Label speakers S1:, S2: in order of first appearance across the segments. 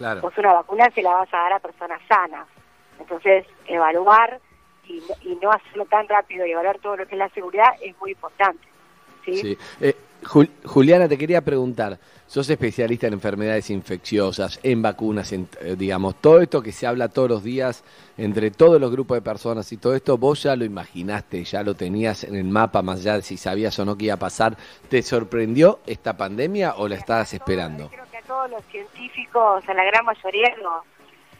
S1: Claro. Pues una vacuna se la vas a dar a personas sanas. Entonces, evaluar y, no hacerlo tan rápido y evaluar todo lo que es la seguridad es muy importante. ¿sí?
S2: Eh, Juliana, te quería preguntar, sos especialista en enfermedades infecciosas, en vacunas, en, eh, digamos, todo esto que se habla todos los días entre todos los grupos de personas y todo esto, vos ya lo imaginaste, ya lo tenías en el mapa, más allá de si sabías o no que iba a pasar. ¿Te sorprendió esta pandemia o la estabas esperando?
S1: Creo que a todos los científicos, a la gran mayoría,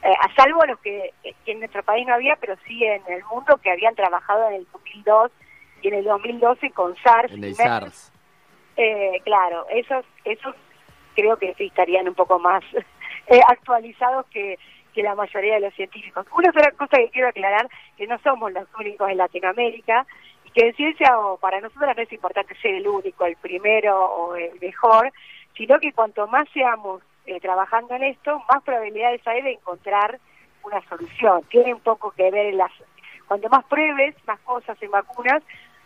S1: eh, a salvo los que, en nuestro país no había, pero sí en el mundo, que habían trabajado en el 2002 y en el 2012 con SARS.
S2: En el SARS.
S1: Eh, claro, esos, esos creo que sí estarían un poco más eh, actualizados que, que la mayoría de los científicos. Una otra cosa que quiero aclarar, que no somos los únicos en Latinoamérica, y que en ciencia o para nosotros no es importante ser el único, el primero o el mejor, sino que cuanto más seamos eh, trabajando en esto, más probabilidades hay de encontrar una solución. Tiene un poco que ver en las... Cuanto más pruebes, más cosas en vacunas,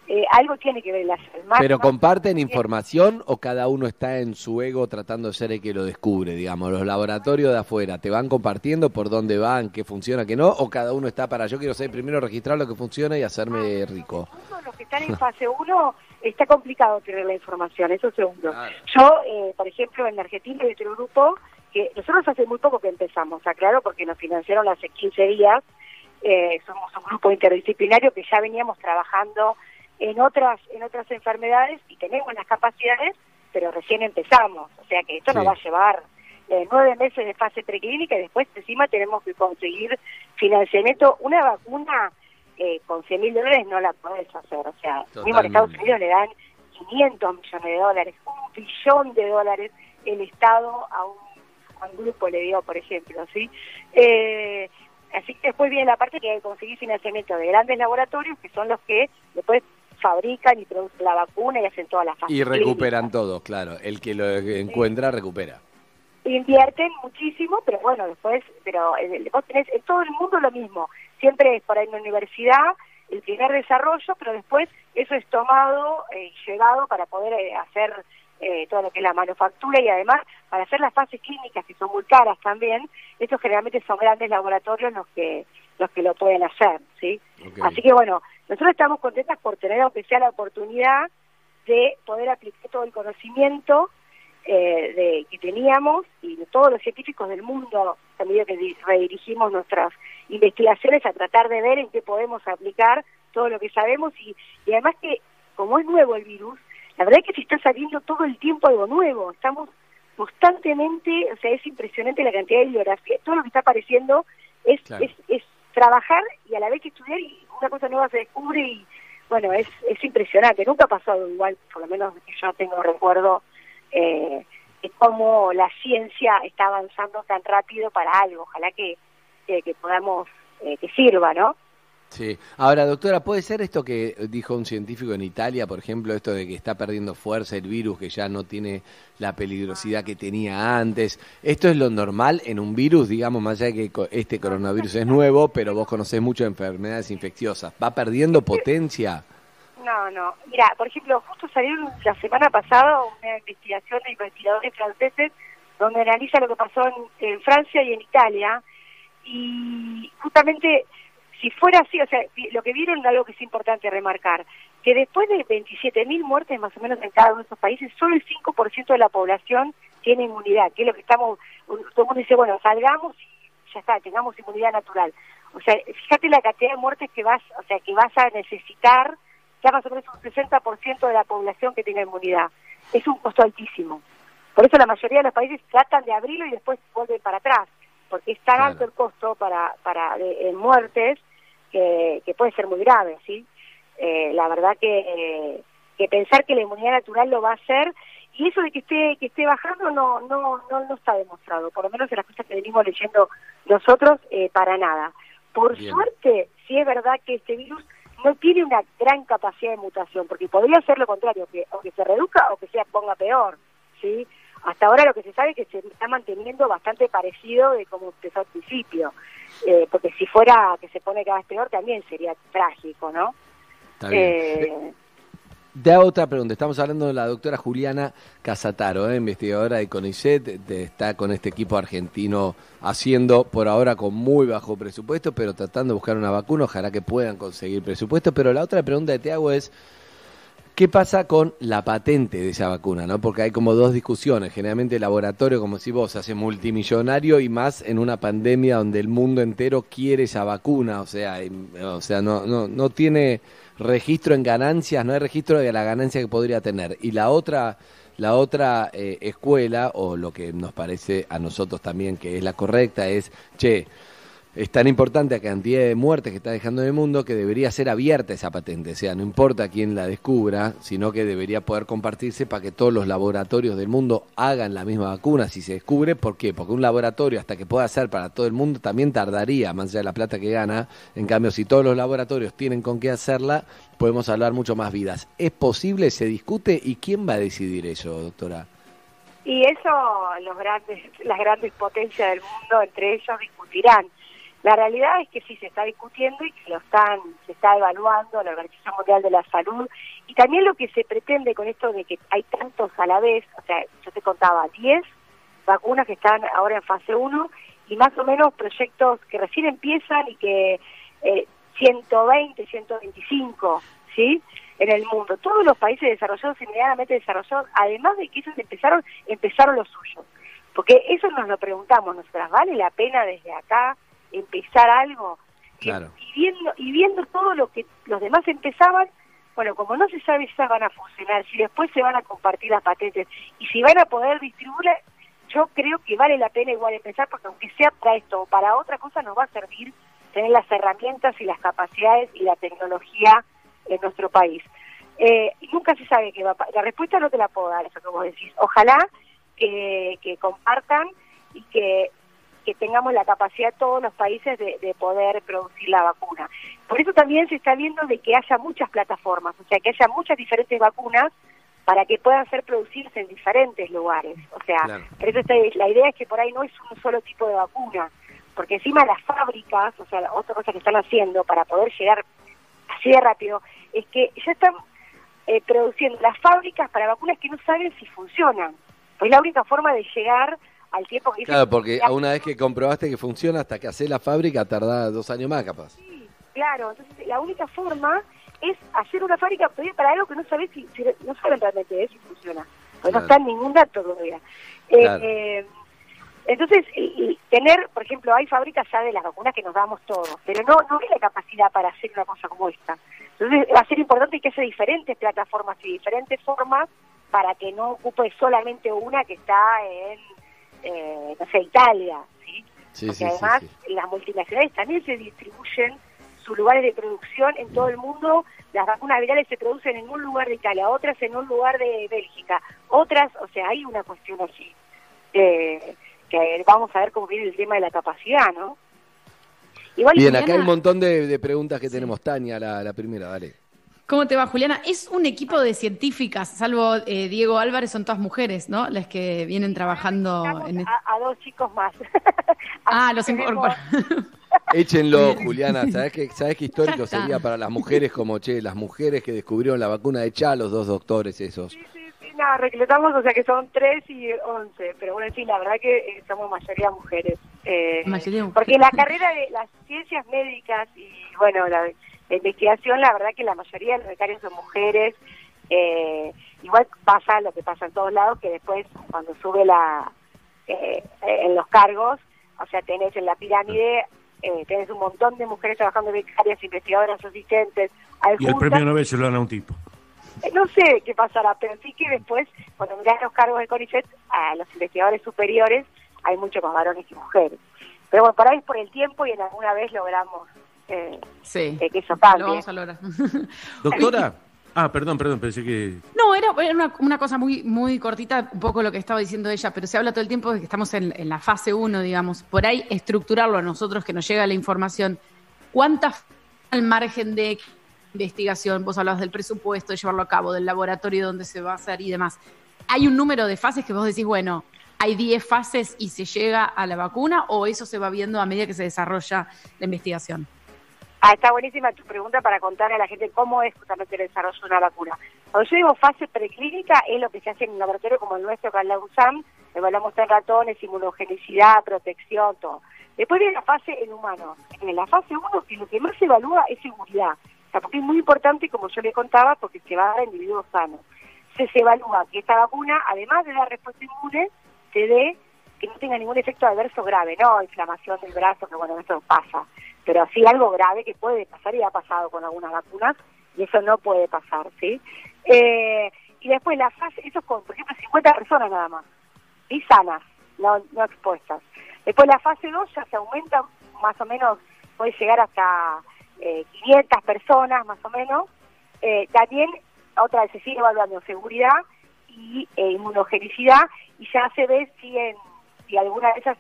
S1: eh, algo tiene que ver la
S2: ¿Pero comparten información o cada uno está en su ego tratando de ser el que lo descubre, digamos? Los laboratorios de afuera, ¿te van compartiendo por dónde van, qué funciona, qué no? ¿O cada uno está para, yo quiero ser primero registrar lo que funciona y hacerme ah, rico?
S1: Los que están en fase 1 está complicado tener la información, eso seguro. Yo, eh, por ejemplo, en Argentina hay otro grupo que nosotros hace muy poco que empezamos, aclaro, porque nos financiaron hace 15 días, eh, somos un grupo interdisciplinario que ya veníamos trabajando en otras en otras enfermedades y tenemos las capacidades, pero recién empezamos. O sea que esto nos va a llevar eh, nueve meses de fase preclínica y después encima tenemos que conseguir financiamiento. Una vacuna eh, con 100 mil dólares no la podés hacer. O sea, mismo en Estados Unidos le dan 500 millones de dólares, un billón de dólares el Estado a un, a un grupo le dio, por ejemplo, ¿sí? Eh, así que después viene la parte que hay que conseguir financiamiento de grandes laboratorios, que son los que después fabrican y producen la vacuna y hacen todas las fases.
S2: Y recuperan todo, claro. El que lo encuentra recupera.
S1: Invierten muchísimo, pero bueno, después, pero eh, vos tenés en todo el mundo lo mismo. Siempre es por ahí en la universidad el primer desarrollo, pero después eso es tomado y eh, llevado para poder eh, hacer todo lo que es la manufactura y además para hacer las fases clínicas que son muy caras también, estos generalmente son grandes laboratorios los que los que lo pueden hacer, ¿sí? Así que bueno, nosotros estamos contentas por tener, aunque sea la oportunidad, de poder aplicar todo el conocimiento eh, de, que teníamos y de todos los científicos del mundo, también que redirigimos nuestras investigaciones a tratar de ver en qué podemos aplicar todo lo que sabemos y, y además que como es nuevo el virus, la verdad es que se está saliendo todo el tiempo algo nuevo, estamos constantemente, o sea, es impresionante la cantidad de bibliografía, todo lo que está apareciendo es, es, es trabajar y a la vez que estudiar y una cosa nueva se descubre y bueno, es, es impresionante, nunca ha pasado igual, por lo menos que yo tengo recuerdo eh, de cómo la ciencia está avanzando tan rápido para algo, ojalá que, que, podamos, eh, que sirva, ¿no?
S2: Sí. Ahora, doctora, ¿puede ser esto que dijo un científico en Italia, por ejemplo, esto de que está perdiendo fuerza el virus, que ya no tiene la peligrosidad que tenía antes? ¿Esto es lo normal en un virus, digamos, más allá de que este coronavirus es nuevo, pero vos conocés mucho de enfermedades infecciosas? ¿Va perdiendo potencia?
S1: No, no. Mira, por ejemplo, justo salió la semana pasada una investigación de investigadores franceses donde analiza lo que pasó en Francia y en Italia y justamente si fuera así, o sea, lo que vieron algo que es importante remarcar, que después de 27.000 muertes más o menos en cada uno de esos países, solo el 5% de la población tiene inmunidad, que es lo que estamos, todo el mundo dice, bueno, salgamos y ya está, tengamos inmunidad natural. O sea, fíjate la cantidad de muertes que vas, o sea, que vas a necesitar, ya más o menos un 60% de la población que tenga inmunidad. Es un costo altísimo. Por eso la mayoría de los países tratan de abrirlo y después vuelven para atrás, porque es tan alto el costo para, para en muertes que, puede ser muy grave, ¿sí? Eh, la verdad que, que pensar que la inmunidad natural lo va a hacer y eso de que esté que esté bajando no no no, no está demostrado, por lo menos en las cosas que venimos leyendo nosotros, eh, para nada. Por suerte, sí es verdad que este virus no tiene una gran capacidad de mutación, porque podría ser lo contrario, que o que se reduzca o que se ponga peor, ¿sí? Hasta ahora lo que se sabe es que se está manteniendo bastante parecido de como empezó al principio. Eh, porque si fuera que se pone cada vez peor también sería trágico, ¿no?
S2: Está bien. Eh, de otra pregunta. Estamos hablando de la doctora Juliana Casataro, ¿eh? investigadora de CONICET, está con este equipo argentino haciendo por ahora con muy bajo presupuesto, pero tratando de buscar una vacuna. Ojalá que puedan conseguir presupuesto. Pero la otra pregunta que te hago es, ¿Qué pasa con la patente de esa vacuna? ¿no? Porque hay como dos discusiones. Generalmente el laboratorio, como si vos, hace multimillonario y más en una pandemia donde el mundo entero quiere esa vacuna. O sea, o sea no, no, no tiene registro en ganancias, no hay registro de la ganancia que podría tener. Y la otra, la otra eh, escuela, o lo que nos parece a nosotros también que es la correcta, es, che, es tan importante la cantidad de muertes que está dejando en el mundo que debería ser abierta esa patente. O sea, no importa quién la descubra, sino que debería poder compartirse para que todos los laboratorios del mundo hagan la misma vacuna si se descubre. ¿Por qué? Porque un laboratorio, hasta que pueda hacer para todo el mundo, también tardaría, más allá de la plata que gana. En cambio, si todos los laboratorios tienen con qué hacerla, podemos hablar mucho más vidas. ¿Es posible? ¿Se discute? ¿Y quién va a decidir eso, doctora?
S1: Y eso los grandes, las grandes potencias del mundo entre ellos discutirán la realidad es que sí se está discutiendo y que lo están, se está evaluando la Organización Mundial de la Salud y también lo que se pretende con esto de que hay tantos a la vez, o sea, yo te contaba 10 vacunas que están ahora en fase 1 y más o menos proyectos que recién empiezan y que eh, 120, 125, ¿sí? En el mundo. Todos los países desarrollados inmediatamente desarrollados, además de que ellos empezaron, empezaron los suyos. Porque eso nos lo preguntamos nosotras, ¿vale la pena desde acá empezar algo. Y, viendo, y viendo todo lo que los demás empezaban, bueno, como no se sabe si esas van a funcionar, si después se van a compartir las patentes y si van a poder distribuir, yo creo que vale la pena igual empezar porque aunque sea para esto o para otra cosa nos va a servir tener las herramientas y las capacidades y la tecnología en nuestro país. Eh, nunca se sabe qué va a La respuesta no te la puedo dar, eso que vos decís. Ojalá que, que compartan y que que tengamos la capacidad todos los países de, poder producir la vacuna. Por eso también se está viendo de que haya muchas plataformas, o sea, que haya muchas diferentes vacunas para que puedan ser producidas en diferentes lugares. O sea, por eso la idea es que por ahí no es un solo tipo de vacuna, porque encima las fábricas, o sea, otra cosa que están haciendo para poder llegar así de rápido, es que ya están eh, produciendo las fábricas para vacunas que no saben si funcionan. Pues la única forma de llegar al tiempo que
S2: Claro, porque una vez que comprobaste que funciona, hasta que hace la fábrica tarda dos años más, capaz.
S1: Sí, claro. Entonces, la única forma es hacer una fábrica para algo que no sabes si, no saben realmente si funciona. Pues no está en ningún dato todavía. Eh, eh, entonces, tener, por ejemplo, hay fábricas ya de las vacunas que nos damos todos, pero no, no hay la capacidad para hacer una cosa como esta. Entonces, va a ser importante que haya diferentes plataformas y diferentes formas para que no ocupe solamente una que está en eh, no sé, Italia, ¿sí? Porque además las multinacionales también se distribuyen sus lugares de producción en todo el mundo. Las vacunas virales se producen en un lugar de Italia, otras en un lugar de Bélgica, otras, o sea, hay una cuestión así. Eh, que vamos a ver cómo viene el tema de la capacidad, ¿no?
S2: Bien, acá hay un montón de, preguntas que tenemos. Tania, la, la primera, dale.
S3: ¿Cómo te va, Juliana? Es un equipo de científicas, salvo eh, Diego Álvarez, son todas mujeres, ¿no? Las que vienen trabajando.
S1: En... A, dos chicos más.
S3: ah, los incorporan.
S2: Échenlo, Juliana. ¿Sabes qué, ¿Sabes qué histórico sería para las mujeres como, che, las mujeres que descubrieron la vacuna de Cha, los dos doctores esos?
S1: Sí, sí, sí, nada, reclutamos, o sea que son tres y once. Pero bueno, sí, la verdad que eh, somos mayoría mujeres. Eh, mayoría mujeres. Porque la carrera de las ciencias médicas y, bueno, la la investigación, la verdad que la mayoría de los becarios son mujeres. Eh, igual pasa lo que pasa en todos lados, que después cuando sube la eh, en los cargos, o sea, tenés en la pirámide, eh, tenés un montón de mujeres trabajando becarias, investigadoras, asistentes.
S4: Y el premio Nobel se lo dan a un tipo.
S1: Eh, no sé qué pasará, pero sí que después, cuando mirás los cargos de CONICET, a los investigadores superiores, hay muchos más varones que mujeres. Pero bueno, por ahí es por el tiempo y en alguna vez logramos eh, sí. que eso cambie. Lo vamos a lograr.
S4: Doctora. Ah, perdón, perdón, pensé que...
S3: No, era, una, cosa muy, muy cortita, un poco lo que estaba diciendo ella, pero se habla todo el tiempo de que estamos en, la fase 1, digamos, por ahí estructurarlo a nosotros que nos llega la información. ¿Cuántas al margen de investigación? Vos hablabas del presupuesto, de llevarlo a cabo, del laboratorio donde se va a hacer y demás. ¿Hay un número de fases que vos decís, bueno, hay 10 fases y se llega a la vacuna o eso se va viendo a medida que se desarrolla la investigación?
S1: Ah, está buenísima tu pregunta para contar a la gente cómo es justamente el desarrollo de una vacuna. Cuando yo digo fase preclínica, es lo que se hace en un laboratorio como el nuestro, que es la USAM, evaluamos en ratones, inmunogenicidad, protección, todo. Después viene la fase en humanos. En la fase 1, que lo que más se evalúa es seguridad. O porque es muy importante, como yo le contaba, porque se va a dar a individuos sanos. Se, se evalúa que esta vacuna, además de dar respuesta inmune, se dé que no tenga ningún efecto adverso grave, no inflamación del brazo, que bueno, eso pasa, pero sí algo grave que puede pasar y ha pasado con algunas vacunas, y eso no puede pasar, ¿sí? Eh, y después la fase, eso es con, por ejemplo, 50 personas nada más, y sanas, no, no expuestas. Después la fase 2 ya se aumenta más o menos, puede llegar hasta eh, 500 personas más o menos. Eh, también otra vez se sigue evaluando seguridad y eh, inmunogenicidad y ya se ve si, en, si alguna de esas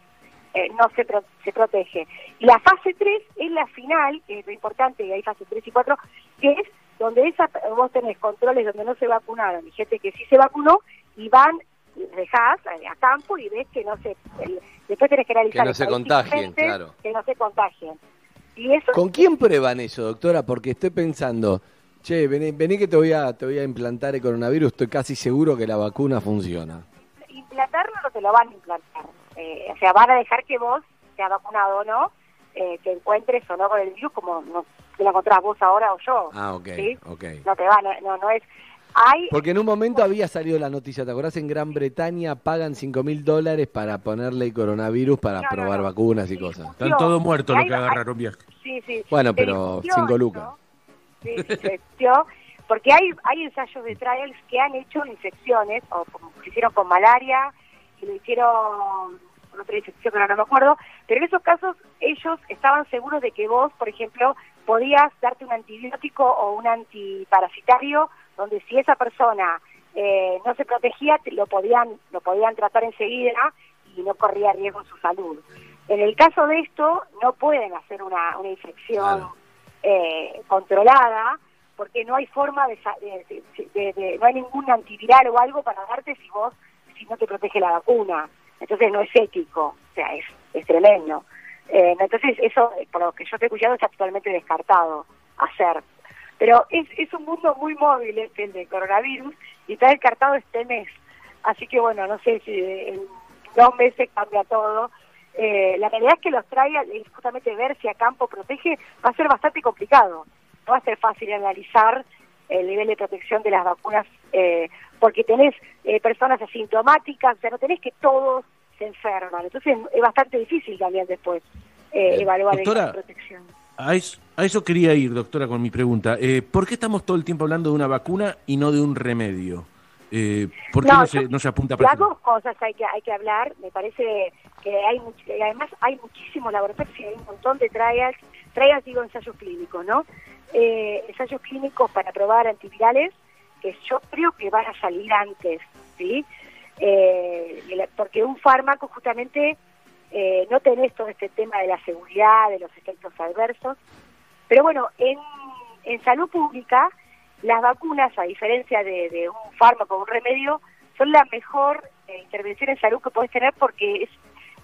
S1: eh, no se, pro, se protege. Y la fase 3 es la final, que es lo importante, y hay fase 3 y 4, que es donde esa, vos tenés controles donde no se vacunaron y gente que sí se vacunó y van dejás a campo y ves que no se el, después tenés que analizar
S2: que no se contagien claro.
S1: que no se contagien. Y eso
S2: con quién prueban eso doctora porque estoy pensando che vení, vení que te voy a te voy a implantar el coronavirus estoy casi seguro que la vacuna funciona.
S1: Implantarlo no te lo van a implantar eh, o sea van a dejar que vos sea vacunado o no eh, que encuentres o no con el virus como no te lo encontrás vos ahora o yo
S2: ah ok
S1: ¿sí?
S2: okay.
S1: no te van no no es hay,
S2: Porque en un momento había salido la noticia, ¿te acordás? En Gran Bretaña pagan 5 mil dólares para ponerle coronavirus para
S1: No, no,
S2: probar
S1: no.
S2: vacunas y
S1: Sí,
S2: cosas.
S4: Están todos muertos los que agarraron viaje.
S1: Sí, sí.
S2: Bueno, pero
S1: discutió
S2: cinco
S1: esto,
S2: lucas.
S1: Sí, se porque hay, hay ensayos de trials que han hecho infecciones, o como hicieron con malaria, y lo hicieron con otra infección que no me acuerdo, pero en esos casos ellos estaban seguros de que vos, por ejemplo, podías darte un antibiótico o un antiparasitario, donde si esa persona eh, no se protegía, te- lo podían, lo podían tratar enseguida y no corría riesgo en su salud. En el caso de esto, no pueden hacer una, una infección
S2: Claro.
S1: eh, controlada, porque no hay forma de- de- de- de- no hay ningún antiviral o algo para darte si vos, no te protege la vacuna. Entonces no es ético, o sea, es, es tremendo. Eh, entonces eso, por lo que yo te he escuchado, está totalmente descartado hacer. Pero es, es un mundo muy móvil este, el de coronavirus y está descartado este mes. Así que bueno, no sé si en dos meses cambia todo. Eh, la realidad es que los es justamente ver si a campo protege, va a ser bastante complicado. No va a ser fácil analizar el nivel de protección de las vacunas, eh, porque tenés eh, personas asintomáticas, o sea, no tenés que todos se enferman. Entonces es bastante difícil también después eh,
S2: Bien.
S1: evaluar
S4: Doctora,
S1: la protección.
S4: A eso, a eso quería ir, doctora, con mi pregunta. Eh, ¿Por qué estamos todo el tiempo hablando de una vacuna y no de un remedio? Eh, ¿Por qué no, se, no se apunta para
S1: Las dos cosas hay que hay que hablar. Me parece que hay much- además hay muchísimos laboratorios y hay un montón de trials, trials digo ensayos clínicos, ¿no? Eh, ensayos clínicos para probar antivirales que yo creo que van a salir antes, ¿sí? Eh, porque un fármaco justamente eh, no tenés todo este tema de la seguridad, de los efectos adversos. Pero bueno, en, en salud pública, las vacunas, a diferencia de, un fármaco o un remedio, son la mejor eh, intervención en salud que puedes tener porque es,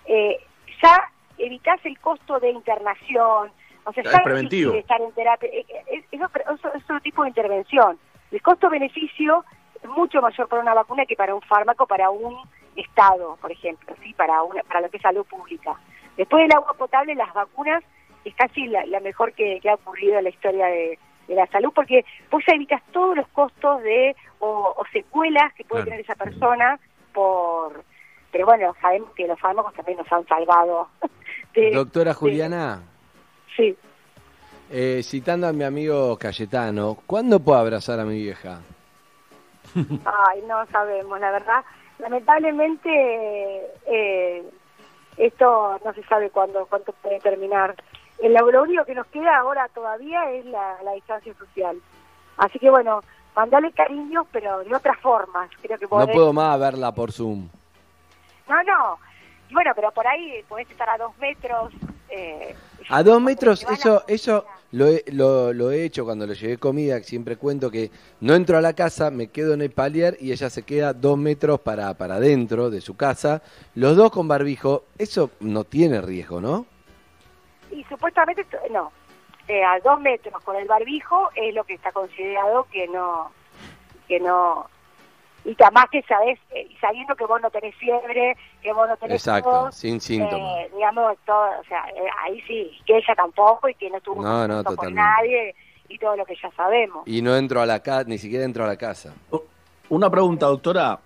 S1: eh, ya evitas el costo de internación, o sea,
S2: Es
S1: ya no
S2: preventivo.
S1: estar en terapia, eh, eh, es, es otro, es otro tipo de intervención. El costo-beneficio es mucho mayor para una vacuna que para un fármaco, para un Estado, por ejemplo, sí, para una, para lo que es salud pública. Después del agua potable, las vacunas es casi la, la mejor que, que ha ocurrido en la historia de, de la salud, porque vos ya evitas todos los costos de o, o secuelas que puede
S4: Claro.
S1: tener esa persona por... Pero bueno, sabemos que los fármacos también nos han salvado. de-
S2: Doctora
S1: de-
S2: Juliana,
S1: sí.
S2: eh, citando a mi amigo Cayetano, ¿cuándo puedo abrazar a mi vieja?
S1: Ay, no sabemos, la verdad. Lamentablemente, eh, esto no se sabe cuándo, cuánto puede terminar. Lo, único que nos queda ahora todavía es la, la distancia social. Así que bueno, mandale cariños, pero de otras formas. Creo que
S2: No puedo más verla por Zoom.
S1: No, no. Bueno, pero por ahí podés estar a dos metros. eh,
S2: A dos metros, eso, eso lo he, lo, lo he hecho cuando le llevé comida, siempre cuento que no entro a la casa, me quedo en el palier y ella se queda dos metros para, para adentro de su casa, los dos con barbijo, eso no tiene riesgo, ¿no?
S1: Y supuestamente, no. Eh, a dos metros con el barbijo es lo que está considerado que no que no y además que sabes eh, sabiendo que vos no tenés fiebre que vos no tenés
S2: Exacto, sin síntomas.
S1: eh, digamos todo o sea eh, ahí sí que ella tampoco y que no tuvo
S2: No, no,
S1: contacto con nadie y todo lo que ya sabemos
S2: Y no entro a la casa, ni siquiera entro a la casa.
S5: Oh, Una pregunta, doctora.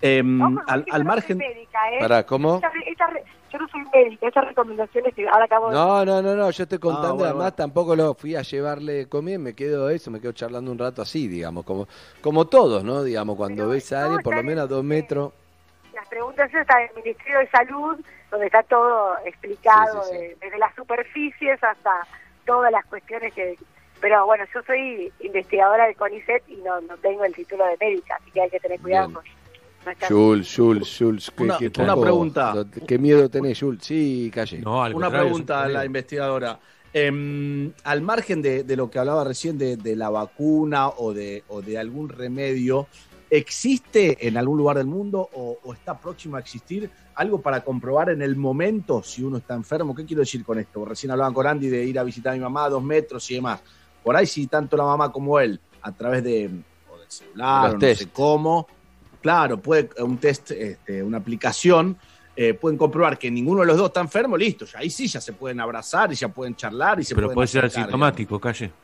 S5: Em,
S1: Ojo,
S5: al, al
S1: no
S5: margen.
S1: médica, ¿eh?
S2: ¿Para cómo?
S1: Esta- esta re- yo no soy médica, esas recomendaciones que ahora acabo de
S2: No, no, no, no, yo estoy contando,
S5: Ah, bueno,
S2: además
S5: bueno.
S2: tampoco lo fui a llevarle comida, me quedo eso, me quedo charlando un rato así, digamos, como como todos, ¿no? Digamos, cuando
S1: Pero
S2: ves a alguien, por lo menos a dos
S1: bien,
S2: metros,
S1: Las preguntas están en el Ministerio de Salud, donde está todo explicado,
S2: Sí, sí, sí.
S1: de- desde las superficies hasta todas las cuestiones que... Pero bueno, yo soy investigadora del CONICET y no, no tengo el título de médica, así que hay que tener cuidado
S2: Bien.
S1: con estar-
S2: Jules, Jules, Jules, ¿qué,
S5: Una-
S2: qué
S5: una
S2: poco-
S5: pregunta.
S2: ¿Qué miedo tenés, Jules? Sí, calle.
S4: No,
S5: Una pregunta a la investigadora. Em, al margen de, de lo que hablaba recién de, de la vacuna o de, o de algún remedio, ¿existe en algún lugar del mundo o, o está próximo a existir algo para comprobar en el momento si uno está enfermo? ¿Qué quiero decir con esto? Recién hablaban con Andy de ir a visitar a mi mamá a dos metros y demás. Por ahí, si tanto la mamá como él, a través de o del celular, o no sé cómo, claro, puede un test, este, una aplicación, eh, pueden comprobar que ninguno de los dos está enfermo, listo, ya ahí sí ya se pueden abrazar y ya pueden charlar y se
S4: Pero
S5: pueden
S4: puede ser asintomático, calle.
S5: digamos.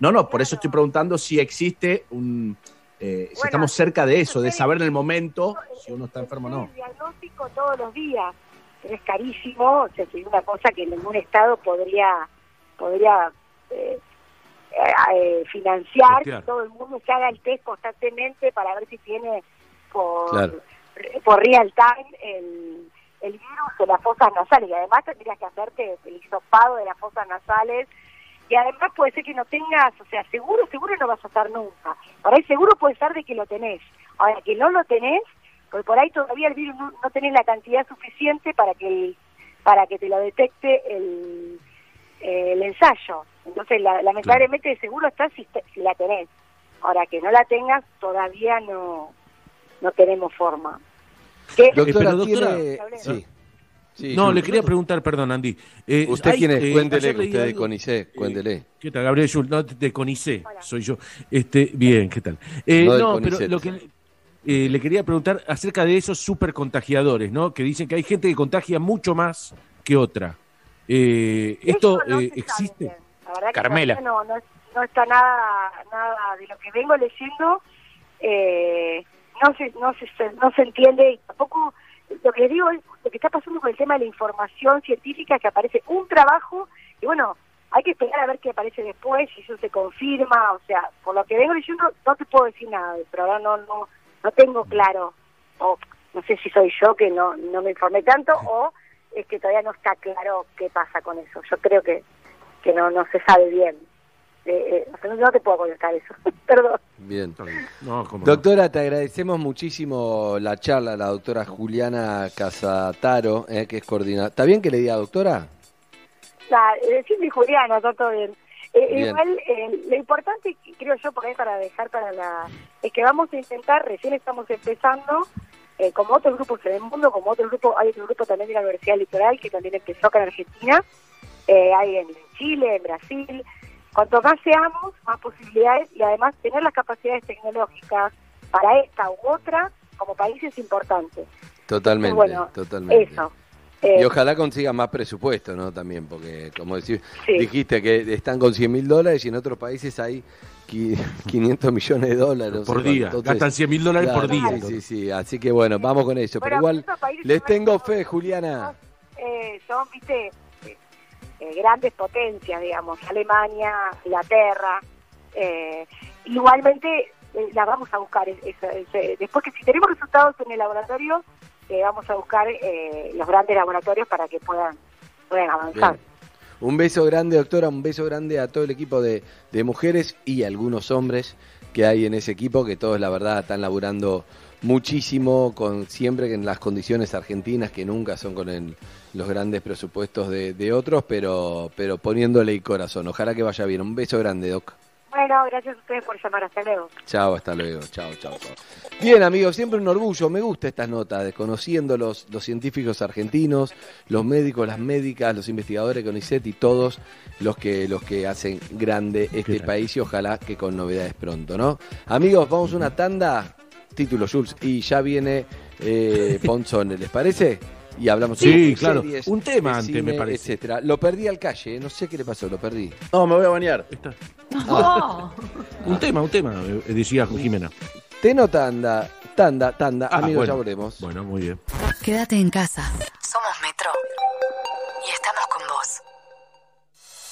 S5: No, no, por eso estoy preguntando si existe un... eh, si estamos cerca de eso, de saber en el momento si uno está enfermo o
S1: el
S5: no.
S1: diagnóstico todos los días, es carísimo, o sea, es una cosa que ningún Estado podría podría eh, eh, financiar, que todo el mundo se haga el test constantemente para ver si tiene por,
S2: Claro.
S1: por real time el, el virus de las fosas nasales, y además tendrías que hacerte el hisopado de las fosas nasales, y además puede ser que no tengas, o sea, seguro, seguro no vas a estar nunca. Por ahí seguro puede estar de que lo tenés. Ahora, que no lo tenés, porque por ahí todavía el virus no, no tenés la cantidad suficiente para que el- para que te lo detecte el, el ensayo. Entonces, la- lamentablemente, seguro está si, si la tenés. Ahora, que no la tengas, todavía no, no tenemos forma. ¿Qué?
S2: Doctora,
S4: pero, doctora-
S2: tiene... Sí. Sí,
S4: no, le quería preguntar, perdón, Andy. Eh,
S2: ¿Usted
S4: hay,
S2: quién es?
S4: eh,
S2: Cuéntele, usted de CONICET, cuéntele.
S4: ¿Qué tal, Gabriel Schultz? No, de CONICE,
S1: Hola.
S4: soy yo. Este, bien, ¿qué tal? Eh,
S2: No
S4: no,
S2: CONICET.
S4: pero lo que eh, le quería preguntar acerca de esos super contagiadores, ¿no? Que dicen que hay gente que contagia mucho más que otra. Eh, ¿Esto
S1: no
S4: eh, existe?
S1: La verdad
S6: Carmela.
S1: No, no, no está nada, nada de lo que vengo leyendo. Eh, no se, no se, no se entiende y tampoco lo que les digo es lo que está pasando con el tema de la información científica que aparece un trabajo y bueno hay que esperar a ver qué aparece después si eso se confirma o sea por lo que vengo leyendo no te puedo decir nada pero ahora no no no tengo claro. O no sé si soy yo que no no me informé tanto o es que todavía no está claro qué pasa con eso. Yo creo que que no no se sabe bien eh, eh, no, te puedo contestar eso perdón
S2: Bien.
S4: No.
S2: Doctora, te agradecemos muchísimo la charla, la doctora Juliana Casataro, eh, que es coordinadora. ¿Está bien que le diga doctora?
S1: La, eh, decirme Juliana, está todo bien. Eh,
S2: Bien.
S1: Igual, eh, lo importante, creo yo, por ahí para dejar para la... es que vamos a intentar, recién estamos empezando, eh, como otros grupos en el mundo, como otro grupo, hay otro grupo también de la Universidad Litoral que también empezó acá en Argentina, eh, hay en Chile, en Brasil. Cuanto más seamos, más posibilidades y además tener las capacidades tecnológicas para esta u otra como país es importante.
S2: Totalmente,
S1: Bueno,
S2: totalmente.
S1: Eso. Eh,
S2: Y ojalá consiga más presupuesto, ¿no? También, porque como decís,
S1: Sí.
S2: dijiste que están con 100 mil dólares y en otros países hay qui- 500 millones de dólares.
S4: por día.
S2: Entonces,
S4: Gastan 100 mil dólares por día.
S2: Sí, sí, sí. Así que bueno, vamos con eso. Pero igual, les tengo fe, Juliana.
S1: eh, son, viste, eh, grandes potencias, digamos, Alemania, Inglaterra. eh, igualmente eh, la vamos a buscar. eh, después que si tenemos resultados en el laboratorio, eh, vamos a buscar eh, los grandes laboratorios para que puedan, puedan avanzar.
S2: Un beso grande, doctora, un beso grande a todo el equipo de, de mujeres y algunos hombres que hay en ese equipo, que todos la verdad están laburando muchísimo, con siempre en las condiciones argentinas, que nunca son con el- los grandes presupuestos de, de otros, pero, pero poniéndole el corazón. Ojalá que vaya bien. Un beso grande, Doc.
S1: Bueno, gracias a ustedes por llamar. Hasta luego.
S2: Chao, hasta luego. Chao, chao, chao. Bien, amigos, siempre un orgullo. Me gusta estas notas, desconociendo los, los científicos argentinos, los médicos, las médicas, los investigadores con ICET y todos los que, los que hacen grande este país y ojalá que con novedades pronto, ¿no? Amigos, vamos a una tanda, título Jules, y ya viene eh, Ponzón, ¿les parece? Y hablamos
S4: Sí,
S2: de
S4: claro.
S2: series,
S4: Un tema
S2: de
S4: antes,
S2: cine,
S4: me parece.
S2: etcétera. Lo perdí al calle, no sé qué le pasó, lo perdí.
S5: No, me voy a bañar.
S4: Está.
S3: Oh.
S4: Un tema, un tema, eh, decía Jimena.
S2: Teno tanda, tanda, tanda,
S4: Ah,
S2: amigos,
S4: bueno.
S2: ya volvemos.
S4: Bueno, muy bien.
S6: Quédate en casa. Somos Metro.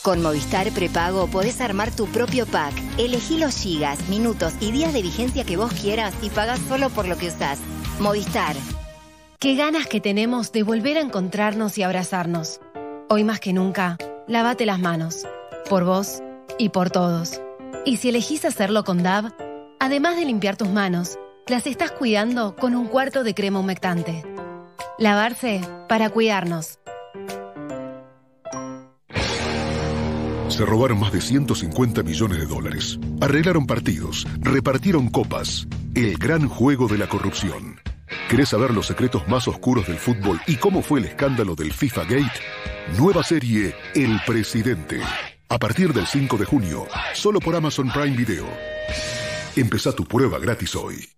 S6: Con
S7: Movistar Prepago podés armar tu propio pack. Elegí los gigas, minutos y días de vigencia que vos quieras y pagás solo por lo que usás. Movistar.
S8: Qué ganas que tenemos de volver a encontrarnos y abrazarnos. Hoy más que nunca, lávate las manos. Por vos y por todos. Y si elegís hacerlo con DAB, además de limpiar tus manos, las estás cuidando con un cuarto de crema humectante. Lavarse para cuidarnos.
S9: Se robaron más de 150 millones de dólares. Arreglaron partidos, repartieron copas. El gran juego de la corrupción. ¿Querés saber los secretos más oscuros del fútbol y cómo fue el escándalo del FIFA Gate? Nueva serie El Presidente. A partir del 5 de junio, solo por Amazon Prime Video. Empezá tu prueba gratis hoy.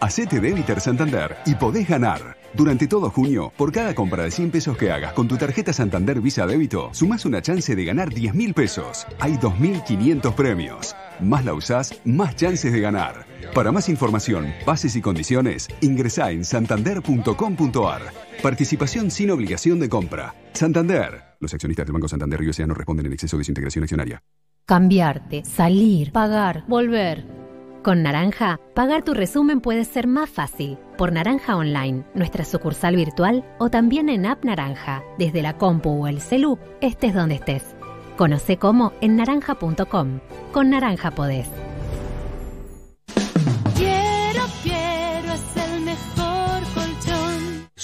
S10: Hacete débiter Santander y podés ganar. Durante todo junio, por cada compra de 100 pesos que hagas con tu tarjeta Santander Visa Débito, sumás una chance de ganar 10 mil pesos. Hay 2.500 premios. Más la usás, más chances de ganar. Para más información, bases y condiciones, ingresá en santander.com.ar. Participación sin obligación de compra. Santander. Los accionistas del Banco Santander y no responden en exceso de su integración accionaria.
S11: Cambiarte, salir, pagar, volver. Con Naranja, pagar tu resumen puede ser más fácil. Por Naranja Online, nuestra sucursal virtual o también en App Naranja, desde la compu o el celu, estés donde estés. Conoce cómo en naranja.com. Con Naranja podés.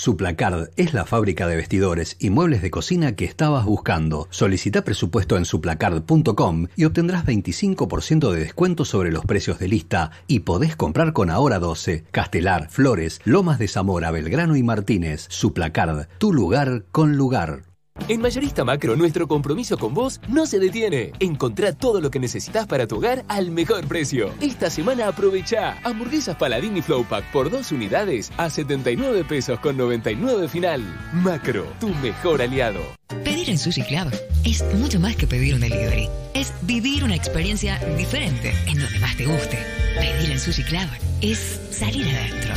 S12: Suplacard es la fábrica de vestidores y muebles de cocina que estabas buscando. Solicita presupuesto en suplacard.com y obtendrás 25% de descuento sobre los precios de lista y podés comprar con Ahora 12, Castelar, Flores, Lomas de Zamora, Belgrano y Martínez. Suplacard, tu lugar con lugar.
S13: En Mayorista Macro, nuestro compromiso con vos no se detiene. Encontrá todo lo que necesitas para tu hogar al mejor precio. Esta semana aprovecha hamburguesas Paladín y Flow Pack por dos unidades a 79 pesos con 99 final. Macro, tu mejor aliado.
S6: Pedir en Sushi Club es mucho más que pedir un delivery. Es vivir una experiencia diferente en donde más te guste. Pedir en Sushi Club es salir adentro.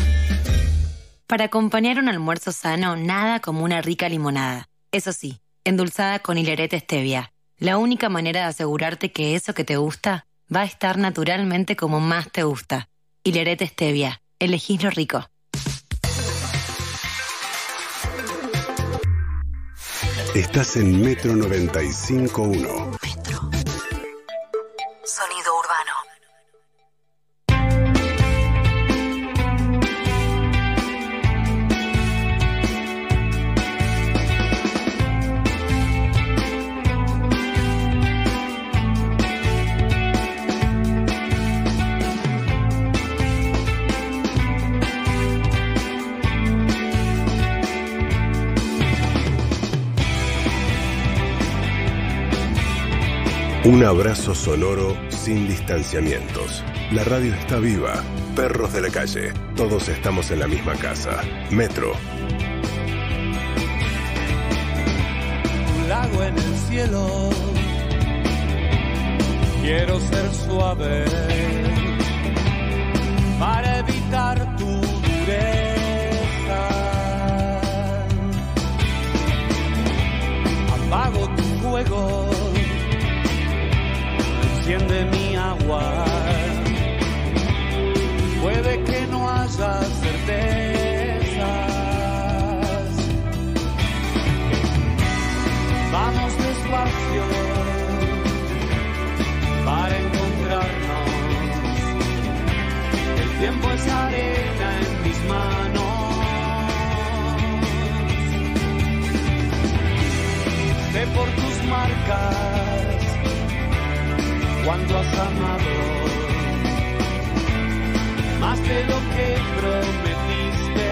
S14: Para acompañar un almuerzo sano, nada como una rica limonada. Eso sí, endulzada con hilerete stevia. La única manera de asegurarte que eso que te gusta va a estar naturalmente como más te gusta. Hilerete stevia. Elegís lo rico.
S9: Estás en Metro 95.1. Un abrazo sonoro sin distanciamientos. La radio está viva. Perros de la calle. Todos estamos en la misma casa. Metro.
S15: Un lago en el cielo. Quiero ser suave para evitar tu dureza. Apago tu fuego, enciende mi agua. Puede que no haya certezas. Vamos despacio para encontrarnos. El tiempo es arena en mis manos. Sé por tus marcas cuánto has amado, más de lo que prometiste.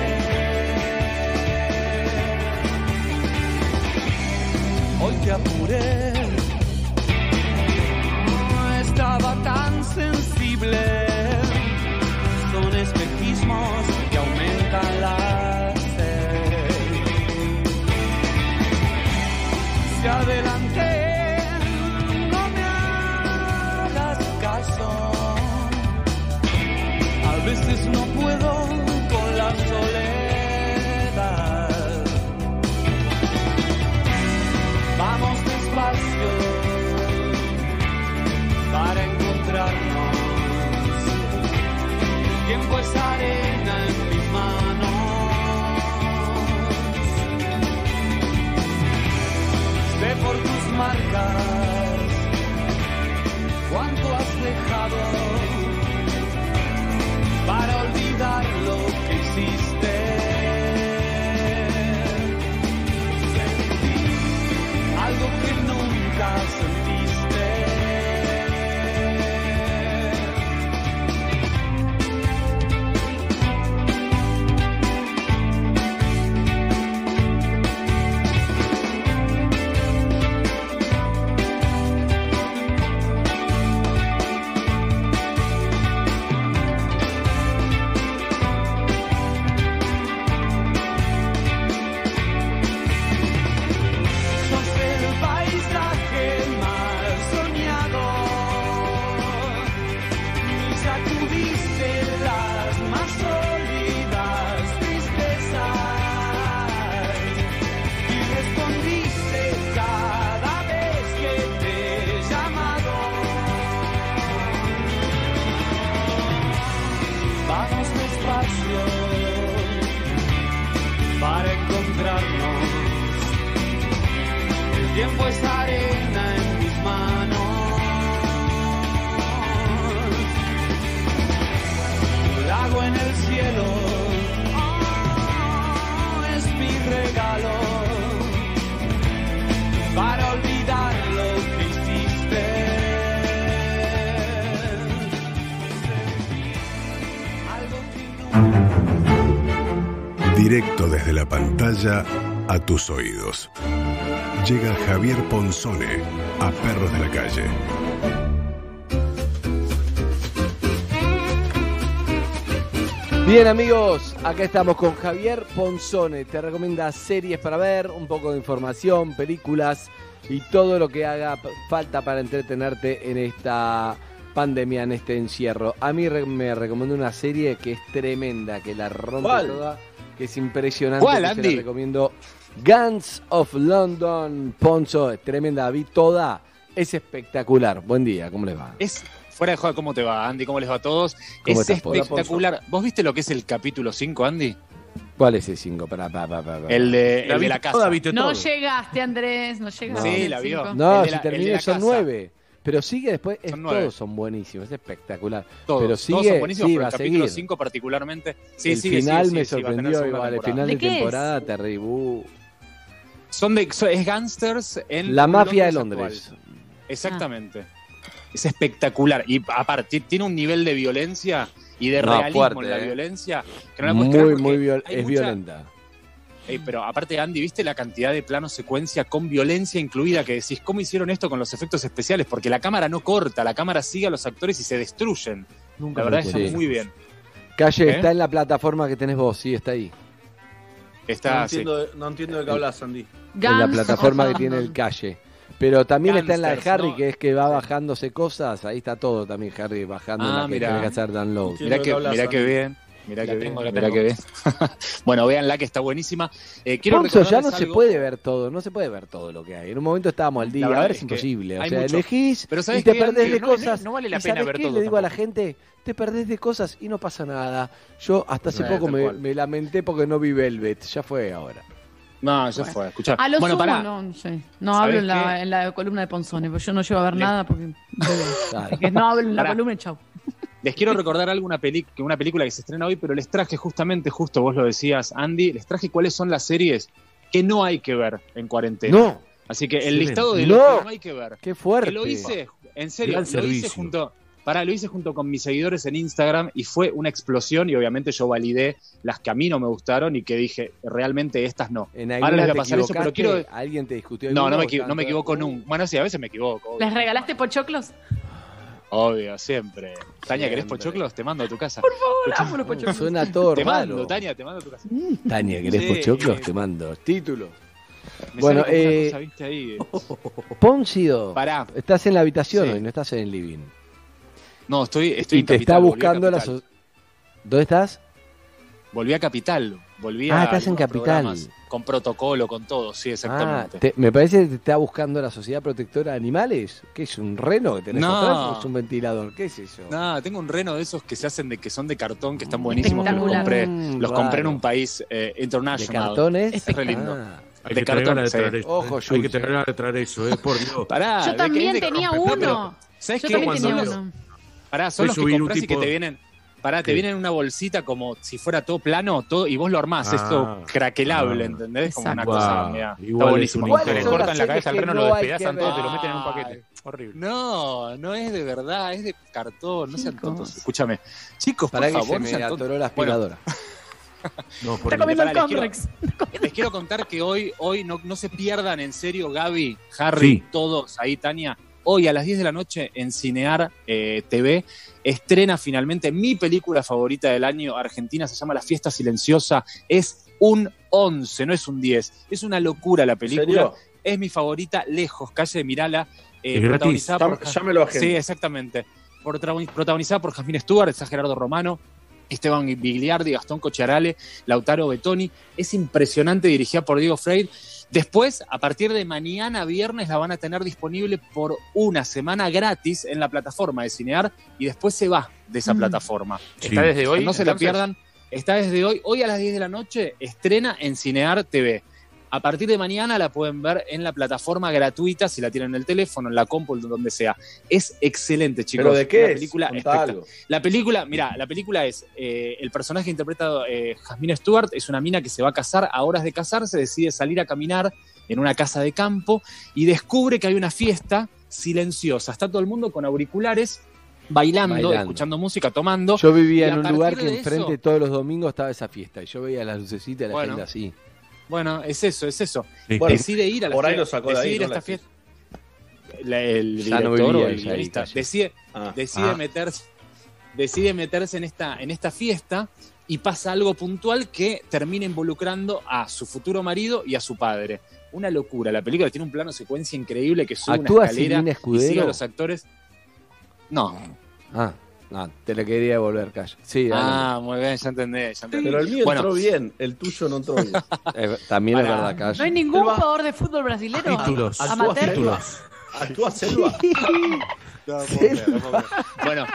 S15: Hoy te apuré, marcas cuánto has dejado para olvidar lo que hiciste.
S9: A tus oídos. Llega Javier Ponzone a Perros de la Calle.
S2: Bien amigos, acá estamos con Javier Ponzone. Te recomienda series para ver, un poco de información, películas y todo lo que haga falta para entretenerte en esta pandemia, en este encierro. A mí re- me recomendó una serie que es tremenda, que la rompe
S5: ¿Cuál?
S2: toda, que es impresionante.
S16: ¿Cuál,
S2: Andy? Se recomiendo Guns of London, Poncho, es tremenda, vi toda, es espectacular. Buen día, ¿cómo les va?
S16: Es fuera de juego, ¿cómo te va, Andy? ¿Cómo les va a todos? Es
S2: estás,
S16: espectacular. ¿Vos viste lo que es el capítulo 5, Andy?
S2: ¿Cuál es el 5?
S16: El, de, el la
S4: de
S16: la casa.
S3: no llegaste, Andrés, no llegaste.
S16: Sí, la vio.
S2: No,
S16: el de la, si
S2: terminé son 9. Pero sigue después, es,
S16: Son nueve.
S2: todos son buenísimos, es espectacular.
S16: Todos,
S2: pero
S16: todos
S2: sigue,
S16: son buenísimos,
S2: sí,
S16: pero el capítulo
S2: seguir.
S16: 5 particularmente. Sí,
S2: el
S16: sigue,
S2: final
S16: sigue,
S2: me sorprendió igual, el final de,
S3: ¿De
S2: temporada terrible. Uh,
S16: Son de, es gangsters en
S2: La mafia de
S16: Londres actual. Exactamente. Es espectacular. Y aparte, tiene un nivel de violencia y de
S2: No,
S16: realismo
S2: fuerte,
S16: en la
S2: eh.
S16: violencia que no la
S2: muy, muy viol- es
S16: mucha-
S2: violenta.
S16: Ey, pero aparte, Andy, ¿viste la cantidad de planos secuencia con violencia incluida que decís, ¿cómo hicieron esto con los efectos especiales? Porque la cámara no corta, la cámara sigue a los actores y se destruyen.
S2: Nunca
S16: la verdad está muy bien.
S2: Calle
S16: ¿Eh?
S2: está en la plataforma que tenés vos, sí, está ahí.
S16: Está,
S5: no, entiendo, de- no entiendo de qué hablas, Andy.
S2: en la plataforma que tiene el calle. Pero también está en la de Harry,
S16: ¿no?
S2: que es que va bajándose cosas. Ahí está todo también, Harry, bajando en
S16: Ah,
S2: la que
S16: mirá.
S2: que hacer download.
S5: Sí.
S16: Mirá que, mirá bien. Mirá
S17: La
S16: que
S17: tengo,
S16: bien. Mirá que bien. bueno, véanla que está buenísima. Eh, quiero
S2: Ponzo, ya no
S16: recordarles
S2: se
S16: algo.
S2: puede ver todo, no se puede ver todo lo que hay. En un momento estábamos al día, ahora es,
S16: es que
S2: imposible. O sea,
S16: mucho.
S2: elegís
S16: Pero
S2: y
S16: ¿sabes
S2: te
S16: qué,
S2: perdés
S16: Andy?
S2: de
S16: No-
S2: cosas.
S16: no vale la
S2: ¿Y
S16: pena ver
S2: qué?
S16: todo
S2: Le digo a la
S16: tampoco.
S2: gente, te perdés de cosas y no pasa nada. Yo hasta hace
S5: Eh,
S2: poco me, me lamenté porque no vi Velvet, ya fue ahora.
S16: No, ya fue. Escuchá.
S3: A lo
S16: bueno,
S3: sumo,
S16: pará.
S3: no, no sé. No
S16: ¿Sabés
S3: hablo en la, en la columna de Ponzone, porque yo no llego a ver
S16: Le-
S3: nada porque.
S2: Claro.
S3: Es que no hablo en la columna y chau.
S16: Les quiero recordar algo, una, peli- que una película que se estrena hoy, pero les traje justamente, justo vos lo decías, Andy, les traje cuáles son las series que no hay que ver en cuarentena.
S2: No,
S16: Así que el listado de
S2: No.
S16: lo que no hay que ver.
S2: Qué fuerte.
S16: Que lo hice, en serio, lo hice junto. Pará, lo hice junto con mis seguidores en Instagram y fue una explosión y obviamente yo validé las que a mí no me gustaron y que dije, realmente estas no.
S2: En
S16: Ahora les voy a pasar eso, pero quiero...
S2: ¿Alguien te discutió?
S16: No, no me, no me equivoco nunca. Bueno, sí, a veces me equivoco. obvio.
S3: ¿Les regalaste pochoclos?
S16: Obvio, siempre. Tania, ¿querés pochoclos? Te mando a tu casa.
S3: Por favor, amo los pochoclos.
S2: Suena todo
S16: Te
S2: raro.
S16: mando, Tania, te mando a tu casa.
S2: Tania, ¿querés
S16: Sí,
S2: pochoclos?
S16: eh.
S2: Te mando. Título.
S16: Me
S2: Bueno,
S16: sale como una
S2: eh,
S16: cosa, ¿viste? Ahí.
S2: Póncido,
S16: Pará.
S2: estás en la habitación
S16: Sí.
S2: hoy, no estás en el living.
S16: No, estoy, estoy
S2: y
S16: en
S2: te
S16: Capital,
S2: está
S16: volví a
S2: buscando la...
S16: Capital.
S2: so- ¿Dónde estás?
S16: Volví a Capital. Volví
S2: Ah,
S16: a
S2: estás en Capital.
S16: Con protocolo, con todo, sí,
S2: Ah,
S16: exactamente.
S2: te- me parece que te está buscando la Sociedad Protectora de Animales. ¿Qué es un reno que tenés
S16: No.
S2: atrás o es un ventilador? ¿Qué es eso?
S16: Nada, tengo un reno de esos que se hacen de que son de cartón, que están buenísimos, que los compré,
S2: Mm,
S16: los compré en un país eh,
S2: ¿De
S16: international.
S2: cartones?
S16: Es re lindo.
S2: Ah.
S4: Hay
S16: De
S4: que tener
S16: cartón,
S4: de
S16: sí.
S4: eso.
S2: Ojo,
S4: ¿eh? Hay que tener de traer eso, ¿eh? Por Dios.
S16: Pará,
S3: Yo
S16: de
S3: también
S16: de-
S3: tenía
S16: no, pero-
S3: uno.
S16: ¿Sabes
S3: Yo
S16: qué?
S3: también tenía
S16: los-
S3: uno.
S16: Pará, son los que
S4: subir un
S16: compras y que te vienen. Pará, te
S4: ¿Qué?
S16: vienen en una bolsita como si fuera todo plano todo, y vos lo armás,
S4: Ah.
S16: esto craquelable,
S4: Ah.
S16: ¿entendés? Como una
S4: Exacto.
S16: cosa,
S4: Wow.
S16: mirá, está
S4: Igual es
S16: buenísimo.
S4: un
S16: Te
S2: ¿Cuáles
S16: le cortan la cabeza al reno,
S2: no
S16: lo despedazan todo, te lo meten en un paquete.
S4: Horrible.
S16: No, no es de verdad, es de cartón, no sean tontos. Escúchame. Chicos, por
S2: Para que
S16: favor,
S2: se
S16: no
S2: me atoró la
S16: Bueno,
S2: aspiradora.
S4: No, por
S3: Está comiendo el
S16: Pará, les quiero-. Les quiero contar que hoy, hoy no, no se pierdan en serio, Gaby, Harry,
S4: Sí.
S16: todos, ahí Tania. Hoy a las 10 de la noche en Cinear eh, TV estrena finalmente mi película favorita del año argentina, se llama La Fiesta Silenciosa. Es un 11, no es un 10. Es una locura la
S5: ¿En
S16: película. Es mi favorita, lejos, calle de Mirala. eh, protagonizada por
S5: Ya, ya me lo agendo.
S16: Sí, exactamente. Protagoni- Protagonizada por Jasmine Stewart, está Gerardo Romano, Esteban Bigliardi, Gastón Cochiarale, Lautaro Betoni. Es impresionante, dirigida por Diego Freire. Después, a partir de mañana viernes, la van a tener disponible por una semana gratis en la plataforma de Cinear y después se va de esa
S3: Mm.
S16: plataforma.
S4: Sí.
S17: Está desde hoy.
S16: no se la pierdan. Está desde hoy, hoy a las 10 de la noche, estrena en Cinear TV. A partir de mañana la pueden ver en la plataforma gratuita, si la tienen en el teléfono, en la compu, donde sea. Es excelente, chicos.
S5: ¿Pero de
S16: Una
S5: qué es?
S16: película
S5: algo.
S16: La película, mira, la película es eh, el personaje que interpreta eh, Jasmine Stewart, es una mina que se va a casar, a horas de casarse, decide salir a caminar en una casa de campo y descubre que hay una fiesta silenciosa. Está todo el mundo con auriculares, bailando,
S2: Bailando.
S16: escuchando música, tomando.
S2: Yo vivía en un lugar que
S16: de
S2: enfrente
S16: eso-
S2: todos los domingos estaba esa fiesta y yo veía las lucecitas y la
S16: Bueno.
S2: gente así.
S16: Bueno, es eso, es eso.
S4: Sí.
S5: Bueno,
S16: decide ir a la
S5: por ahí
S16: fiesta.
S5: lo sacó de
S16: decide
S5: ahí,
S16: ir a
S5: ¿no?
S16: esta fiesta. La- el
S2: Ya
S16: director o el guionista decide,
S5: Ah.
S16: decide
S4: Ah.
S16: meterse decide meterse en esta en esta fiesta y pasa algo puntual que termina involucrando a su futuro marido y a su padre. Una locura. La película tiene un plano secuencia increíble que sube
S2: ¿Actúa
S16: una escalera y sigue a los actores. No.
S2: Ah, no, te la quería devolver, Cayo. Sí,
S16: Ah, muy bien, ya entendí, ya entendí.
S5: Pero el mío
S16: Bueno.
S5: entró bien, el tuyo no entró bien.
S2: Eh, también es verdad, Cayo.
S3: No hay ningún
S5: Selva.
S3: jugador de fútbol brasilero.
S4: Títulos.
S5: Actúa
S3: Amateur.
S5: Selva. Actúa Selva.
S16: Bueno,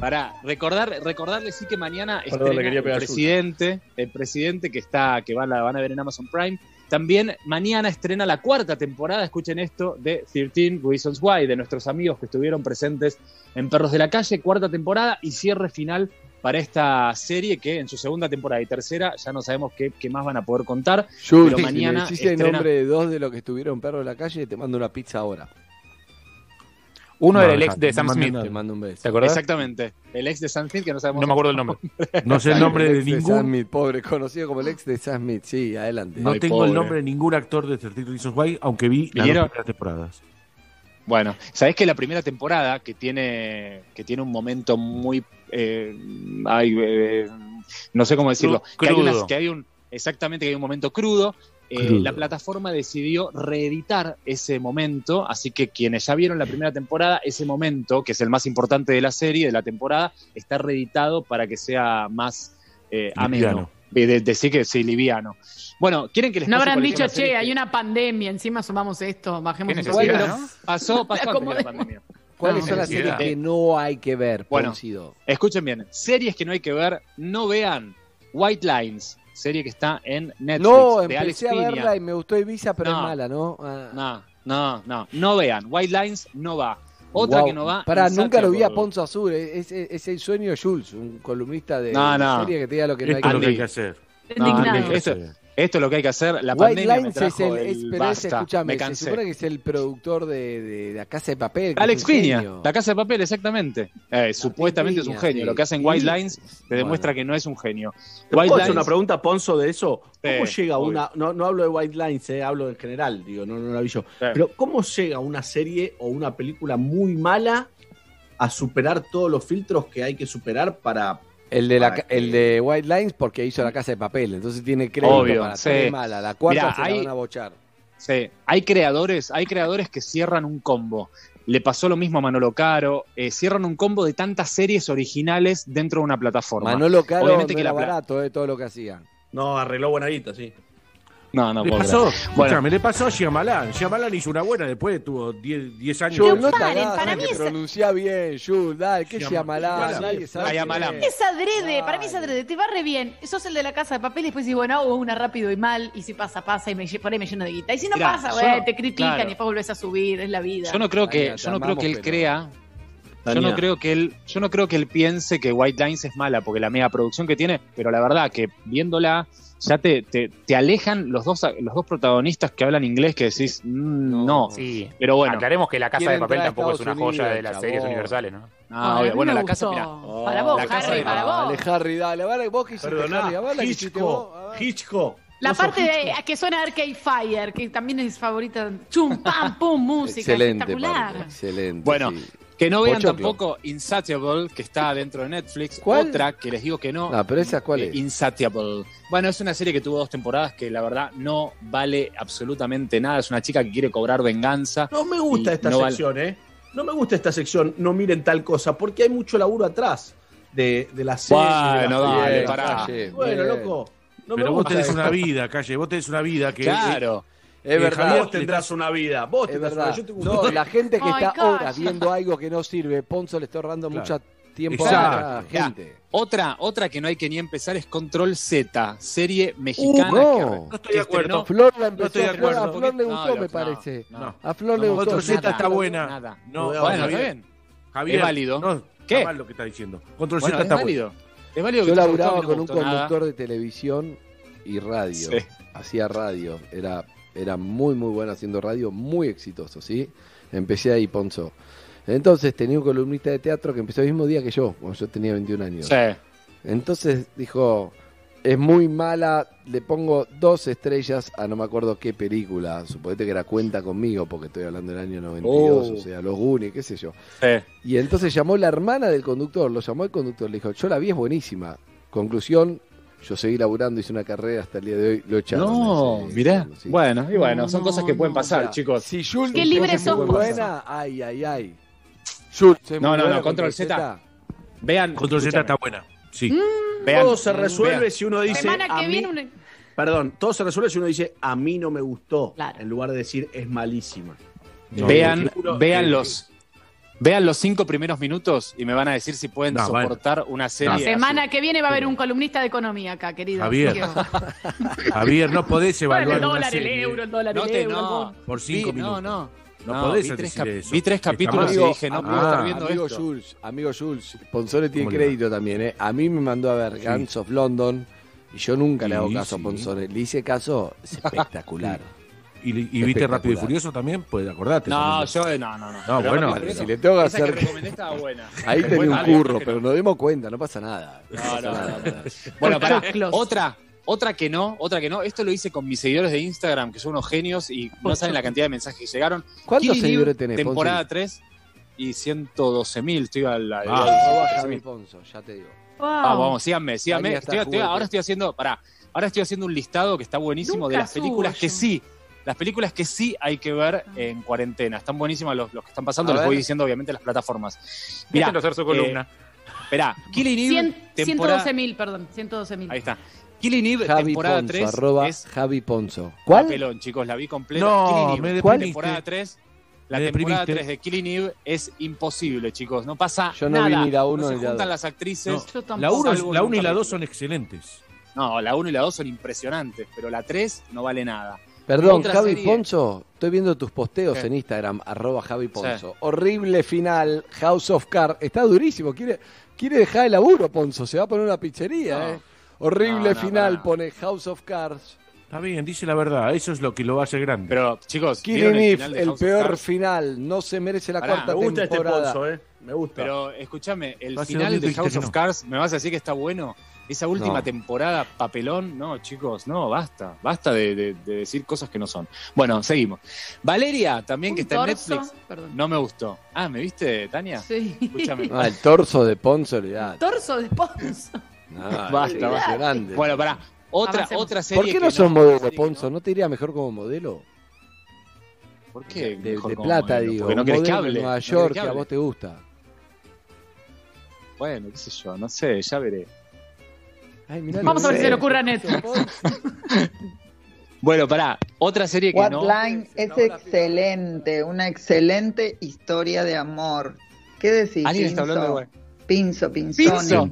S16: para recordar, recordarles sí que mañana
S5: Perdón,
S16: estrena
S5: le
S16: el presidente, el presidente que está, que van, la van a ver en Amazon Prime. También mañana estrena la cuarta temporada, escuchen esto, de 13 Reasons Why, de nuestros amigos que estuvieron presentes en Perros de la Calle, cuarta temporada y cierre final para esta serie que en su segunda temporada y tercera ya no sabemos qué, qué más van a poder contar.
S2: Juli,
S16: pero
S2: si
S16: mañana
S2: me decís el
S16: estrena-
S2: nombre de dos de los que estuvieron perro en la calle, te mando una pizza ahora.
S17: Uno
S4: No,
S17: era el ex de Sam Smith.
S2: Te mando un beso.
S17: ¿Te acordás?
S16: Exactamente, el ex de Sam Smith que no sabemos.
S17: No me acuerdo el nombre.
S4: No sé el nombre
S2: El
S4: de
S2: ex Sam
S4: ningún.
S2: Smith, pobre, conocido como el ex de Sam Smith. Sí, adelante.
S4: No
S16: Ay,
S4: tengo
S16: pobre.
S4: el nombre de ningún actor de 13 Reasons Why, aunque vi las dos primeras temporadas.
S16: Bueno, sabés que la primera temporada que tiene que tiene un momento muy eh, ay, eh, no sé cómo decirlo,
S17: Cru-
S16: que hay, unas-
S17: crudo.
S16: que hay un exactamente que hay un momento crudo. Eh, la plataforma decidió reeditar ese momento, así que quienes ya vieron la primera temporada, ese momento, que es el más importante de la serie, de la temporada, está reeditado para que sea más eh, ameno. De, de- decir que sí, liviano. Bueno, ¿quieren que les
S3: No habrán dicho, che, hay una pandemia, encima sumamos esto, bajemos un.
S16: Pasó, pasó
S3: La
S16: antes de la
S3: acomodé.
S16: pandemia.
S2: ¿Cuáles
S3: No,
S2: son las series que no hay que ver,
S16: Bueno.
S2: Poncido?
S16: Escuchen bien, series que no hay que ver, no vean White Lines, serie que está en Netflix
S2: No,
S16: de Alex
S2: empecé a
S16: Piña.
S2: verla y me gustó Ibiza, pero
S16: No.
S2: es mala, ¿no? Ah.
S16: No, no, no, no vean. White Lines no va. Otra
S2: Guau.
S16: que no va.
S2: Pará, nunca lo vi a. Ponzo Azul. Es, es- es el sueño de Jules, un columnista de,
S16: No,
S2: de
S16: no.
S2: serie que te diga lo que no hay que
S4: lo que hay que hacer.
S16: No, esto es lo que hay que hacer. La
S2: White
S16: pandemia
S2: Lines
S16: me
S2: es el,
S16: el
S2: pero
S16: basta, escuchame.
S2: Se supone que es el productor de, de la Casa de Papel.
S16: Alex Piña, la Casa de Papel, exactamente. Eh, supuestamente es un genio. Lo que
S5: hacen
S16: White Lines te demuestra que no es un genio. White Lines...
S5: una pregunta, Ponzo, de eso? ¿Cómo llega una, no, no, hablo de White Lines, eh, hablo en general, digo, no, no la vi yo, sí. pero ¿cómo llega una serie o una película muy mala a superar todos los filtros que hay que superar para
S2: el de, la, el de White Lines porque hizo la casa de papel, entonces tiene crédito
S16: Obvio,
S2: para
S16: sí.
S2: mala. La cuarta se van a bochar.
S16: Sí, hay creadores, hay creadores que cierran un combo. Le pasó lo mismo a Manolo Caro. Eh, cierran un combo de tantas series originales dentro de una plataforma.
S2: Manolo Caro
S16: Obviamente
S2: no era barato eh, todo lo que hacían
S5: No, arregló buena sí.
S16: No, no,
S4: le pasó,
S16: bueno.
S4: me le pasó a Shyamalan. Shyamalan hizo una buena, después tuvo 10 años.
S2: Jules, no
S3: paren, para mí es...
S2: pronuncia bien, Jules, dale, ¿qué Shyamalan? Nadie sabe Es
S3: adrede, para mí es adrede, te va re bien. Sos el de la casa de papel y después dices, bueno, hago una rápido y mal, y si pasa, pasa, y me, por ahí me lleno de guita. Y si no
S16: Mirá,
S3: pasa, güey,
S16: no,
S3: te critican
S16: claro.
S3: y después volvés a subir, es la vida.
S16: Yo no creo que,
S2: Ay,
S16: yo no creo que él
S2: pero...
S16: crea yo no creo que él, yo no creo que él piense que White Lines es mala, porque la mega producción que tiene, pero la verdad que viéndola ya te, te, te, alejan los dos, los dos protagonistas que hablan inglés que decís, mm, no.
S17: Sí.
S16: Pero bueno.
S17: Aclaremos que La Casa de Papel tampoco es una joya de las series universales, ¿no?
S16: Ah, obvio. Bueno, La Casa, mirá.
S3: Para vos, Harry, para vos.
S2: Dale, Harry, dale. Vale, vos que hiciste, Perdona,
S5: Hitchcock, Hitchcock.
S3: La parte de, que suena Arcade Fire, que también es favorita. Chum, pam, pum, música. Espectacular.
S2: Excelente.
S16: Bueno. Que no vean tampoco Insatiable, que está dentro de Netflix. Otra que les digo que no.
S2: Ah, pero esa cuál
S16: eh,
S2: es.
S16: Insatiable. Bueno, es una serie que tuvo dos temporadas que la verdad no vale absolutamente nada. Es una chica que quiere cobrar venganza.
S5: No me gusta esta sección, ¿eh? No me gusta esta sección, no miren tal cosa, porque hay mucho laburo atrás de, de la serie.
S16: Bueno, dale, pará.
S5: Bueno, loco. No
S4: pero me
S5: gusta
S4: vos
S5: tenés
S4: una vida, Calle, vos tenés una vida que...
S16: Claro.
S2: Es verdad.
S5: Vos tendrás una vida. Vos
S2: es verdad.
S5: Yo
S2: no, la gente que
S3: oh
S2: está ahora viendo algo que no sirve, Ponzo le está ahorrando
S4: claro.
S2: mucha tiempo a la gente.
S16: Otra, otra que no hay que ni empezar es Control Z, serie uh, mexicana.
S2: Uh, no.
S4: no. estoy de
S16: este,
S4: acuerdo.
S2: Flor la empezó,
S4: no
S2: acuerdo. A Flor, le gustó, me parece. A Flor le gustó.
S4: Control Z está buena.
S16: Nada.
S4: No,
S5: bueno,
S4: Javier,
S16: está bien. Es válido. ¿Qué?
S4: Lo que está diciendo. Control
S16: bueno,
S4: Z está
S16: válido. Es válido
S2: Yo laburaba con un conductor de televisión y radio. Hacía radio. Era era muy, muy bueno haciendo radio, muy exitoso, ¿sí? Empecé ahí, Ponzo. Entonces tenía un columnista de teatro que empezó el mismo día que yo, cuando yo tenía 21 años.
S16: Sí.
S2: Entonces dijo, es muy mala, le pongo dos estrellas a no me acuerdo qué película, suponete que era Cuenta conmigo, porque estoy hablando del año 92,
S16: oh.
S2: o sea, los Goonies, qué sé yo.
S16: Eh.
S2: Y entonces llamó la hermana del conductor, lo llamó el conductor, le dijo, yo la vi, es buenísima. Conclusión, yo seguí laburando, hice una carrera hasta el día de hoy, lo echaron.
S16: No,
S2: ese,
S16: mirá. Bueno, y bueno, son cosas que pueden pasar, chicos.
S2: Si
S3: Qué libre sos
S2: buena, ay, ay, ay.
S16: No, no, no, control Z. Vean.
S4: Control Z está buena. Sí.
S16: Mm.
S5: Todo se resuelve si uno dice. A mí,
S3: una...
S5: Perdón, todo se resuelve si uno dice a mí no me gustó.
S3: Claro.
S5: En lugar de decir es malísima.
S16: Vean, vean los. Vean los cinco primeros minutos y me van a decir si pueden soportar una serie.
S3: La semana que viene va a haber un columnista de economía acá, querido.
S4: Javier, Javier no podés evaluar.
S3: el dólar, el euro, el dólar,
S16: no
S3: el euro.
S16: No.
S4: Por cinco minutos.
S16: No, no.
S4: No, podés
S16: vi tres, vi tres capítulos y dije, no puedo ah, estar
S2: amigo. Jules, amigo Jules, Ponzone tiene crédito también, ¿eh? A mí me mandó a ver. Guns of London y yo nunca le hago caso a Ponzone. Le hice caso, espectacular.
S4: ¿Y, viste Rápido y Furioso también? Pues acordate.
S16: No, yo no, no, no.
S4: No, bueno,
S2: si le tengo que hacer. Ahí tenía
S16: bueno,
S2: un curro, pero nos dimos cuenta, no pasa nada. No, pasa
S16: no, no, Bueno,
S3: para
S16: otra. Otra que no, otra que no. Esto lo hice con mis seguidores de Instagram, que son unos genios y no saben la cantidad de mensajes que llegaron.
S2: ¿Cuántos seguidores tenés?
S16: Temporada
S2: Ponzi?
S16: 3 y 112 mil. Estoy a la.
S2: Ah, Ponzo, ya te digo.
S16: Vamos, ah, vamos, síganme, síganme. Ahora estoy haciendo, pará, ahora estoy haciendo un listado que está buenísimo de las películas que sí las películas que sí hay que ver en cuarentena. Están buenísimas los, los que están pasando,
S2: a
S16: les
S2: ver.
S16: voy diciendo obviamente las plataformas. Mirá,
S17: hacer su columna.
S16: Eh, esperá, Killing Eve.
S3: 112.000, perdón, 112.000.
S16: Ahí está. Killing Eve,
S2: Javi
S16: temporada
S2: Ponzo,
S16: 3.
S2: Arroba
S16: es
S2: Javi Ponzo. ¿Cuál?
S16: Pelón, chicos, la vi completa.
S4: No,
S16: Killing Eve,
S4: ¿cuál?
S16: temporada 3. La temporada 3 de Killing Eve es imposible, chicos. No pasa nada.
S2: Yo no
S16: nada.
S2: Vi ni la 1
S16: no se
S2: ni la
S16: juntan
S2: dos.
S16: las actrices.
S4: No, la 1 la y la 2 son excelentes.
S16: No, la 1 y la 2 son impresionantes, pero la 3 no vale nada.
S2: Perdón, Javi. Ponzo, estoy viendo tus posteos en Instagram, arroba Javi Ponzo. Horrible final, House of Cards. Está durísimo, quiere, quiere dejar el laburo, Ponzo, se va a poner una pizzería.
S5: No.
S2: Eh. Horrible final, pone House of Cards.
S4: Está bien, dice la verdad, eso es lo que lo hace grande.
S16: Pero, chicos,
S2: Killing
S16: If, el,
S2: peor final, no se merece la cuarta temporada.
S5: Me gusta este Ponzo, eh. Me gusta.
S16: Pero, escúchame, el final de House of Cards, ¿me vas a decir que está bueno? Esa última
S2: No.
S16: temporada, papelón, no, chicos, no, basta, basta de, de- de decir cosas que no son. Bueno, seguimos. Valeria, también que está en Netflix,
S3: perdón.
S16: no me gustó. Ah, ¿me viste, Tania?
S3: Sí.
S16: Escúchame.
S2: Ah, el torso de Ponce, olvidate.
S3: Torso de Ponzo.
S2: No,
S16: Basta,
S2: grande.
S16: Bueno, pará, otra,
S3: Avancemos.
S16: otra serie
S2: ¿Por qué
S16: que
S2: no sos
S16: una
S2: modelo,
S16: que
S2: Ponzo? ¿No te iría mejor como modelo?
S16: ¿Por qué?
S2: De, de plata,
S16: modelo?
S2: digo.
S16: Porque no querés que
S2: modelo de
S16: hable.
S2: Nueva York,
S16: que
S2: que a
S16: hable.
S2: vos te gusta.
S16: Bueno, qué sé yo, no sé, ya veré.
S2: Ay, mirá
S3: Vamos a ver si se le ocurre a Netflix.
S16: Bueno, pará, otra serie que no.
S17: Hotline es excelente, una excelente historia de amor. ¿Qué decís,
S16: Alguien está hablando de bueno.
S17: Pinzo, Pinzoni.
S16: Pinzo.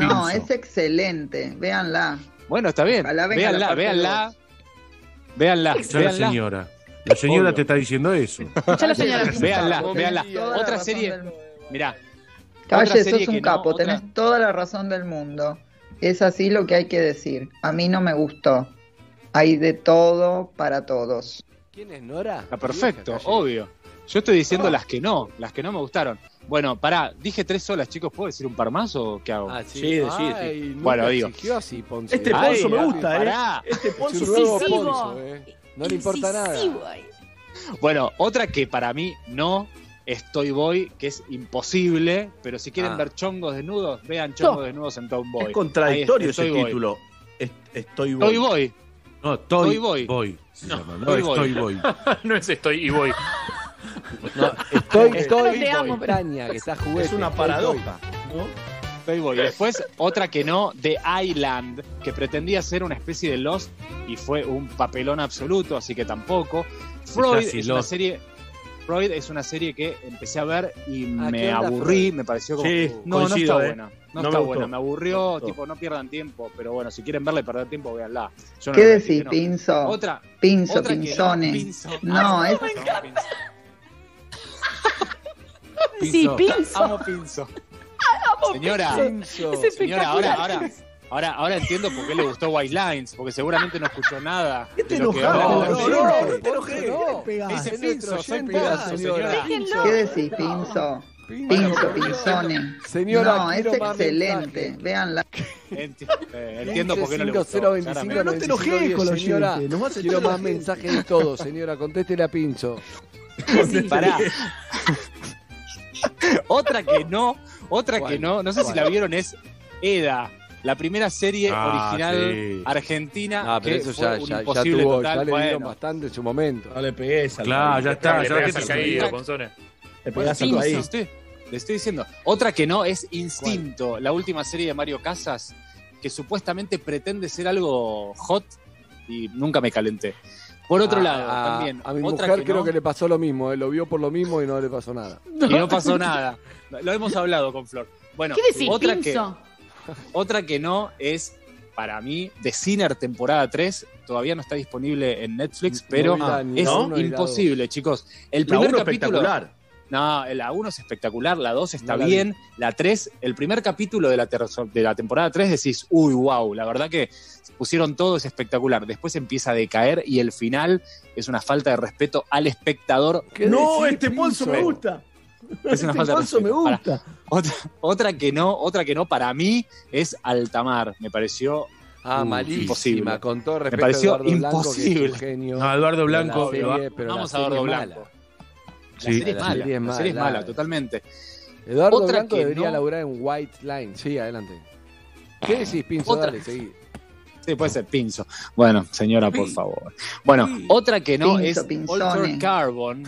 S17: No, es excelente, véanla.
S16: Bueno, está bien. Véanla, véanla. Véanla,
S4: Escuchá la señora. La señora
S16: Obvio.
S4: te está diciendo eso.
S3: Escuchá la señora.
S16: Véanla, véanla. Otra serie, mirá.
S17: Calle, sos un capo,
S16: otra-
S17: tenés toda la razón del mundo. Es así lo que hay que decir. A mí no me gustó. Hay de todo para todos.
S2: ¿Quién es Nora?
S16: Está perfecto,
S2: Vieja,
S16: obvio. Yo estoy diciendo las que no, las que no me gustaron. Bueno, pará, dije tres solas, chicos. ¿Puedo decir un par más o qué hago?
S2: Ah, sí,
S5: Sí, sí, sí.
S2: Ay, nunca
S16: Bueno, digo.
S2: así, Ponce.
S5: Este Ponzo me
S16: ay,
S5: gusta, ¿eh?
S16: pará.
S5: Este
S2: Es
S5: Ponzo
S2: nuevo.
S3: Incisivo.
S2: Ponzo, eh. No le importa nada.
S16: Bueno, otra que para mí no estoy boy, que es imposible, pero si quieren
S2: Ah.
S16: ver chongos desnudos, vean chongos
S3: No.
S16: desnudos en Tom Boy.
S5: Es contradictorio ese
S16: estoy boy.
S5: título. Es- Estoy
S16: Estoy
S5: boy.
S16: boy.
S4: No, Toy
S16: Toy Boy.
S4: Boy. no
S16: Toy
S4: es
S16: Boy.
S4: Boy.
S18: no es estoy y voy.
S2: No, estoy,
S16: No
S2: estoy, que está juguete.
S5: Es una
S2: Estoy,
S5: paradoja. ¿no?
S16: Estoy boy. Después, otra que no, The Island, que pretendía ser una especie de Lost y fue un papelón absoluto, así que tampoco. Freud es una
S4: Lost.
S16: serie. Freud es una serie que empecé a ver y
S2: Ah, ¿qué
S16: me aburrí,
S2: Freud?
S16: me pareció como.
S5: Sí,
S16: no,
S5: coincido,
S16: no está
S5: eh.
S16: buena. No,
S5: No
S16: está
S5: me
S16: buena,
S5: gustó.
S16: me aburrió,
S5: Me
S16: tipo, no pierdan tiempo, pero bueno, si quieren verla y perder tiempo, véanla. Yo no
S17: ¿Qué decís. Pinzo?
S16: Otra,
S17: Pinzo,
S16: otra que no,
S17: Pinzone.
S16: Pinzo.
S17: No,
S16: Ay,
S17: es-
S16: me encanta.
S3: Sí, Pinzo.
S16: Amo Pinzo. Señora,
S2: Pinzo.
S16: Señora, ahora, ahora, ahora, ahora entiendo por qué le gustó White Lines, porque seguramente no escuchó nada
S5: ¿Qué te enojás? No, no, no, no. ¿Qué
S17: decís, Pinzo? Pinzo, Pinzone.
S2: Señora,
S17: no, es excelente.
S16: Enti- eh, entiendo por qué no le gustó.
S2: 5025
S16: claramente.
S5: Pero no te enojes
S2: 9510,
S5: con los
S2: señora. Quiero más mensajes de todo, señora. Contéstele a Pinzo.
S16: Pará. otra que no, otra
S2: ¿Cuál?
S16: que no, no sé si la vieron, es Eda. La primera serie
S4: Ah,
S16: original
S4: sí.
S16: argentina
S2: Ah, pero
S16: que
S2: eso
S16: fue
S2: ya,
S16: un
S2: ya, ya
S16: imposible
S2: tuvo,
S16: total.
S2: ya le dieron
S16: bueno,
S2: bastante en su momento.
S5: No le pegues al
S4: Claro, ya está.
S18: Le
S4: Ya
S18: pegas
S4: que
S18: al
S4: te-
S18: caído.
S5: Le pegas al
S16: Pinzo,
S5: país.
S16: estoy- le estoy diciendo. Otra que no es Instinto, la última serie de Mario Casas, que supuestamente pretende ser algo hot y nunca me calenté. Por otro
S2: A-
S16: lado,
S2: a,
S16: también.
S2: A mi
S16: otra
S2: mujer
S16: que
S2: creo
S16: no,
S2: que le pasó lo mismo. eh, Lo vio por lo mismo y no le pasó nada.
S16: y no pasó nada. Lo hemos hablado con Flor. Bueno,
S3: ¿Qué decís,
S16: otra que,
S3: Pinzo?
S16: otra que no es, para mí, The Sinner temporada 3. Todavía no está disponible en Netflix, pero
S2: la-
S16: es
S2: la la
S16: imposible, chicos. El
S5: La
S16: primer
S5: uno
S16: capítulo.
S5: espectacular.
S16: No, la 1 es espectacular, la 2 está
S2: No la
S16: bien, la 3, el primer capítulo de la, ter- de la temporada 3 decís, uy, wow, la verdad que pusieron todo, es espectacular. Después empieza a decaer y el final es una falta de respeto al espectador.
S2: ¿Qué
S5: No, este
S2: Pinzo?
S5: me gusta.
S16: Es una
S5: Este
S16: falta de
S5: Ponzo me.
S16: Pará. Otra, otra que no, otra que no para mí es Altamar, me pareció
S2: Ah,
S16: Uh,
S2: malísima.
S16: imposible.
S2: Con todo respeto
S16: pareció
S2: a Eduardo Blanco, que es
S16: imposible.
S2: un genio.
S4: No, Eduardo Blanco.
S2: serie, pero
S16: Vamos
S2: la
S16: a Eduardo
S2: serie es
S16: Blanco.
S2: mala.
S16: La
S4: Sí,
S16: serie es
S2: la
S16: mala, la serie es
S2: mala.
S16: mala, totalmente.
S2: Eduardo
S16: Otra
S2: Blanco
S16: que
S2: debería
S16: no-
S2: laburar en White Line. Sí, adelante. ¿Qué decís, Pinzo?
S16: Otra-
S2: Dale, seguí.
S16: Sí, puede ser Pinzo. Bueno, señora, por favor. Bueno, otra que no
S17: Pinzo,
S16: es
S17: Pinzone.
S16: Alter Carbon.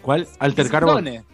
S4: ¿Cuál? Alter Carbon.
S16: Pinzone.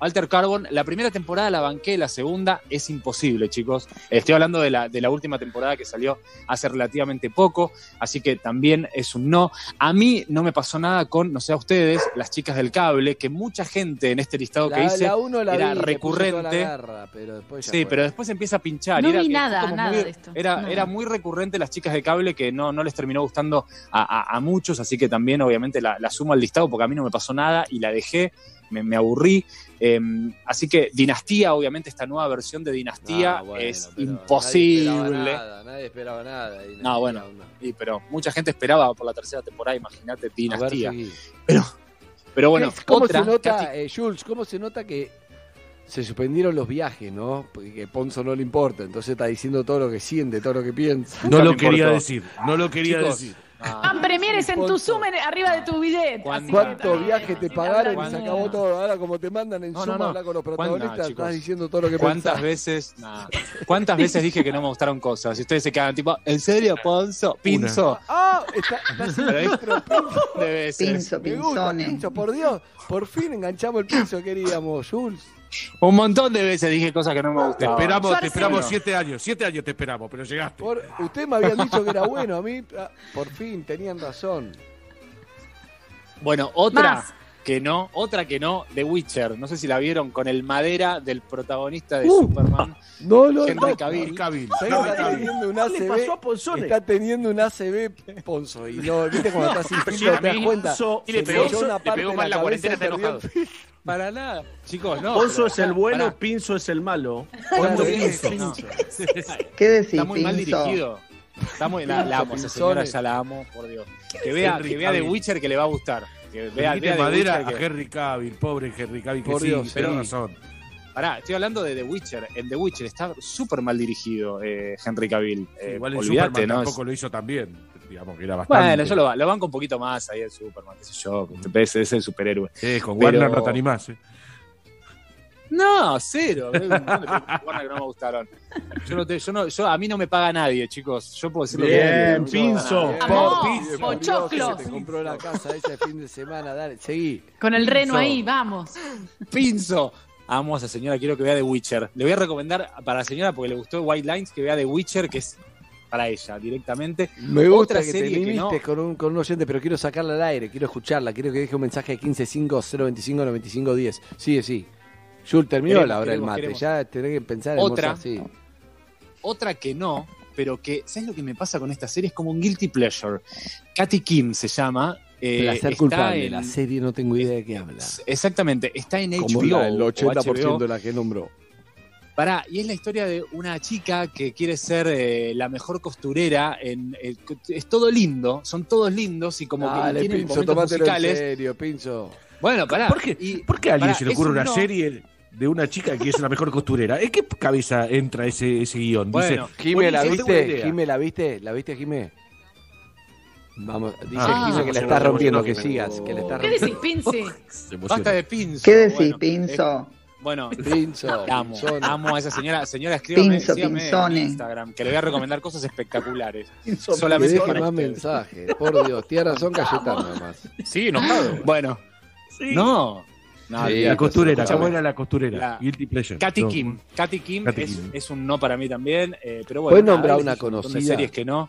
S16: Alter Carbon, la primera temporada la banqué, la segunda es imposible, chicos. Estoy hablando de la, de la última temporada que salió hace relativamente poco, así que también es un no. A mí no me pasó nada con, no sé a ustedes, las chicas del cable, que mucha gente en este listado que
S2: La,
S16: hice
S2: la uno la
S16: era
S2: vi,
S16: recurrente.
S2: garra, pero después ya
S16: Sí,
S2: fue.
S16: pero después empieza a pinchar.
S3: No
S16: y era,
S3: vi nada, nada
S16: muy-
S3: de esto.
S16: Era, muy recurrente las chicas de cable que no, no les terminó gustando a, a- a muchos, así que también obviamente la, la sumo al listado porque a mí no me pasó nada y la dejé. me, me aburrí. Eh, así que Dinastía, obviamente, esta nueva versión de Dinastía
S2: Ah, bueno,
S16: es imposible.
S2: Nadie esperaba nada, nadie esperaba nada.
S16: No, bueno, pero mucha gente esperaba por la tercera temporada, imagínate. Dinastía. Pero, pero bueno,
S2: ¿Ves ¿Cómo
S16: otra,
S2: se nota, eh, Jules, cómo se nota que se suspendieron los viajes, ¿no? Porque que Ponzo no le importa, entonces está diciendo todo lo que siente, todo lo que piensa.
S4: No lo quería decir, no lo quería
S16: Chicos,
S4: decir.
S3: Van premieres en tu Zoom en- arriba de tu bidet. así que
S2: ¿Cuántos
S3: también,
S2: viajes te
S3: sin
S2: pagaron y se acabó todo? Ahora como te mandan en
S16: No,
S2: Zoom
S16: no, no.
S2: a hablar con los
S16: ¿Cuán-
S2: protagonistas,
S16: nah,
S2: estás
S16: chicos.
S2: diciendo todo lo que
S16: ¿Cuántas
S2: pensás.
S16: veces, nah, cuántas veces dije que no me gustaron cosas? Y ustedes se quedan tipo, ¿en serio, Ponzo? Pinzo.
S2: Ah, está, está haciendo
S16: Pero ahí-
S2: intro, Pinzo.
S16: Debe ser.
S17: Pinzo,
S2: Me gusta,
S17: pinzones.
S2: Pinzo, por Dios, por fin enganchamos el pinzo, queríamos, Jules.
S16: Un montón de veces dije cosas que no me
S4: Te
S16: gustaban.
S4: esperamos, te esperamos siete años, siete años te esperamos, pero llegaste.
S2: Por, ustedes me habían dicho que era bueno, a mí, ah, por fin, tenían razón.
S16: Bueno, otra
S3: Más.
S16: que no, otra que no, The Witcher. No sé si la vieron con el madera del protagonista de
S2: Uh.
S16: Superman.
S2: No, no,
S16: Henry
S2: no.
S16: Cavill.
S4: Cavill.
S2: ¿Sabés que está teniendo un
S5: ¿Qué le pasó a
S2: ACB?
S5: Ponzone?
S2: Está teniendo un ACB Ponzo. Y no, viste cuando estás sin
S5: pero
S2: filtro,
S5: sí,
S2: te das cuenta. Se
S5: le pegó- le pegó mal la
S2: cabeza
S5: cuarentena,
S2: y
S5: está enojado.
S16: Para nada. Chicos, no.
S5: Ponzo
S16: pero
S5: es el bueno,
S16: pará.
S5: Pinzo es el malo.
S2: Claro,
S16: Muy bien,
S2: Pinzo.
S16: no.
S17: ¿Qué decís,
S16: Está muy mal
S17: Pinzo?
S16: dirigido. Está muy, la, la amo, esa señora ya la amo, por Dios. Que vea, que vea The. Witcher que le va a gustar. Que vea, vea The
S4: madera
S16: Witcher
S4: a
S16: que-
S4: Henry Cavill, pobre Henry Cavill, que
S2: Por
S4: sí,
S2: Dios,
S4: tenés
S2: sí.
S4: razón.
S16: Pará, estoy hablando de The Witcher. En The Witcher está súper mal dirigido eh, Henry Cavill. Eh,
S4: Igual el
S16: olvídate,
S4: Superman
S16: ¿no?
S4: tampoco lo hizo tan bien. Digamos que era bastante.
S16: Bueno, yo lo, lo banco un poquito más ahí el Superman, qué sé yo. Es, es el superhéroe.
S4: Eh, con
S16: Pero-
S4: Warner no te animás, eh.
S16: No, cero. Hay un montón de películas que no me gustaron. Yo no te- yo no- yo- a mí no me paga nadie, chicos. Yo puedo decir lo que
S5: Bien,
S16: me
S5: Pinzo.
S2: que Te compró la casa ese fin de semana, dale, seguí.
S3: Con el reno
S16: Pinzo.
S3: ahí, vamos.
S16: Pinzo. Amo a esa señora, quiero que vea The Witcher. Le voy a recomendar para la señora porque le gustó White Lines que vea The Witcher, que es para ella directamente.
S2: Me gusta
S16: Otra
S2: que te
S16: serie que
S2: viniste
S16: no-
S2: con, un, con un oyente, pero quiero sacarla al aire, quiero escucharla, quiero que deje un mensaje de 1550259510. Sigue, sí. Jules, terminó
S16: Queremos,
S2: la hora del mate,
S16: queremos.
S2: ya tenés que pensar en
S16: Otra. Otra que no, pero que, ¿sabes lo que me pasa con esta serie? Es como un guilty pleasure. Katy Kim se llama. eh,
S2: Placer culpable,
S16: en-
S2: la serie no tengo idea de qué habla.
S16: Exactamente, está en
S2: Como
S16: HBO.
S2: el
S16: o
S2: 80%
S16: HBO.
S2: de la que nombró.
S16: Pará, y es la historia de una chica que quiere ser eh, la mejor costurera. En, eh, es todo lindo, son todos lindos y como
S2: Dale,
S16: que tienen
S2: Pinzo,
S16: momentos
S2: en
S16: musicales.
S2: serio, Pinzo.
S16: Bueno, pará.
S4: ¿Por qué,
S16: y-
S4: por qué a alguien
S16: pará,
S4: se le ocurre
S16: un
S4: una
S16: no.
S4: serie de una chica que es la mejor costurera? ¿En qué cabeza entra ese, ese guion?
S16: Bueno,
S4: Dice,
S2: Jime, ¿la viste? Jime, ¿la viste? ¿La viste, Jime? Vamos, dice
S4: Ah,
S2: Jime que la está rompiendo, que sigas, que la está
S3: ¿Qué
S2: rompiendo.
S3: decís, Pinci?
S4: Se emociona.
S16: Basta de Pinzo.
S17: ¿Qué decís,
S16: Bueno,
S17: Pinzo?
S16: eh, bueno,
S2: Pinzo,
S16: amo,
S2: Pinzone.
S16: amo a esa señora. Señora, escríbame,
S17: Pinzo,
S16: en. Instagram, que le voy a recomendar cosas espectaculares.
S2: Que
S16: Solamente
S2: deje
S16: para
S2: más
S16: ustedes.
S2: mensajes, por Dios, tiene razón Cayetano además.
S16: Sí, enojado. Bueno, no. no
S2: Sí,
S16: olvídate.
S4: La costurera. ¿cómo era la costurera?
S16: La-
S4: Guilty pleasure.
S16: Katy
S4: No.
S16: Kim. Katy Kim,
S4: Katy
S16: es,
S4: Kim.
S16: es un no para mí también, eh, pero bueno.
S2: ¿Puedes nombrar
S16: hay
S2: una
S16: de
S2: conocida?
S16: series que no.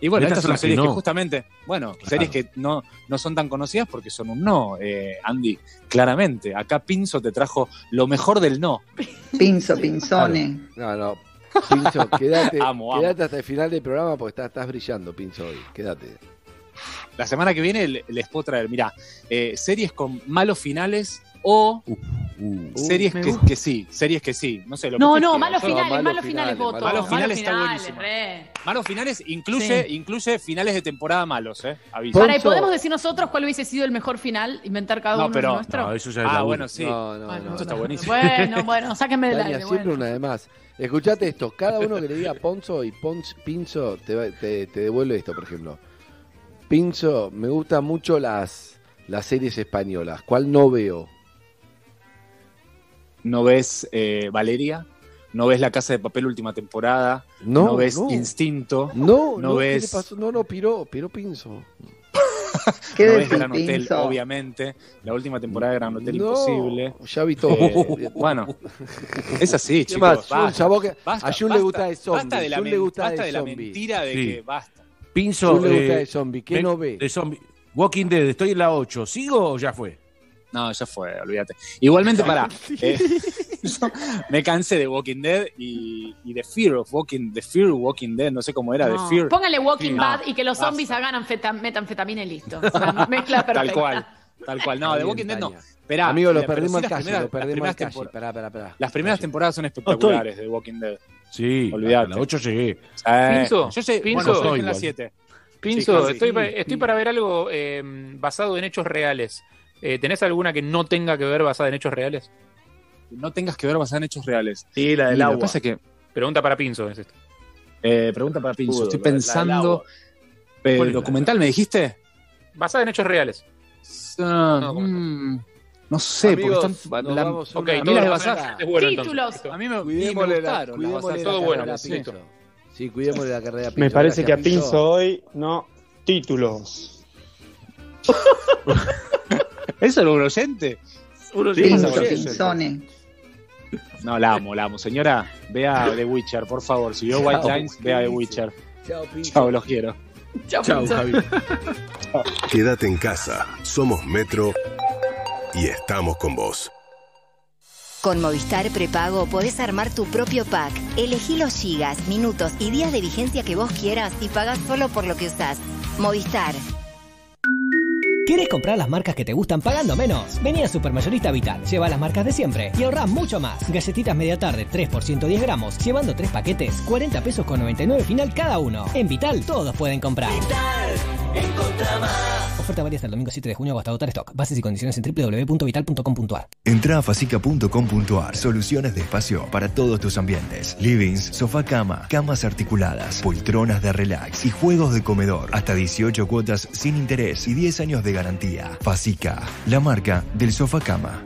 S16: Y bueno,
S4: Estas son las
S16: series que,
S4: no.
S16: justamente, bueno,
S4: Claro.
S16: series que no, no son tan conocidas porque son un no, eh, Andy, claramente. Acá Pinzo te trajo lo mejor del no.
S17: Pinzo, pinzones.
S2: No, no. Pinzo, quédate,
S16: Amo, amo.
S2: quédate hasta el final del programa porque estás, estás brillando, Pinzo, hoy. Quédate.
S16: La semana que viene le- les puedo traer, mirá, eh, series con malos finales o
S4: Uh,
S16: series
S3: me
S16: que, sí, series que sí. No sé, lo que
S3: No, no, malos finales,
S2: malos
S3: malos finales,
S2: finales,
S3: voto.
S16: malos finales está buenísimo.
S3: re.
S16: Malos finales incluye,
S3: Sí.
S16: incluye finales de temporada malos, ¿eh? Aviso.
S3: Para, ¿y podemos decir nosotros cuál hubiese sido el mejor final? Inventar cada
S16: No,
S3: uno
S16: pero-
S3: nuestro.
S4: no, eso ya es
S16: Ah, bueno, sí.
S2: No, no,
S3: Bueno,
S2: no.
S16: Eso está
S2: no.
S16: buenísimo.
S3: Bueno, bueno, sáquenme del aire.
S2: siempre
S3: bueno.
S2: una de más. Escuchate esto, cada uno que le diga Ponzo y Ponz, Pinzo te, te, te devuelve esto, por ejemplo. Pinzo, me gustan mucho las, las series españolas. ¿Cuál no veo?
S16: No ves eh, Valeria, no ves La Casa de Papel última temporada,
S2: No,
S16: no, ves
S2: no.
S16: Instinto,
S2: No,
S16: No
S2: no, ¿qué
S16: ves-
S2: le pasó? No, no, piró, piró Pinzo.
S17: ¿Qué
S16: no ves Gran Hotel,
S17: Pinzo?
S16: obviamente, la última temporada de Gran Hotel
S2: No,
S16: Imposible.
S2: Ya vi todo.
S16: Eh, bueno, es así,
S2: ¿Qué
S16: chicos.
S2: más?
S16: basta,
S2: que-
S16: basta,
S2: a Jun le gusta de zombie.
S16: Basta de la, men-
S2: gusta
S16: basta
S2: de
S16: de la mentira de
S4: Sí.
S16: que basta.
S4: Pinzo,
S2: Jun le gusta
S4: eh,
S2: de zombie. ¿Qué
S4: ven-
S2: no ve?
S4: de zombie. Walking Dead, estoy en la 8. ¿Sigo o ya fue?
S16: No, ya fue, olvídate. Igualmente, para. yo me cansé de Walking Dead y, y de Fear of Walking, The Fear of Walking Dead, no sé cómo era,
S3: No.
S16: The Fear.
S3: Póngale Walking
S16: Sí,
S3: Bad
S16: no,
S3: y que los
S16: basta.
S3: zombies hagan anfeta- metanfetamina y listo. O sea, mezcla perfecta.
S16: Tal cual. Tal cual. No, The
S2: bien,
S16: Walking Dead no. Esperá,
S2: Amigo, lo perdimos
S16: las
S2: calle,
S16: primeras-
S2: lo
S16: las
S2: perdimos
S16: primeras
S2: al calle.
S16: tempor-
S2: Esperá, esperá, esperá.
S16: Las primeras temporadas son espectaculares de The Walking Dead.
S4: Sí,
S16: Olvídate.
S4: hasta la 8 llegué.
S18: Pinzo,
S16: yo sé,
S18: Pinzo,
S16: bueno, yo en la
S4: igual.
S16: 7.
S18: Pinzo,
S16: Sí,
S18: estoy,
S16: sí.
S18: pa- estoy para ver algo eh, basado en hechos reales. Eh, ¿Tenés alguna que no tenga que ver basada en hechos reales?
S16: No tengas que ver basada en hechos reales.
S5: Sí, la del
S16: Y Lo
S5: agua.
S16: que pasa es que,
S18: Pregunta para Pinzo es esto.
S16: eh, pregunta para Pinzo,
S5: Fútbol,
S16: estoy
S5: la- la
S16: pensando.
S5: agua.
S16: eh,
S18: ¿Cuál es la-
S16: ¿Documental me dijiste?
S18: Basada en hechos reales.
S16: Ah,
S18: No,
S16: mm, no sé,
S2: Amigos,
S16: porque están.
S2: nos
S16: la-
S2: vamos
S18: Ok,
S2: una-
S16: a mí las
S18: lo
S16: basadas-
S18: es bueno entonces.
S3: Títulos.
S18: Listo.
S16: A mí me, me
S2: Cuidémosle la,
S16: gustaron las
S2: cuidémosle la
S18: todo bueno, listo.
S2: Sí, cuidémosle la carrera a Pinzo.
S19: Me parece que a Pinzo hoy no títulos.
S16: ¿Eso era un oyente?
S17: Pinzone.
S16: No, la amo, la amo. Señora, vea The Witcher, por favor. Si vio White Lines,
S2: ¿qué
S16: vea The? Witcher.
S2: Chao.
S16: Chao, los quiero.
S3: Chao,
S2: Chao. Javi.
S9: Quédate en casa. Somos Metro y estamos con vos.
S7: Con Movistar Prepago podés armar tu propio pack. Elegí los gigas, minutos y días de vigencia que vos quieras y pagás solo por lo que usás. Movistar.
S20: ¿Quieres comprar las marcas que te gustan pagando menos? Vení a Supermayorista Vital, lleva las marcas de siempre y ahorrá mucho más. Galletitas media tarde 3 por 110 gramos, llevando 3 paquetes, 40 pesos con 99 final cada uno. En Vital todos pueden comprar. Oferta varía hasta el domingo 7 de junio o hasta agotar stock. Bases y condiciones en www.vital.com.ar.
S21: Entra a facica.com.ar. Soluciones de espacio para todos tus ambientes. Livings, sofá cama, camas articuladas, poltronas de relax y juegos de comedor. Hasta 18 cuotas sin interés y 10 años de garantía. Facica, la marca del sofá cama.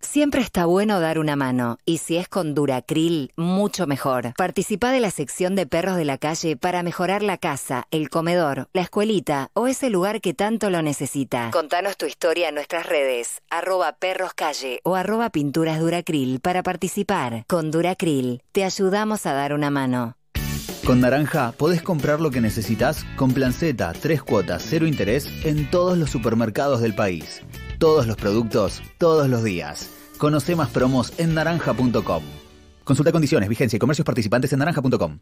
S7: Siempre está bueno dar una mano, y si es con Duracril, mucho mejor. Participa de la sección de perros de la calle para mejorar la casa, el comedor, la escuelita o ese lugar que tanto lo necesita. Contanos tu historia en nuestras redes, arroba perroscalle o arroba pinturas Duracril para participar. Con Duracril, te ayudamos a dar una mano.
S22: Con Naranja podés comprar lo que necesitas con Plan tres cuotas, cero interés en todos los supermercados del país. Todos los productos, todos los días. Conoce más promos en naranja.com. Consulta condiciones, vigencia y comercios participantes en naranja.com.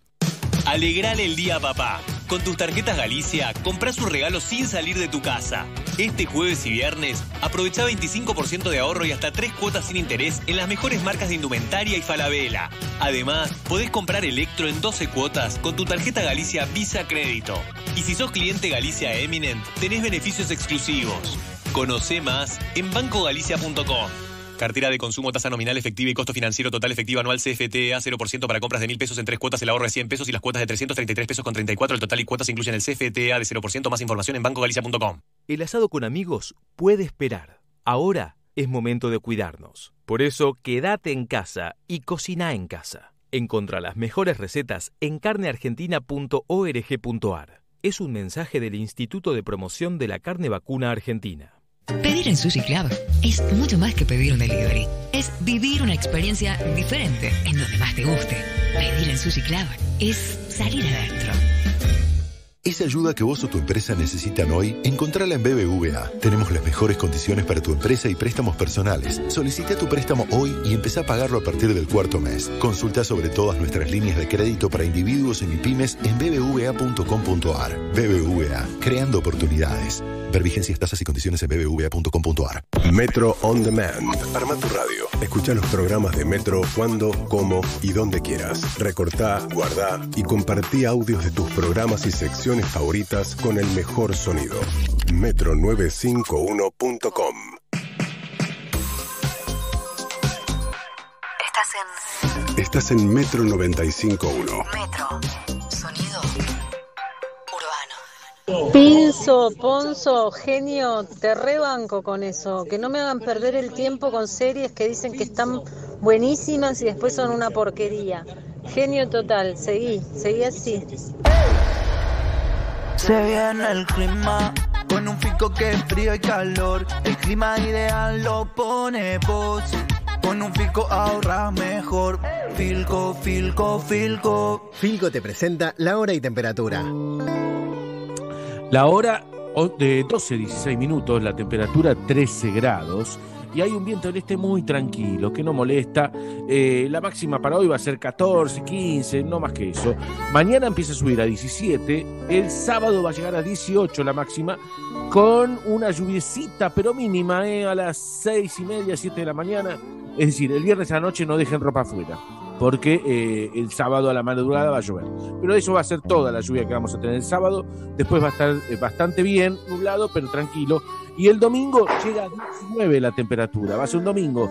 S23: Alegrale el día papá. Con tus tarjetas Galicia, compras un regalo sin salir de tu casa. Este jueves y viernes, aprovecha 25% de ahorro y hasta 3 cuotas sin interés en las mejores marcas de indumentaria y falabella. Además, podés comprar electro en 12 cuotas con tu tarjeta Galicia Visa Crédito. Y si sos cliente Galicia Eminent, tenés beneficios exclusivos. Conoce más en bancogalicia.com. Cartera de consumo, tasa nominal efectiva y costo financiero total efectivo anual CFTA 0% para compras de 1000 pesos en tres cuotas, el ahorro de 100 pesos y las cuotas de 333 pesos con 34. El total y cuotas incluyen el CFTA de 0%. Más información en bancogalicia.com.
S24: El asado con amigos puede esperar. Ahora es momento de cuidarnos. Por eso, quédate en casa y cocina en casa. Encontra las mejores recetas en carneargentina.org.ar. Es un mensaje del Instituto de Promoción de la Carne Vacuna Argentina.
S6: Pedir en Sushi Club es mucho más que pedir un delivery. Es vivir una experiencia diferente en donde más te guste. Pedir en Sushi Club es salir adentro.
S25: Esa ayuda que vos o tu empresa necesitan hoy, encontrala en BBVA. Tenemos las mejores condiciones para tu empresa y préstamos personales. Solicita tu préstamo hoy y empezá a pagarlo a partir del cuarto mes. Consulta sobre todas nuestras líneas de crédito para individuos y pymes en bbva.com.ar. BBVA, creando oportunidades. Ver vigencias, tasas y condiciones en bbva.com.ar.
S9: Metro On Demand. Arma tu radio. Escucha los programas de Metro cuando, cómo y donde quieras. Recortá, guardá y compartí audios de tus programas y secciones favoritas con el mejor sonido. Metro951.com.
S7: Estás en
S9: Estás en Metro 95.1.
S7: Metro. Sonido
S26: Pinzo, Ponzo, genio, te rebanco con eso. Que no me hagan perder el tiempo con series que dicen que están buenísimas y después son una porquería. Genio total, seguí, seguí así.
S27: Se viene el clima con un fico que es frío y calor. El clima ideal lo pone vos. Con un fico ahorras mejor. Filco, filco, filco.
S28: Filco te presenta la hora y temperatura.
S4: La hora de 12, 16 minutos, la temperatura 13 grados y hay un viento del este muy tranquilo, que no molesta. Eh, la máxima para hoy va a ser 14, 15, no más que eso. Mañana empieza a subir a 17, el sábado va a llegar a 18 la máxima, con una lluviecita, pero mínima, eh, a las 6 y media, 7 de la mañana. Es decir, el viernes a la noche no dejen ropa afuera porque eh, el sábado a la madrugada va a llover. Pero eso va a ser toda la lluvia que vamos a tener el sábado. Después va a estar eh, bastante bien, nublado, pero tranquilo. Y el domingo llega a 19 la temperatura. Va a ser un domingo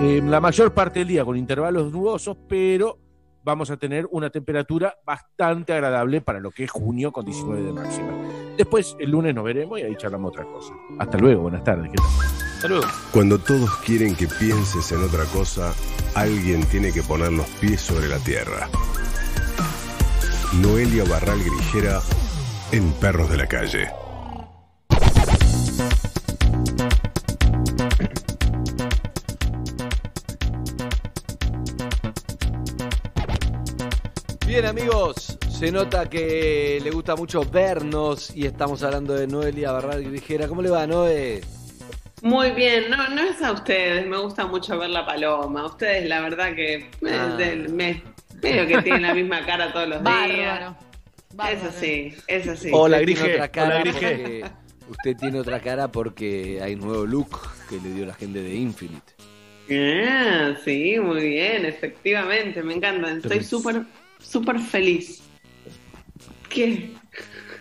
S4: eh, la mayor parte del día con intervalos nubosos, pero vamos a tener una temperatura bastante agradable para lo que es junio con 19 de máxima. Después el lunes nos veremos y ahí charlamos otra cosa. Hasta luego, buenas tardes. ¿qué tal?
S18: Hasta luego.
S29: Cuando todos quieren que pienses en otra cosa, alguien tiene que poner los pies sobre la tierra. Noelia Barral Grijera en Perros de la Calle.
S2: Bien amigos, se nota que le gusta mucho vernos y estamos hablando de Noelia Barral Grijera. ¿Cómo le va, Noé?
S30: Muy bien, no, no es a ustedes, me gusta mucho ver la paloma. Ustedes, la verdad que me,
S2: Ah.
S30: de- me- medio que tienen la misma cara todos los días.
S3: Bárbaro.
S30: Es así, es así.
S2: Tiene otra cara porque- Usted tiene otra cara porque hay un nuevo look que le dio la gente de Infinite.
S30: Ah, sí, muy bien, efectivamente, me encanta. Estoy súper, súper feliz. ¿Qué?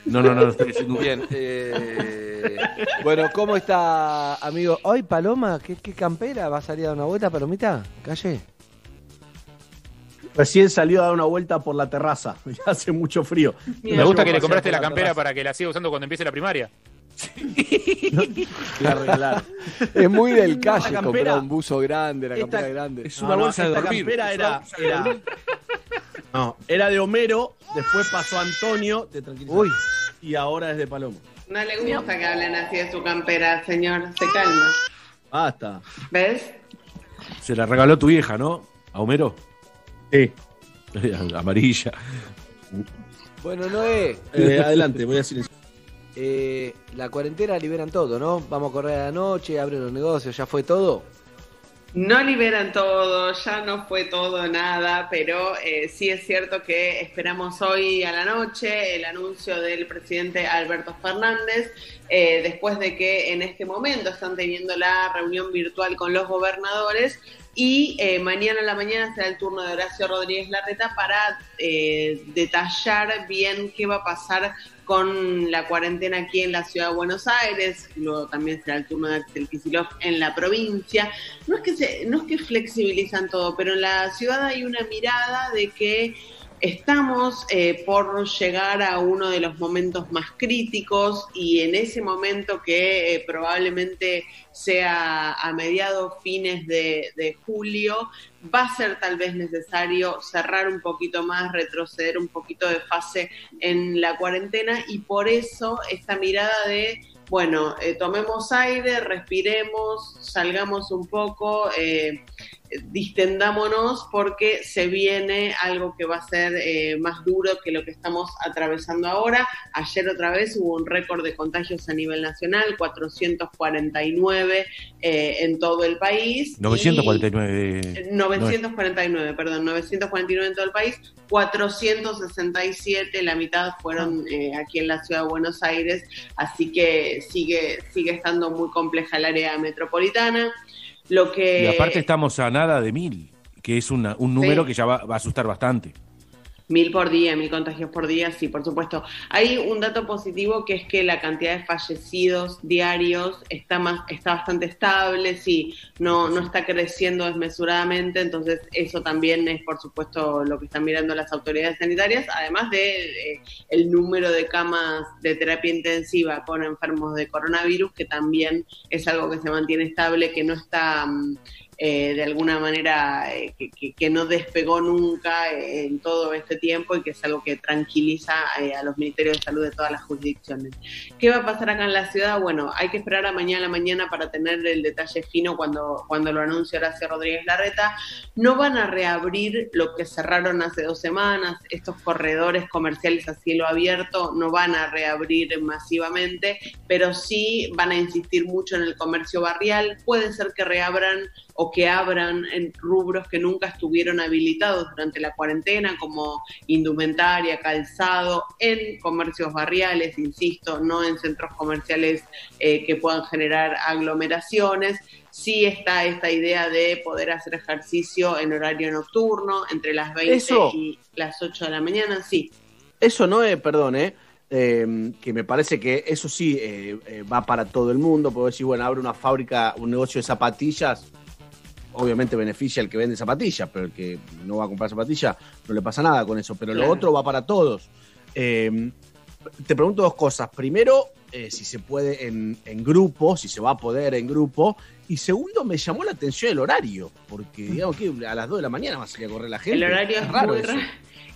S4: No, no, no, estoy diciendo
S2: Bien. eh, bueno, ¿cómo está, amigo? Hoy, Paloma, ¿qué, qué campera? ¿Va a salir a dar una vuelta, Palomita? ¿Calle?
S5: Recién salió a dar una vuelta por la terraza. Ya hace mucho frío.
S18: Me gusta que le compraste la campera
S5: terraza.
S18: para que la siga usando cuando empiece la primaria.
S5: Claro, claro.
S2: Es muy del calle
S5: campera-
S2: comprar un buzo grande, la
S5: esta-
S2: campera grande.
S5: No, no, esta campera era, era- no, era de Homero, después pasó a Antonio de Tranquilidad.
S2: Uy.
S5: Y ahora es de Palomo.
S30: No le gusta que hablen así de su campera, señor. Se calma.
S5: Basta.
S30: ¿Ves?
S4: Se la regaló tu vieja, ¿no? ¿A Homero?
S5: Sí.
S4: Amarilla.
S2: Bueno, Noé.
S5: Eh, adelante, voy a silenciar.
S2: Eh, la cuarentena liberan todo, ¿no? Vamos a correr a la noche, abren los negocios, ¿ya fue todo?
S30: No liberan todo, ya no fue todo nada, pero eh, sí es cierto que esperamos hoy a la noche el anuncio del presidente Alberto Fernández, eh, después de que en este momento están teniendo la reunión virtual con los gobernadores y eh, mañana a la mañana será el turno de Horacio Rodríguez Larreta para detallar bien qué va a pasar con la cuarentena aquí en la ciudad de Buenos Aires, luego también será el turno de Axel en la provincia. No es que se, no es que flexibilizan todo, pero en la ciudad hay una mirada de que estamos eh, por llegar a uno de los momentos más críticos y en ese momento que eh, probablemente sea a mediados, fines de, julio, va a ser tal vez necesario cerrar un poquito más, retroceder un poquito de fase en la cuarentena y por eso esta mirada de, bueno, eh, tomemos aire, respiremos, salgamos un poco, distendámonos porque se viene algo que va a ser eh, más duro que lo que estamos atravesando ahora. Ayer otra vez hubo un récord de contagios a nivel nacional, 449 eh, en todo el país. y-
S4: 949.
S30: 949, perdón, 949 en todo el país, 467, la mitad fueron eh, aquí en la ciudad de Buenos Aires, así que sigue, sigue estando muy compleja el área metropolitana. Lo que
S4: Y aparte estamos a nada de mil, que es una- un número
S30: Sí.
S4: que ya va, va a asustar bastante.
S30: Mil por día, mil contagios por día, sí, por supuesto. Hay un dato positivo que es que la cantidad de fallecidos diarios está más, está bastante estable, sí, no, no está creciendo desmesuradamente, entonces eso también es por supuesto lo que están mirando las autoridades sanitarias, además de eh, el número de camas de terapia intensiva con enfermos de coronavirus, que también es algo que se mantiene estable, que no está mm, eh, de alguna manera eh, que, que- que no despegó nunca en todo este tiempo y que es algo que tranquiliza eh, a los ministerios de salud de todas las jurisdicciones. ¿Qué va a pasar acá en la ciudad? Bueno, hay que esperar a mañana a la mañana para tener el detalle fino cuando, cuando lo anuncie Horacio Rodríguez Larreta. No van a reabrir lo que cerraron hace dos semanas, estos corredores comerciales a cielo abierto no van a reabrir masivamente, pero sí van a insistir mucho en el comercio barrial. Puede ser que reabran o que abran en rubros que nunca estuvieron habilitados durante la cuarentena, como indumentaria, calzado, en comercios barriales, insisto, no en centros comerciales eh, que puedan generar aglomeraciones. Sí está esta idea de poder hacer ejercicio en horario nocturno, entre las 20
S5: Eso.
S30: y las 8 de la mañana, sí.
S5: Eso no es, perdón, ¿eh? Eh, que me parece que eso sí eh, eh, va para todo el mundo. Puedo decir, bueno, abre una fábrica, un negocio de zapatillas, obviamente beneficia al que vende zapatillas, pero el que no va a comprar zapatillas no le pasa nada con eso. Pero lo otro va para todos. Eh, te pregunto dos cosas. Primero, eh, si se puede en, en grupo, si se va a poder en grupo. Y segundo, me llamó la atención el horario, porque digamos que a las 2 de la mañana va a salir a correr la gente.
S30: El horario es,
S5: raro
S30: muy raro.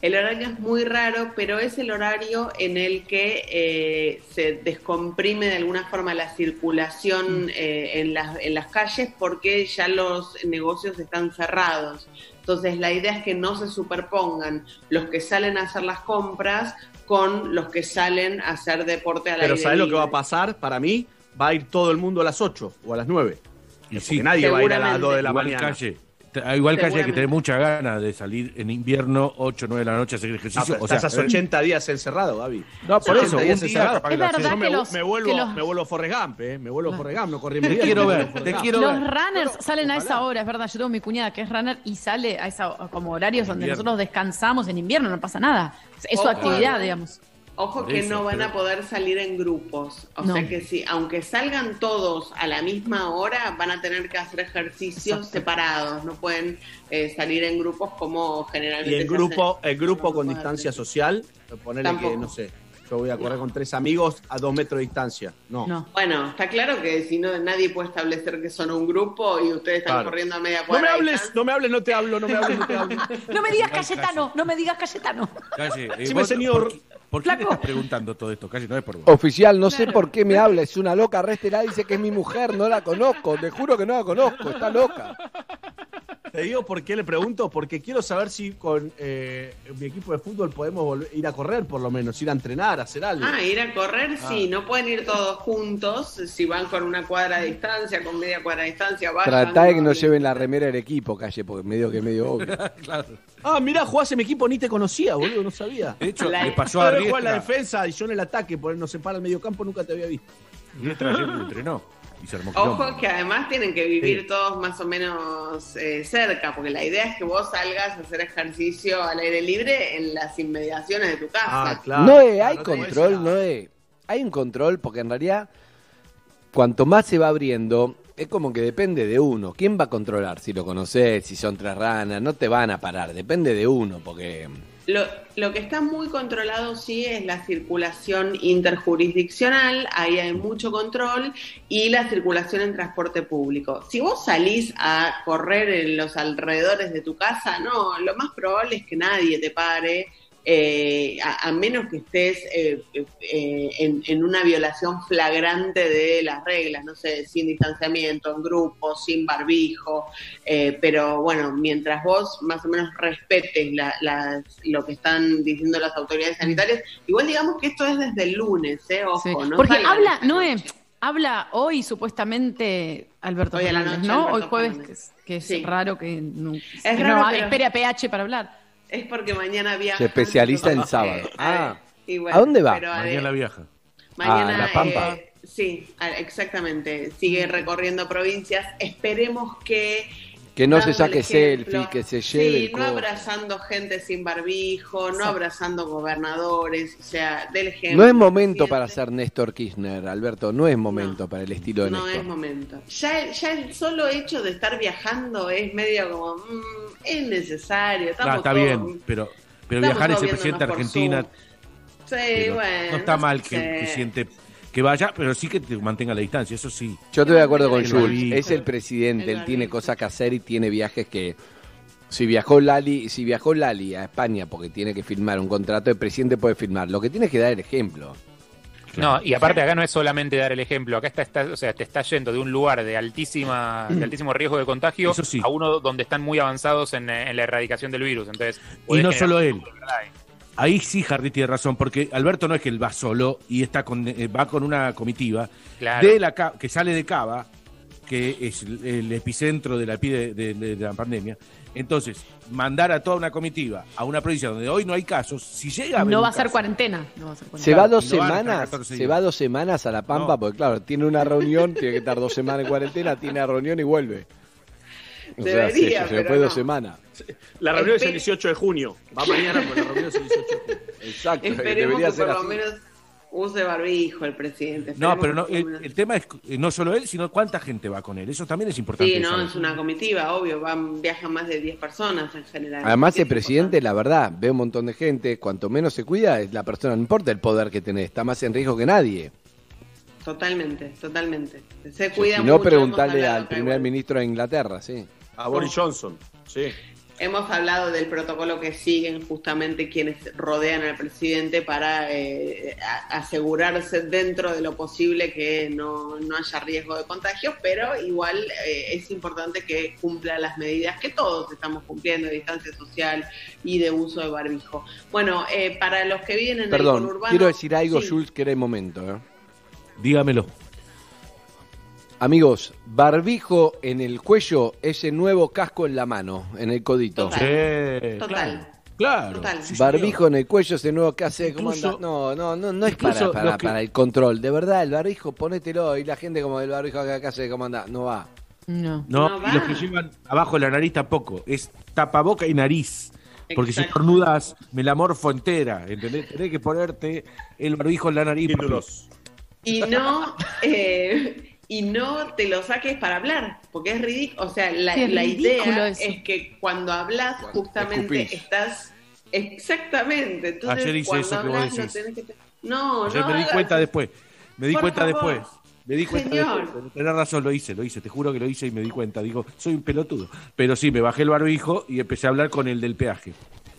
S30: El horario es muy raro, pero es el horario en el que eh, se descomprime de alguna forma la
S5: Mm.
S30: circulación eh, en, las, en las calles porque ya los negocios están cerrados. Entonces la idea es que no se superpongan los que salen a hacer las compras con los que salen a hacer deporte al
S5: Pero
S30: aire
S5: ¿sabes lo que va a pasar? Para mí, va a ir todo el mundo a las 8 o a las 9.
S4: Y sí.
S5: nadie va a ir a las
S30: Seguramente.
S5: 2 de la
S4: igual
S5: mañana.
S4: calle. Ah, Igual calle hay que tener muchas ganas de salir en invierno, 8, 9 de la noche a hacer
S5: Ah,
S4: ejercicio. o sea,
S5: estás a
S4: eh,
S5: 80 días encerrado, Gaby.
S4: No, por
S5: 80
S4: eso,
S5: días
S4: un día que
S3: Es verdad
S4: haces.
S5: Yo me,
S3: que los-
S5: me vuelvo,
S3: que los-
S5: me vuelvo Forrest Gump, ¿eh? Me vuelvo Forrest Gump, no corrí mi
S4: Te
S5: vida.
S4: quiero
S5: me
S4: ver, te quiero
S3: Los
S4: ver.
S3: runners
S5: Pero,
S3: salen a esa hora, es verdad. Yo tengo mi cuñada que es runner y sale a esa como horarios donde
S4: Invierno.
S3: nosotros descansamos en invierno, no pasa nada. Es su actividad, digamos.
S30: Ojo
S4: Por
S30: que
S4: eso,
S30: no van
S4: pero-
S30: a poder salir en grupos. O
S3: No.
S30: sea que sí, aunque salgan todos a la misma hora, van a tener que hacer ejercicios
S3: Exacto.
S30: separados. No pueden eh, salir en grupos como generalmente.
S5: Y en
S30: se
S5: grupo, el grupo con
S30: No,
S5: distancia social, ponerle que, no sé, yo voy a correr con tres amigos a dos metros de distancia. No.
S3: No.
S30: Bueno, está claro que si no, nadie puede establecer que son un grupo y ustedes están
S5: Claro.
S30: corriendo a media
S5: No
S30: cuadra.
S5: me
S30: de
S5: hables, no me hables, no te hablo, no me hables, no te hablo.
S3: No me digas. Cayetano, no me digas Cayetano.
S4: Calle, eh, vos-
S5: señor.
S4: ¿Por, qué- por qué le
S3: Flaco.
S4: estás preguntando todo esto? Calle, no es por vos.
S2: Oficial, no sé por qué me habla, es una loca restera, dice que es mi mujer, no la conozco, te juro que no la conozco, está loca.
S5: Te digo por qué le pregunto, porque quiero saber si con eh, mi equipo de fútbol podemos volver- ir a correr, por lo menos, ir a entrenar, a hacer algo.
S30: Ah, ir a correr, sí, no pueden ir todos juntos. Si van con una cuadra de distancia, con media cuadra de distancia, vayan.
S2: Tratá de que no lleven la remera del equipo, calle, porque medio que medio obvio.
S4: claro.
S5: Ah, mirá, jugás en mi equipo, ni te conocía, boludo, no sabía.
S4: De hecho,
S30: La-
S4: le pasó a
S5: en la defensa y yo en el ataque, por nos separa el medio campo, nunca te había visto.
S4: Riestra ayer entrenó y se armó quilombo.
S30: Ojo que además tienen que vivir
S5: Sí.
S30: todos más o menos eh, cerca, porque la idea es que vos salgas a hacer ejercicio al aire libre en las inmediaciones de tu casa.
S2: no es, hay
S5: no te
S2: control, no es. Hay un control porque en realidad cuanto más se va abriendo, es como que depende de uno. ¿Quién va a controlar? Si lo conoces, si son tres ranas, no te van a parar, depende de uno, porque
S30: Lo, lo que está muy controlado sí es la circulación interjurisdiccional, ahí hay mucho control, y la circulación en transporte público. Si vos salís a correr en los alrededores de tu casa, no, lo más probable es que nadie te pare. Eh, a, a menos que estés eh, eh, en, en una violación flagrante de las reglas, no sé, sin distanciamiento, en grupo, sin barbijo, eh, pero bueno, mientras vos más o menos respetes la- lo que están diciendo las autoridades sanitarias, igual digamos que esto es desde el lunes, ¿eh? Ojo,
S3: Sí.
S30: no
S3: Porque habla, no es, habla hoy supuestamente Alberto
S30: Hoy
S3: Fernández,
S30: noche,
S3: ¿no?
S30: Alberto
S3: hoy jueves,
S30: Fernández.
S3: que es, que es
S30: Sí.
S3: raro que no, que
S30: raro,
S3: no
S30: pero-
S3: espere a PH para hablar.
S30: Es porque mañana viaja.
S2: se especializa en sábado. Ah,
S30: y bueno,
S2: ¿a dónde va?
S30: pero, eh,
S4: Mañana viaja.
S30: Mañana,
S2: A La Pampa.
S30: eh, sí, exactamente. Sigue recorriendo provincias. Esperemos que.
S2: Que no
S30: dando
S2: se saque selfie, que se lleve
S30: Sí,
S2: el
S30: no abrazando gente sin barbijo, no abrazando gobernadores, o sea, del ejemplo.
S2: No es momento para ser Néstor Kirchner, Alberto, no es momento para el estilo de
S30: No
S2: Néstor.
S30: es momento. Ya, el- ya el solo hecho de estar viajando es medio como. mm, es necesario.
S4: Está
S30: todos-
S4: bien, pero, pero viajar ese presidente
S30: por
S4: Argentina.
S30: Sí,
S4: pero
S30: bueno.
S4: no está mal que, siente que vaya, pero sí que te mantenga la distancia, eso sí.
S2: Yo estoy de acuerdo con Jules. Es el presidente, él tiene cosas que hacer y tiene viajes que. Si viajó Lali, si viajó Lali a España porque tiene que firmar un contrato, el presidente puede firmar. Lo que tiene es que dar el ejemplo.
S18: No, y aparte acá no es solamente dar el ejemplo, acá está, está- o sea, te está yendo de un lugar de altísima, de altísimo riesgo de contagio
S4: sí.
S18: a uno donde están muy avanzados en, en la erradicación del virus. Entonces,
S4: Y no solo él.
S18: ahí.
S4: Sí Harry tiene razón, porque Alberto no es que él va solo y está con, eh, va con una comitiva
S18: Claro.
S4: de la que sale de Cava, que es el, el epicentro de la, epi- de, de- de la pandemia. Entonces, mandar a toda una comitiva a una provincia donde hoy no hay casos, si llega a haber
S3: No va a ser cuarentena. No va a ser
S2: Se
S3: cuarentena.
S2: va dos
S4: no
S2: semanas,
S4: 14
S2: se va dos semanas a La Pampa,
S4: No.
S2: porque claro, tiene una reunión, tiene que estar dos semanas en cuarentena, tiene una reunión y vuelve. O sea, se-
S30: Debería,
S2: se, fue
S30: no.
S2: dos semanas.
S31: La reunión es el
S30: Espe-
S31: 18 de junio. Va mañana, pero la reunión es el 18 de junio.
S2: Exacto,
S30: Esperemos
S2: debería
S30: que
S2: ser
S30: por lo menos use barbijo el presidente.
S4: No, pero no, el, tema es eh, no solo él, sino cuánta gente va con él. Eso también es importante.
S30: Sí, no,
S4: saber.
S30: es una comitiva, obvio, van, viajan más de 10 personas en general.
S2: Además, el presidente, la verdad, ve un montón de gente. Cuanto menos se cuida, es la persona, no importa el poder que tenés, está más en riesgo que nadie.
S30: Totalmente, totalmente. Se cuida
S2: si no,
S30: mucho,
S2: preguntarle
S30: hemos hablado
S2: al primer
S30: igual.
S2: ministro de Inglaterra, sí.
S31: A Boris Johnson, sí.
S30: Hemos hablado del protocolo que siguen justamente quienes rodean al presidente para eh, asegurarse dentro de lo posible que no, no haya riesgo de contagios, pero igual eh, es importante que cumpla las medidas que todos estamos cumpliendo de distancia social y de uso de barbijo. Bueno, eh, para los que viven en el
S2: Perdón,
S30: conurbano...
S2: quiero decir algo,
S30: sí.
S2: Jules, que era el momento. ¿eh?
S4: Dígamelo.
S2: Amigos, barbijo en el cuello, ese nuevo casco en la mano, en el codito.
S30: Total. Total.
S4: Claro.
S30: Total.
S2: barbijo en el cuello, ese nuevo. ¿cómo
S4: Incluso-
S2: anda? No, no, no, no es para, para,
S4: que-
S2: para el control. De verdad, el barbijo, ponételo. Y la gente como el barbijo acá, acá se cómo anda. No va.
S3: No.
S4: No,
S30: No
S4: y los que llevan abajo la nariz tampoco. Es tapaboca y nariz. Porque si
S30: Exacto.
S4: estornudas, me la morfo entera. ¿Entendés? Tenés que ponerte el barbijo en la nariz.
S30: y no eh, y no te lo saques para hablar, porque es ridículo. O sea, la,
S3: Sí,
S30: idea
S3: eso.
S30: es que cuando hablas, justamente
S2: escupís.
S30: estás exactamente. Entonces,
S4: Ayer hice
S30: cuando
S4: eso que vos
S30: hablas, no
S4: decís.
S30: tenés que te- No,
S4: Ayer
S30: no
S4: me di cuenta después. Me di
S30: Por
S4: cuenta
S30: favor.
S4: después. Me di cuenta
S30: Señor.
S4: después. Razón, lo hice, lo hice. Te juro que lo hice y me di cuenta. Digo, soy un pelotudo. Pero sí, me bajé el barbijo y empecé a hablar con el del peaje.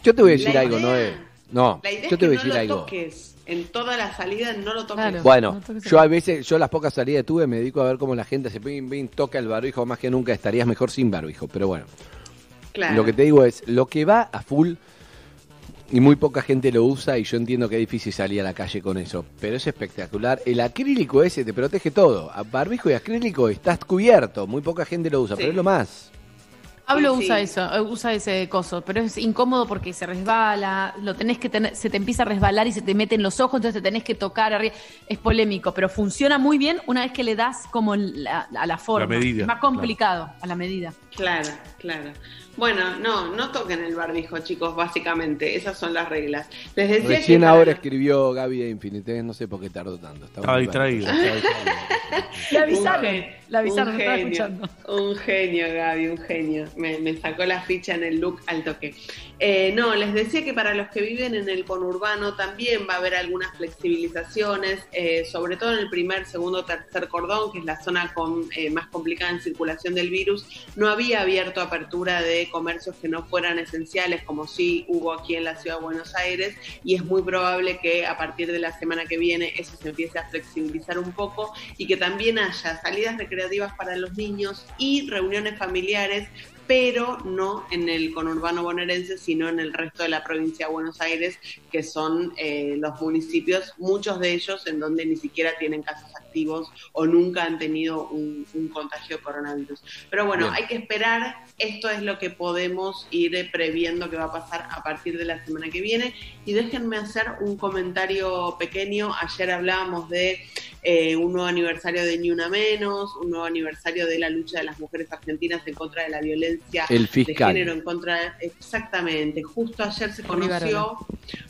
S2: Yo te voy a decir
S30: La
S2: algo,
S30: idea-
S2: Noé. No,
S30: La idea
S2: yo
S30: es
S2: te
S30: que
S2: voy a
S30: no
S2: decir
S30: lo
S2: algo.
S30: toques. En toda la salida no lo toques.
S3: Claro.
S2: Bueno,
S3: No toques el
S2: yo a veces, yo las pocas salidas que tuve, me dedico a ver cómo la gente se pin, pin, toca el barbijo, más que nunca estarías mejor sin barbijo, pero bueno.
S30: Claro.
S2: Lo que te digo es, lo que va a full y muy poca gente lo usa y yo entiendo que es difícil salir a la calle con eso, pero es espectacular. El acrílico ese te protege todo. A barbijo y acrílico estás cubierto, muy poca gente lo usa,
S30: Sí.
S2: pero es lo más.
S3: Pablo
S30: Sí,
S3: usa
S30: sí.
S3: eso, eh, usa ese coso, pero es incómodo porque se resbala, lo tenés que tener, se te empieza a resbalar y se te mete en los ojos, entonces te tenés que tocar arriba. Es polémico, pero funciona muy bien una vez que le das como la- a la forma.
S4: medida,
S3: es más complicado, a la medida.
S30: Claro, claro. Bueno, no, no toquen el barbijo, chicos, básicamente. Esas son las reglas. Les decía
S2: Recién
S30: que
S2: ahora
S30: para-
S2: escribió Gaby de Infinite, no sé por qué tardó tanto.
S4: Estaba distraído.
S3: Le avisaron, Le avisaron,
S30: un
S3: me estaba
S30: genio,
S3: escuchando.
S30: Un genio, Gaby, un genio. Me, me sacó la ficha en el look al toque. Eh, no, les decía que para los que viven en el conurbano también va a haber algunas flexibilizaciones, eh, sobre todo en el primer, segundo, tercer cordón, que es la zona con eh, más complicada en circulación del virus. No había abierto apertura de comercios que no fueran esenciales, como sí hubo aquí en la ciudad de Buenos Aires, y es muy probable que a partir de la semana que viene eso se empiece a flexibilizar un poco y que también haya salidas recreativas para los niños y reuniones familiares pero no en el conurbano bonaerense, sino en el resto de la provincia de Buenos Aires, que son eh, los municipios, muchos de ellos en donde ni siquiera tienen casos activos o nunca han tenido un, un contagio de coronavirus. Pero bueno,
S2: Bien.
S30: hay que esperar, esto es lo que podemos ir eh, previendo que va a pasar a partir de la semana que viene. Y déjenme hacer un comentario pequeño, ayer hablábamos de eh, un nuevo aniversario de Ni Una Menos, un nuevo aniversario de la lucha de las mujeres argentinas en contra de la violencia
S2: El fiscal.
S30: de género, en contra de- exactamente. Justo ayer se
S3: Rivarola.
S30: conoció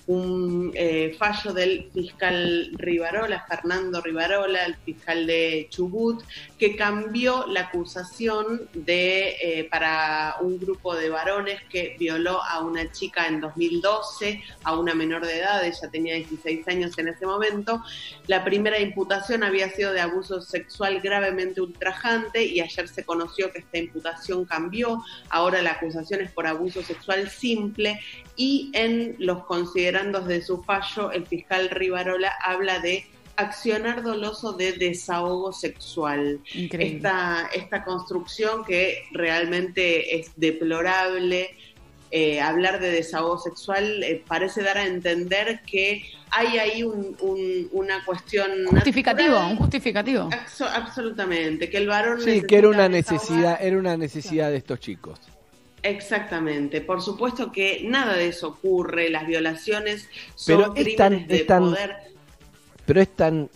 S30: un eh, fallo del fiscal Rivarola, Fernando Rivarola, el fiscal de Chubut, que cambió la acusación de eh, para un grupo de varones que violó a una chica en 2012, a una menor de edad, ella tenía 16 años en ese momento. La primera imputación había sido de abuso sexual gravemente ultrajante y ayer se conoció que esta imputación cambió, ahora la acusación es por abuso sexual simple y en los considerandos de su fallo el fiscal Rivarola habla de accionar doloso de desahogo sexual. Esta, esta construcción que realmente es deplorable, eh, hablar de desahogo sexual eh, parece dar a entender que hay ahí un- un- una cuestión
S3: Justificativo,
S30: natural.
S3: un justificativo.
S30: Abso- absolutamente, que el varón
S2: Sí, que era una
S30: desahogar.
S2: necesidad, era una necesidad de estos chicos.
S30: Exactamente, por supuesto que nada de eso ocurre, las violaciones
S2: Pero
S30: son
S2: es
S30: crímenes
S2: tan-
S30: de
S2: es tan-
S30: poder.
S2: Pero es tan.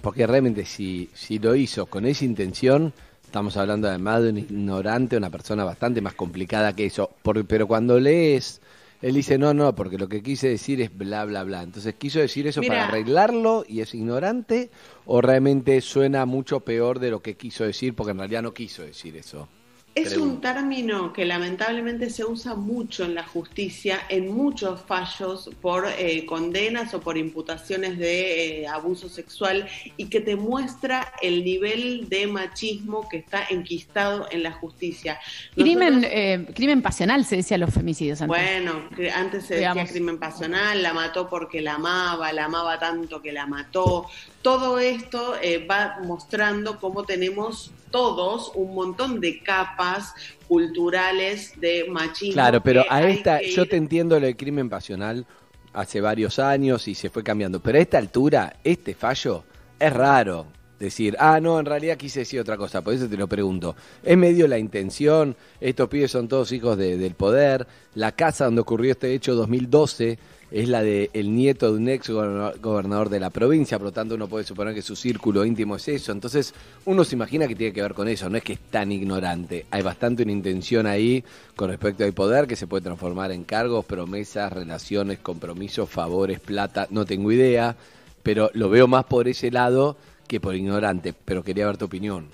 S2: Porque realmente, si, si lo hizo con esa intención, estamos hablando además de un ignorante, una persona bastante más complicada que eso. Por- pero cuando lees, él dice: No, no, porque lo que quise decir es bla, bla, bla. Entonces, ¿quiso decir eso para arreglarlo y es ignorante? ¿O realmente suena mucho peor de lo que quiso decir? Porque en realidad no quiso decir eso.
S30: Es un término que lamentablemente se usa mucho en la justicia, en muchos fallos por eh, condenas o por imputaciones de eh, abuso sexual y que te muestra el nivel de machismo que está enquistado en la justicia.
S3: Crimen, eh, crimen pasional se decía los femicidios antes.
S30: Bueno, que antes se decía
S3: Digamos.
S30: crimen pasional, la mató porque la amaba, la amaba tanto que la mató. Todo esto eh, va mostrando cómo tenemos todos un montón de capas culturales de machismo.
S2: Claro, pero a esta, yo
S30: ir-
S2: te entiendo lo del crimen pasional hace varios años y se fue cambiando, pero a esta altura, este fallo es raro. Decir, ah, no, en realidad quise decir otra cosa, por eso te lo pregunto. ¿Es medio la intención? Estos pibes son todos hijos de- del poder. La casa donde ocurrió este hecho 2012 es la de el nieto de un ex goberna- gobernador de la provincia, por lo tanto uno puede suponer que su círculo íntimo es eso. Entonces uno se imagina que tiene que ver con eso, no es que es tan ignorante. Hay bastante una intención ahí con respecto al poder que se puede transformar en cargos, promesas, relaciones, compromisos, favores, plata, no tengo idea, pero lo veo más por ese lado que por ignorante, pero quería ver tu opinión.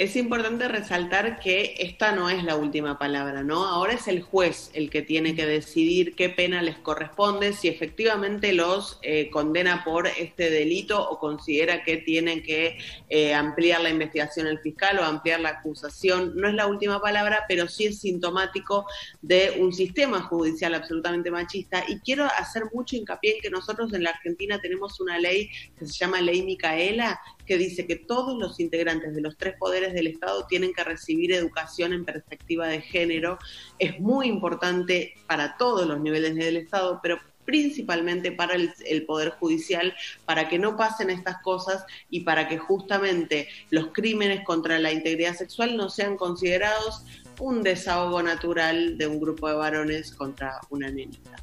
S30: Es importante resaltar que esta no es la última palabra, ¿no? Ahora es el juez el que tiene que decidir qué pena les corresponde, si efectivamente los eh, condena por este delito o considera que tienen que eh, ampliar la investigación el fiscal o ampliar la acusación. No es la última palabra, pero sí es sintomático de un sistema judicial absolutamente machista. Y quiero hacer mucho hincapié en que nosotros en la Argentina tenemos una ley que se llama Ley Micaela, que dice que todos los integrantes de los tres poderes del Estado tienen que recibir educación en perspectiva de género. Es muy importante para todos los niveles del Estado, pero principalmente para el, Poder Judicial, para que no pasen estas cosas y para que justamente los crímenes contra la integridad sexual no sean considerados un desahogo natural de un grupo de varones contra una nenita.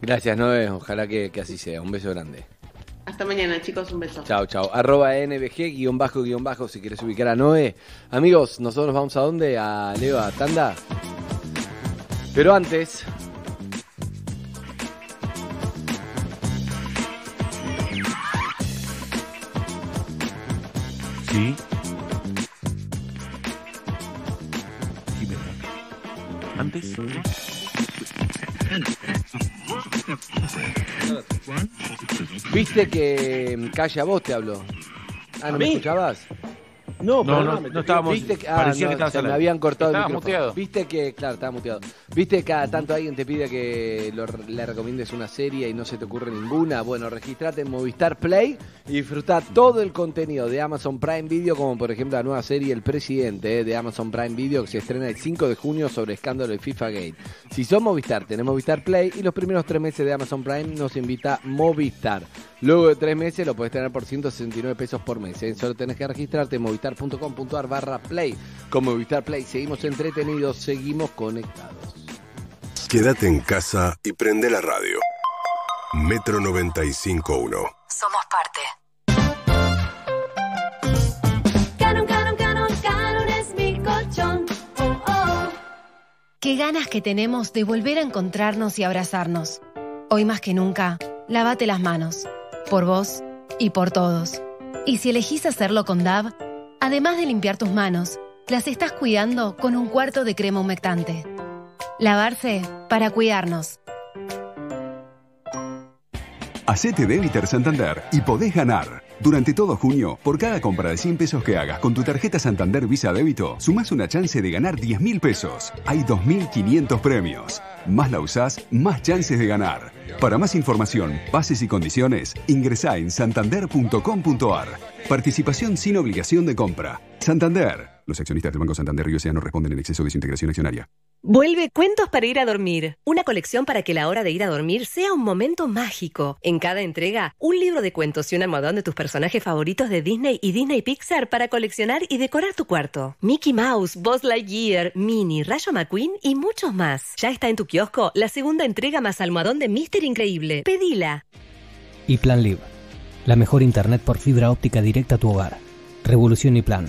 S2: Gracias, Noé, ojalá que así sea. Un beso grande.
S30: Hasta mañana, chicos, un beso.
S2: Chao, chao. Arroba NBG, guion bajo, guion bajo, si quieres ubicar a Noé. Amigos, nosotros vamos a dónde? A Leo, a Tanda. Pero antes,
S4: Sí. Dime. Antes.
S2: Viste que. mm, Calla, vos te habló. Ah,
S31: ¿A
S2: ¿no me
S31: mí?
S2: escuchabas?
S31: No,
S4: No, no, no estábamos.
S2: Viste que, ah,
S4: parecía
S2: no,
S4: que estabas
S2: se me habían cortado
S18: Estaba
S2: el micrófono.
S18: muteado.
S2: Viste que, claro, estaba muteado. Viste que cada tanto alguien te pide que lo- le recomiendes una serie y no se te ocurre ninguna. Bueno, registrate en Movistar Play y disfruta todo el contenido de Amazon Prime Video, como por ejemplo la nueva serie El Presidente eh, de Amazon Prime Video, que se estrena el 5 de junio sobre escándalo de FIFA Gate. Si sos Movistar, tenés Movistar Play y los primeros tres meses de Amazon Prime nos invita Movistar. Luego de tres meses lo podés tener por 169 pesos por mes. ¿eh? Solo tenés que registrarte en movistar.com.ar barra play. Con Movistar Play seguimos entretenidos, seguimos conectados.
S29: Quédate en casa y prende la radio. Metro 95.1.
S7: Somos parte.
S32: Canon, canon, canon, canon es mi colchón. Oh, oh.
S33: Qué ganas que tenemos de volver a encontrarnos y abrazarnos.
S8: Hoy más que nunca, lávate las manos. Por vos y por todos. Y si elegís hacerlo con DAB, además de limpiar tus manos, las estás cuidando con un cuarto de crema humectante. Lavarse para cuidarnos.
S10: Hacete débiter Santander y podés ganar. Durante todo junio, por cada compra de 100 pesos que hagas con tu tarjeta Santander Visa Débito, sumás una chance de ganar 10 mil pesos. Hay 2.500 premios. Más la usás, más chances de ganar. Para más información, bases y condiciones, ingresá en santander.com.ar. Participación sin obligación de compra. Santander. Los accionistas del Banco Santander Río no responden en exceso de su integración accionaria.
S34: Vuelve Cuentos para ir a dormir. Una colección para que la hora de ir a dormir sea un momento mágico. En cada entrega, un libro de cuentos y un almohadón de tus personajes favoritos de Disney y Disney Pixar para coleccionar y decorar tu cuarto. Mickey Mouse, Buzz Lightyear, Minnie, Rayo McQueen y muchos más. Ya está en tu kiosco la segunda entrega más almohadón de Mister Increíble. Pedila.
S35: Y Plan Live. La mejor internet por fibra óptica directa a tu hogar. Revolución y Plan.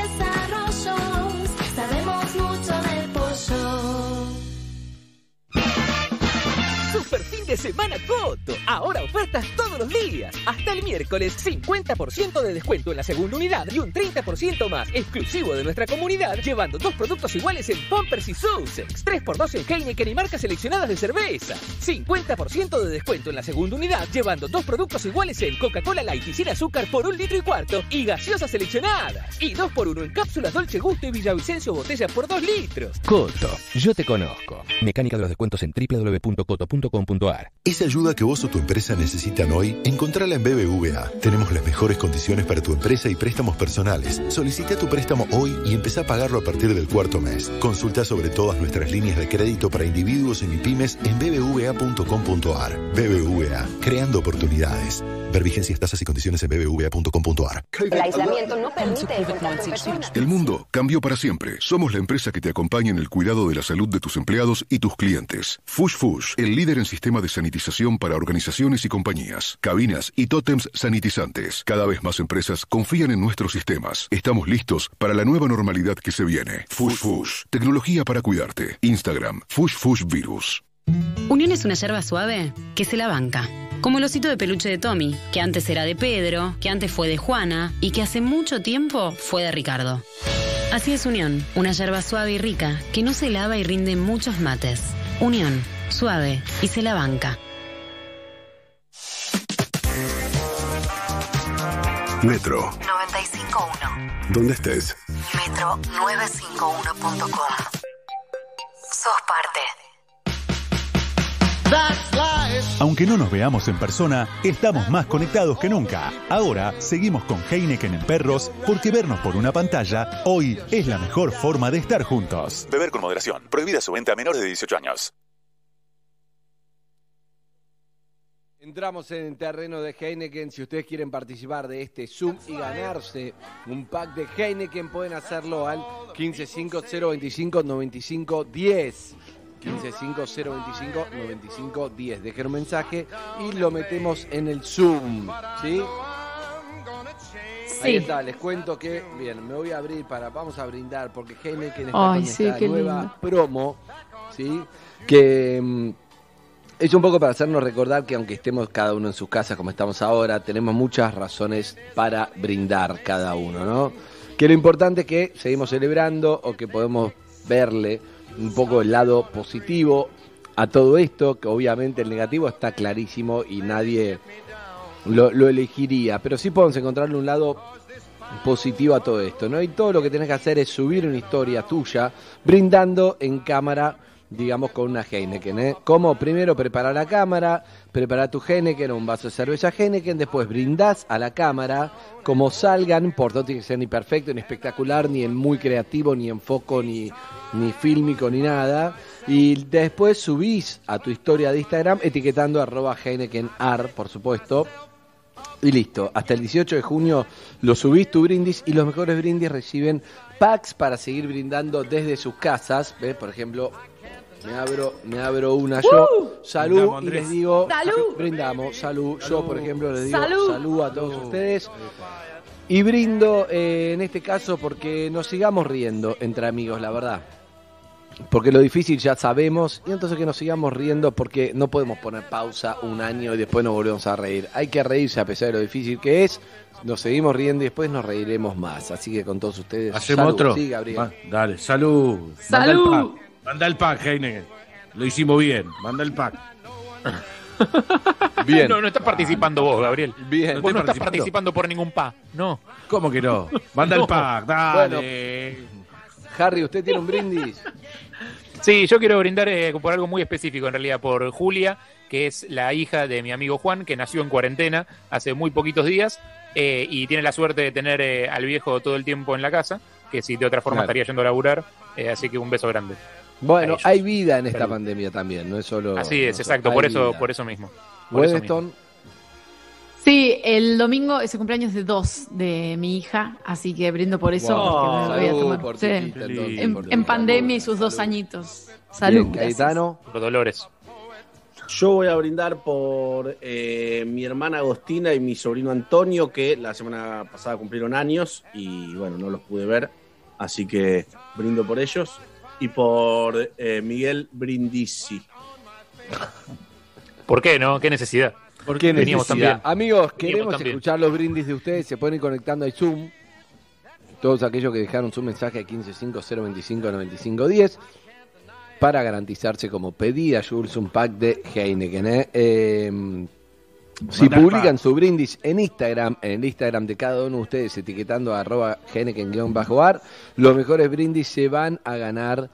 S36: Super fin de semana Coto. Ahora ofertas todos los días. Hasta el miércoles, 50% de descuento en la segunda unidad y un 30% más exclusivo de nuestra comunidad, llevando dos productos iguales en Pampers y Sussex. 3x2 en Heineken y marcas seleccionadas de cerveza. 50% de descuento en la segunda unidad, llevando dos productos iguales en Coca-Cola Light y sin azúcar por un litro y cuarto y gaseosas seleccionadas. Y 2x1 en cápsulas Dolce Gusto y Villavicencio botella por 2 litros.
S13: Coto, yo te conozco. Mecánica de los descuentos en
S25: Esa ayuda que vos o tu empresa necesitan hoy, encontrala en BBVA. Tenemos las mejores condiciones para tu empresa y préstamos personales. Solicita tu préstamo hoy y empezá a pagarlo a partir del cuarto mes. Consulta sobre todas nuestras líneas de crédito para individuos y pymes en bbva.com.ar. BBVA, creando oportunidades. Ver vigencias, tasas y condiciones en bbva.com.ar.
S37: El aislamiento no permite personas.
S9: El mundo cambió para siempre. Somos la empresa que te acompaña en el cuidado de la salud de tus empleados y tus clientes. Fush Fush, el líder en sistema de sanitización para organizaciones y compañías, cabinas y tótems sanitizantes. Cada vez más empresas confían en nuestros sistemas. Estamos listos para la nueva normalidad que se viene. Fush Fush, tecnología para cuidarte. Instagram, Fush Virus.
S38: Unión es una yerba suave que se la banca. Como el osito de peluche de Tommy, que antes era de Pedro, que antes fue de Juana y que hace mucho tiempo fue de Ricardo. Así es Unión, una yerba suave y rica que no se lava y rinde muchos mates. Unión, suave y se la banca.
S29: Metro.
S6: 951.
S29: ¿Dónde estés?
S6: Metro951.com. Sos parte.
S39: Aunque no nos veamos en persona, estamos más conectados que nunca. Ahora seguimos con Heineken en perros porque vernos por una pantalla hoy es la mejor forma de estar juntos.
S40: Beber con moderación. Prohibida su venta a menores de 18 años.
S2: Entramos en el terreno de Heineken. Si ustedes quieren participar de este Zoom y ganarse un pack de Heineken, pueden hacerlo al 1550259510. 1550259510. Dejen un mensaje y lo metemos en el Zoom. ¿Sí? Ahí
S3: Sí.
S2: está, les cuento que, bien, me voy a abrir para, vamos a brindar, porque Heineken está
S3: Ay,
S2: con
S3: sí,
S2: esta
S3: qué
S2: nueva
S3: lindo.
S2: promo, ¿sí? Que mm, es un poco para hacernos recordar que aunque estemos cada uno en su casa como estamos ahora, tenemos muchas razones para brindar cada uno, ¿no? Que lo importante es que seguimos celebrando o que podemos verle un poco el lado positivo a todo esto, que obviamente el negativo está clarísimo y nadie lo, lo elegiría, pero sí podemos encontrarle un lado positivo a todo esto, ¿no? Y todo lo que tenés que hacer es subir una historia tuya brindando en cámara, digamos, con una Heineken, ¿eh? Como primero preparar la cámara, preparar tu Heineken o un vaso de cerveza Heineken, después brindás a la cámara, como salgan, importa, no tiene que ser ni perfecto, ni espectacular, ni en muy creativo, ni en foco, ni, ni fílmico, ni nada. Y después subís a tu historia de Instagram etiquetando arroba HeinekenAr, por supuesto, Y listo, hasta el 18 de junio lo subís tu brindis y los mejores brindis reciben packs para seguir brindando desde sus casas. ¿Ves? Por ejemplo, me abro, me abro una yo. Salud y les digo,
S3: Salud.
S2: brindamos, salud. Yo, por ejemplo, les digo
S3: Salud.
S2: salud a todos ustedes. Y brindo eh, en este caso porque nos sigamos riendo entre amigos, la verdad. Porque lo difícil ya sabemos y entonces que nos sigamos riendo porque no podemos poner pausa un año y después nos volvemos a reír. Hay que reírse a pesar de lo difícil que es. Nos seguimos riendo y después nos reiremos más. Así que con todos ustedes.
S4: ¿Hacemos
S2: salud.
S4: otro?
S2: Sí, Gabriel.
S4: Va, dale, salud.
S3: Salud.
S4: Manda el pack. Heineken. Lo hicimos bien. Manda el pack.
S2: Bien.
S18: No, no estás participando vos, Gabriel.
S2: Bien.
S18: Vos no estás
S4: participando.
S18: por ningún pa. No.
S4: ¿Cómo que no? Manda
S18: No.
S4: el pack, dale.
S2: Harry, ¿usted tiene un brindis?
S18: Sí, yo quiero brindar eh, por algo muy específico, en realidad, por Julia, que es la hija de mi amigo Juan, que nació en cuarentena hace muy poquitos días eh, y tiene la suerte de tener eh, al viejo todo el tiempo en la casa, que si de otra forma
S2: Claro.
S18: estaría yendo a laburar. eh, así que un beso grande.
S2: Bueno, hay vida en esta
S18: Salud.
S2: pandemia también, no es solo.
S18: Así es,
S2: no-
S18: exacto, por eso,
S2: vida.
S18: por eso mismo. Por eso mismo.
S2: Wedneston,
S3: Sí, el domingo es el cumpleaños de dos de mi hija, así que brindo por eso.
S2: Wow.
S3: porque me voy a
S2: Salud
S3: tomar-
S2: por tu
S3: sí.
S2: hijita, entonces,
S3: en,
S2: por
S3: pandemia y sus dos añitos. Salud.
S2: Bien,
S3: gracias.
S2: Cayetano.
S18: Por Dolores.
S41: Yo voy a brindar por eh, mi hermana Agostina y mi sobrino Antonio, que la semana pasada cumplieron años y bueno, no los pude ver, así que brindo por ellos. Y por eh, Miguel Brindisi.
S18: ¿Por qué no? ¿Qué necesidad?
S2: ¿Por qué necesidad?
S18: también.
S2: Amigos, queremos
S18: también.
S2: escuchar los brindis de ustedes. Se pueden ir conectando al Zoom. Todos aquellos que dejaron su mensaje al 1550259510 para garantizarse como pedía Jules un pack de Heineken. ¿eh? Eh, si publican su brindis en Instagram, en el Instagram de cada uno de ustedes, etiquetando a arroba Heineken-bar, los mejores brindis se van a ganar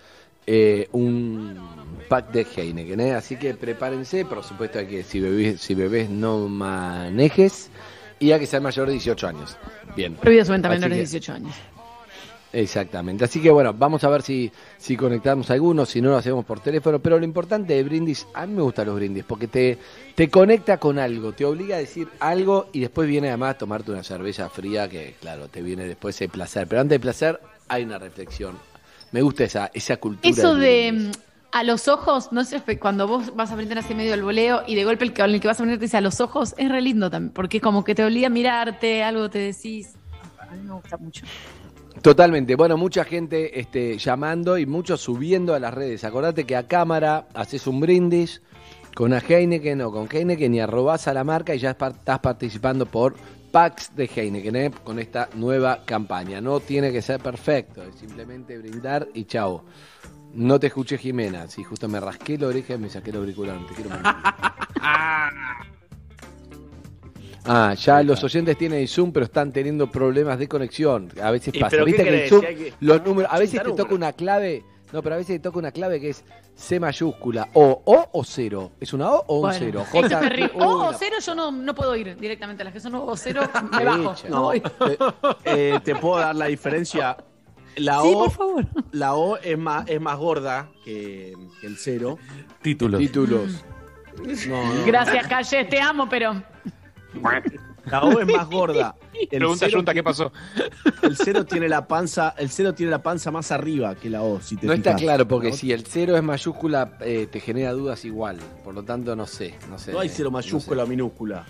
S2: eh, un pack de Heineken. ¿eh? Así que prepárense, por supuesto hay que si bebés, si bebés no manejes y hay que ser mayor de 18 años. Bien.
S3: Prohibido su venta a menores de
S2: que-
S3: 18 años.
S2: Exactamente. Así que bueno, vamos a ver si, si conectamos algunos, si no lo hacemos por teléfono. Pero lo importante de brindis, a mí me gustan los brindis, porque te, te conecta con algo, te obliga a decir algo y después viene además a tomarte una cerveza fría que, claro, te viene después el placer. Pero antes del placer hay una reflexión. Me gusta esa, esa cultura.
S3: Eso de mm, a los ojos, no sé, cuando vos vas a brindar así medio al voleo y de golpe el que, el que vas a brindar te dice a los ojos, es re lindo también, porque como que te obliga a mirarte, algo te decís. A mí me gusta mucho.
S2: Totalmente. Bueno, mucha gente este, llamando y muchos subiendo a las redes. Acordate que a cámara haces un brindis con Heineken o con Heineken y arrobas a la marca y ya estás participando por packs de Heineken ¿eh? con esta nueva campaña. No tiene que ser perfecto, es simplemente brindar y chao. No te escuché, Jimena. Si justo me rasqué la oreja y me saqué el auricular. Te quiero. Ah, ya los oyentes tienen el Zoom, pero están teniendo problemas de conexión. A veces
S41: ¿Y
S2: pasa.
S41: pero qué
S2: Viste que el? Zoom,
S41: que-
S2: los números, a veces te toca una clave. No, pero a veces te toca una clave que es C mayúscula, O, O o cero. ¿Es una O o un
S3: Bueno,
S2: cero? J,
S3: O o cero yo no, no puedo ir directamente. Las que son O o cero me bajo. no
S41: No,
S3: voy.
S41: eh, te puedo dar la diferencia. La
S3: Sí,
S41: O,
S3: por favor.
S41: La O es más, es más gorda que, que el cero.
S4: Títulos.
S2: Títulos.
S41: No, no.
S3: Gracias, Calle, te amo, pero.
S41: La O es más gorda. El
S18: Pregunta
S41: cero
S18: Junta, ¿qué pasó?
S41: El cero tiene la panza, el cero tiene la panza más arriba que la O, si te
S2: No está claro, porque si el cero es mayúscula, eh, te genera dudas igual. Por lo tanto, no sé. No, sé,
S41: No hay cero mayúscula o minúscula.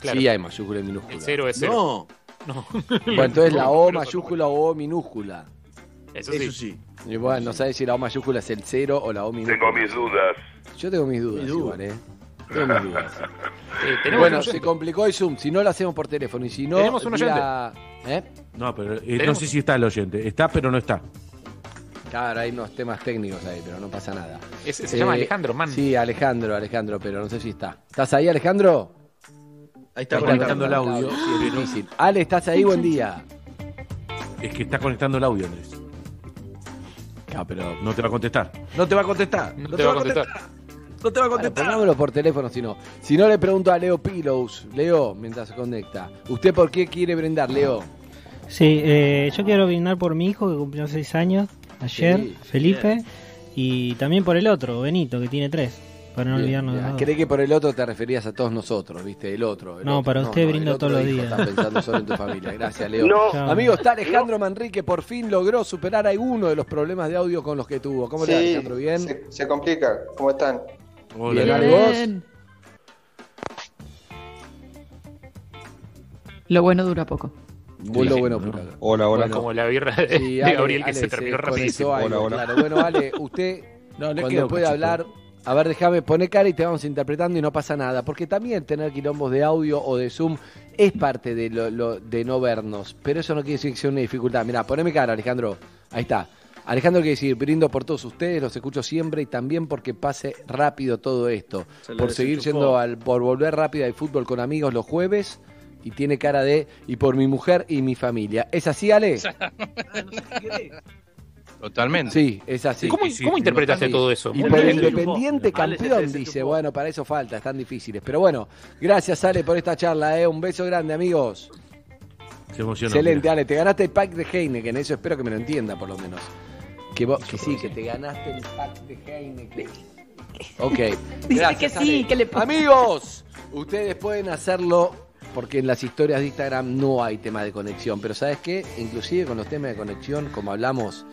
S18: Claro.
S2: Sí hay mayúscula y minúscula.
S18: El cero es cero.
S41: No,
S18: No.
S2: Bueno, entonces la O mayúscula o O minúscula.
S18: Eso sí.
S41: eso sí.
S2: Y bueno, no sabes si la O mayúscula es el cero o la O minúscula.
S29: Tengo mis dudas.
S2: Yo tengo mis dudas
S41: Mis dudas.
S2: igual, ¿eh? Tengo mis dudas.
S18: Eh, tenemos
S2: Bueno, se
S18: oyente.
S2: complicó el Zoom. Si no lo hacemos por teléfono y si no.
S18: Tenemos un
S2: vía- ¿Eh?
S4: No, pero eh, no sé si está el oyente. Está, pero no está.
S2: Claro, hay unos temas técnicos ahí, pero no pasa nada.
S18: Es- se llama Alejandro, man.
S2: Sí, Alejandro, Alejandro, pero no sé si está. ¿Estás ahí, Alejandro?
S41: Ahí está
S4: Está
S41: conectando.
S4: el audio.
S2: Sí, es difícil. Ale, ¿estás ahí? Buen día.
S4: Es que está conectando el audio, Andrés.
S2: Ah, pero
S4: No te va a contestar. No te va a contestar.
S18: No te va a contestar.
S41: No te va a
S2: Bueno,
S41: contestar.
S2: pongámoslo por teléfono si no. Si no, le pregunto a Leo Pillows. Leo, mientras se conecta. ¿Usted por qué quiere brindar, Leo?
S42: Sí, eh, yo quiero brindar por mi hijo que cumplió 6 años ayer,
S2: Sí,
S42: Felipe, y también por el otro, Benito, que tiene 3. para no
S2: Bien,
S42: olvidarnos de.
S2: Creí que por el otro te referías a todos nosotros, ¿viste? El otro. el
S42: No,
S2: otro.
S42: para usted
S2: otro
S42: todos los días.
S2: Estás pensando solo en tu familia. Gracias, Leo.
S42: No.
S2: Amigo, está Alejandro Manrique, por fin logró superar alguno de los problemas de audio con los que tuvo. ¿Cómo le va,
S43: Sí,
S2: Alejandro? ¿Bien?
S43: Se, se complica. ¿Cómo están?
S2: Bien, ¿Ale, vos?
S3: Lo bueno dura poco.
S2: Vos lo bueno.
S43: Hola, hola.
S2: Bueno,
S18: Como la birra de,
S2: Sí,
S18: de
S2: Ale,
S18: Gabriel que
S2: Ale,
S18: se terminó rapidísimo.
S2: algo,
S43: Hola, hola.
S2: claro. Bueno, Ale, usted
S4: No, le
S2: cuando puede hablar, a ver, déjame poner cara y te vamos interpretando y no pasa nada, porque también tener quilombos de audio o de Zoom es parte de lo, lo- de no vernos, pero eso no quiere decir que sea una dificultad. Mirá, poneme cara, Alejandro. Ahí está. Alejandro quiere decir, brindo por todos ustedes, los escucho siempre y también porque pase rápido todo esto.
S41: Se
S2: Por seguir
S41: desenchufó.
S2: yendo al, por volver rápido al fútbol con amigos los jueves y tiene cara de, y por mi mujer y mi familia. ¿Es así, Ale?
S44: Totalmente.
S2: Sí, es así.
S18: ¿Cómo- cómo interpretaste
S2: Sí.
S18: todo eso?
S2: Y por. Independiente campeón, dice. Bueno, para eso falta, están difíciles. Pero bueno, gracias, Ale, por esta charla. ¿eh? Un beso grande, amigos.
S4: Se emocionó.
S2: Excelente,
S4: mira.
S2: Ale. Te ganaste el pack de Heineken. Eso espero que me lo entienda, por lo menos. Que, vos, que sí, que te ganaste el pack de Heineken. Ok.
S3: Dice que sí,
S2: Ale.
S3: que le
S2: Amigos, ustedes pueden hacerlo porque en las historias de Instagram no hay tema de conexión. Pero ¿sabes qué? Inclusive con los temas de conexión, como hablamos,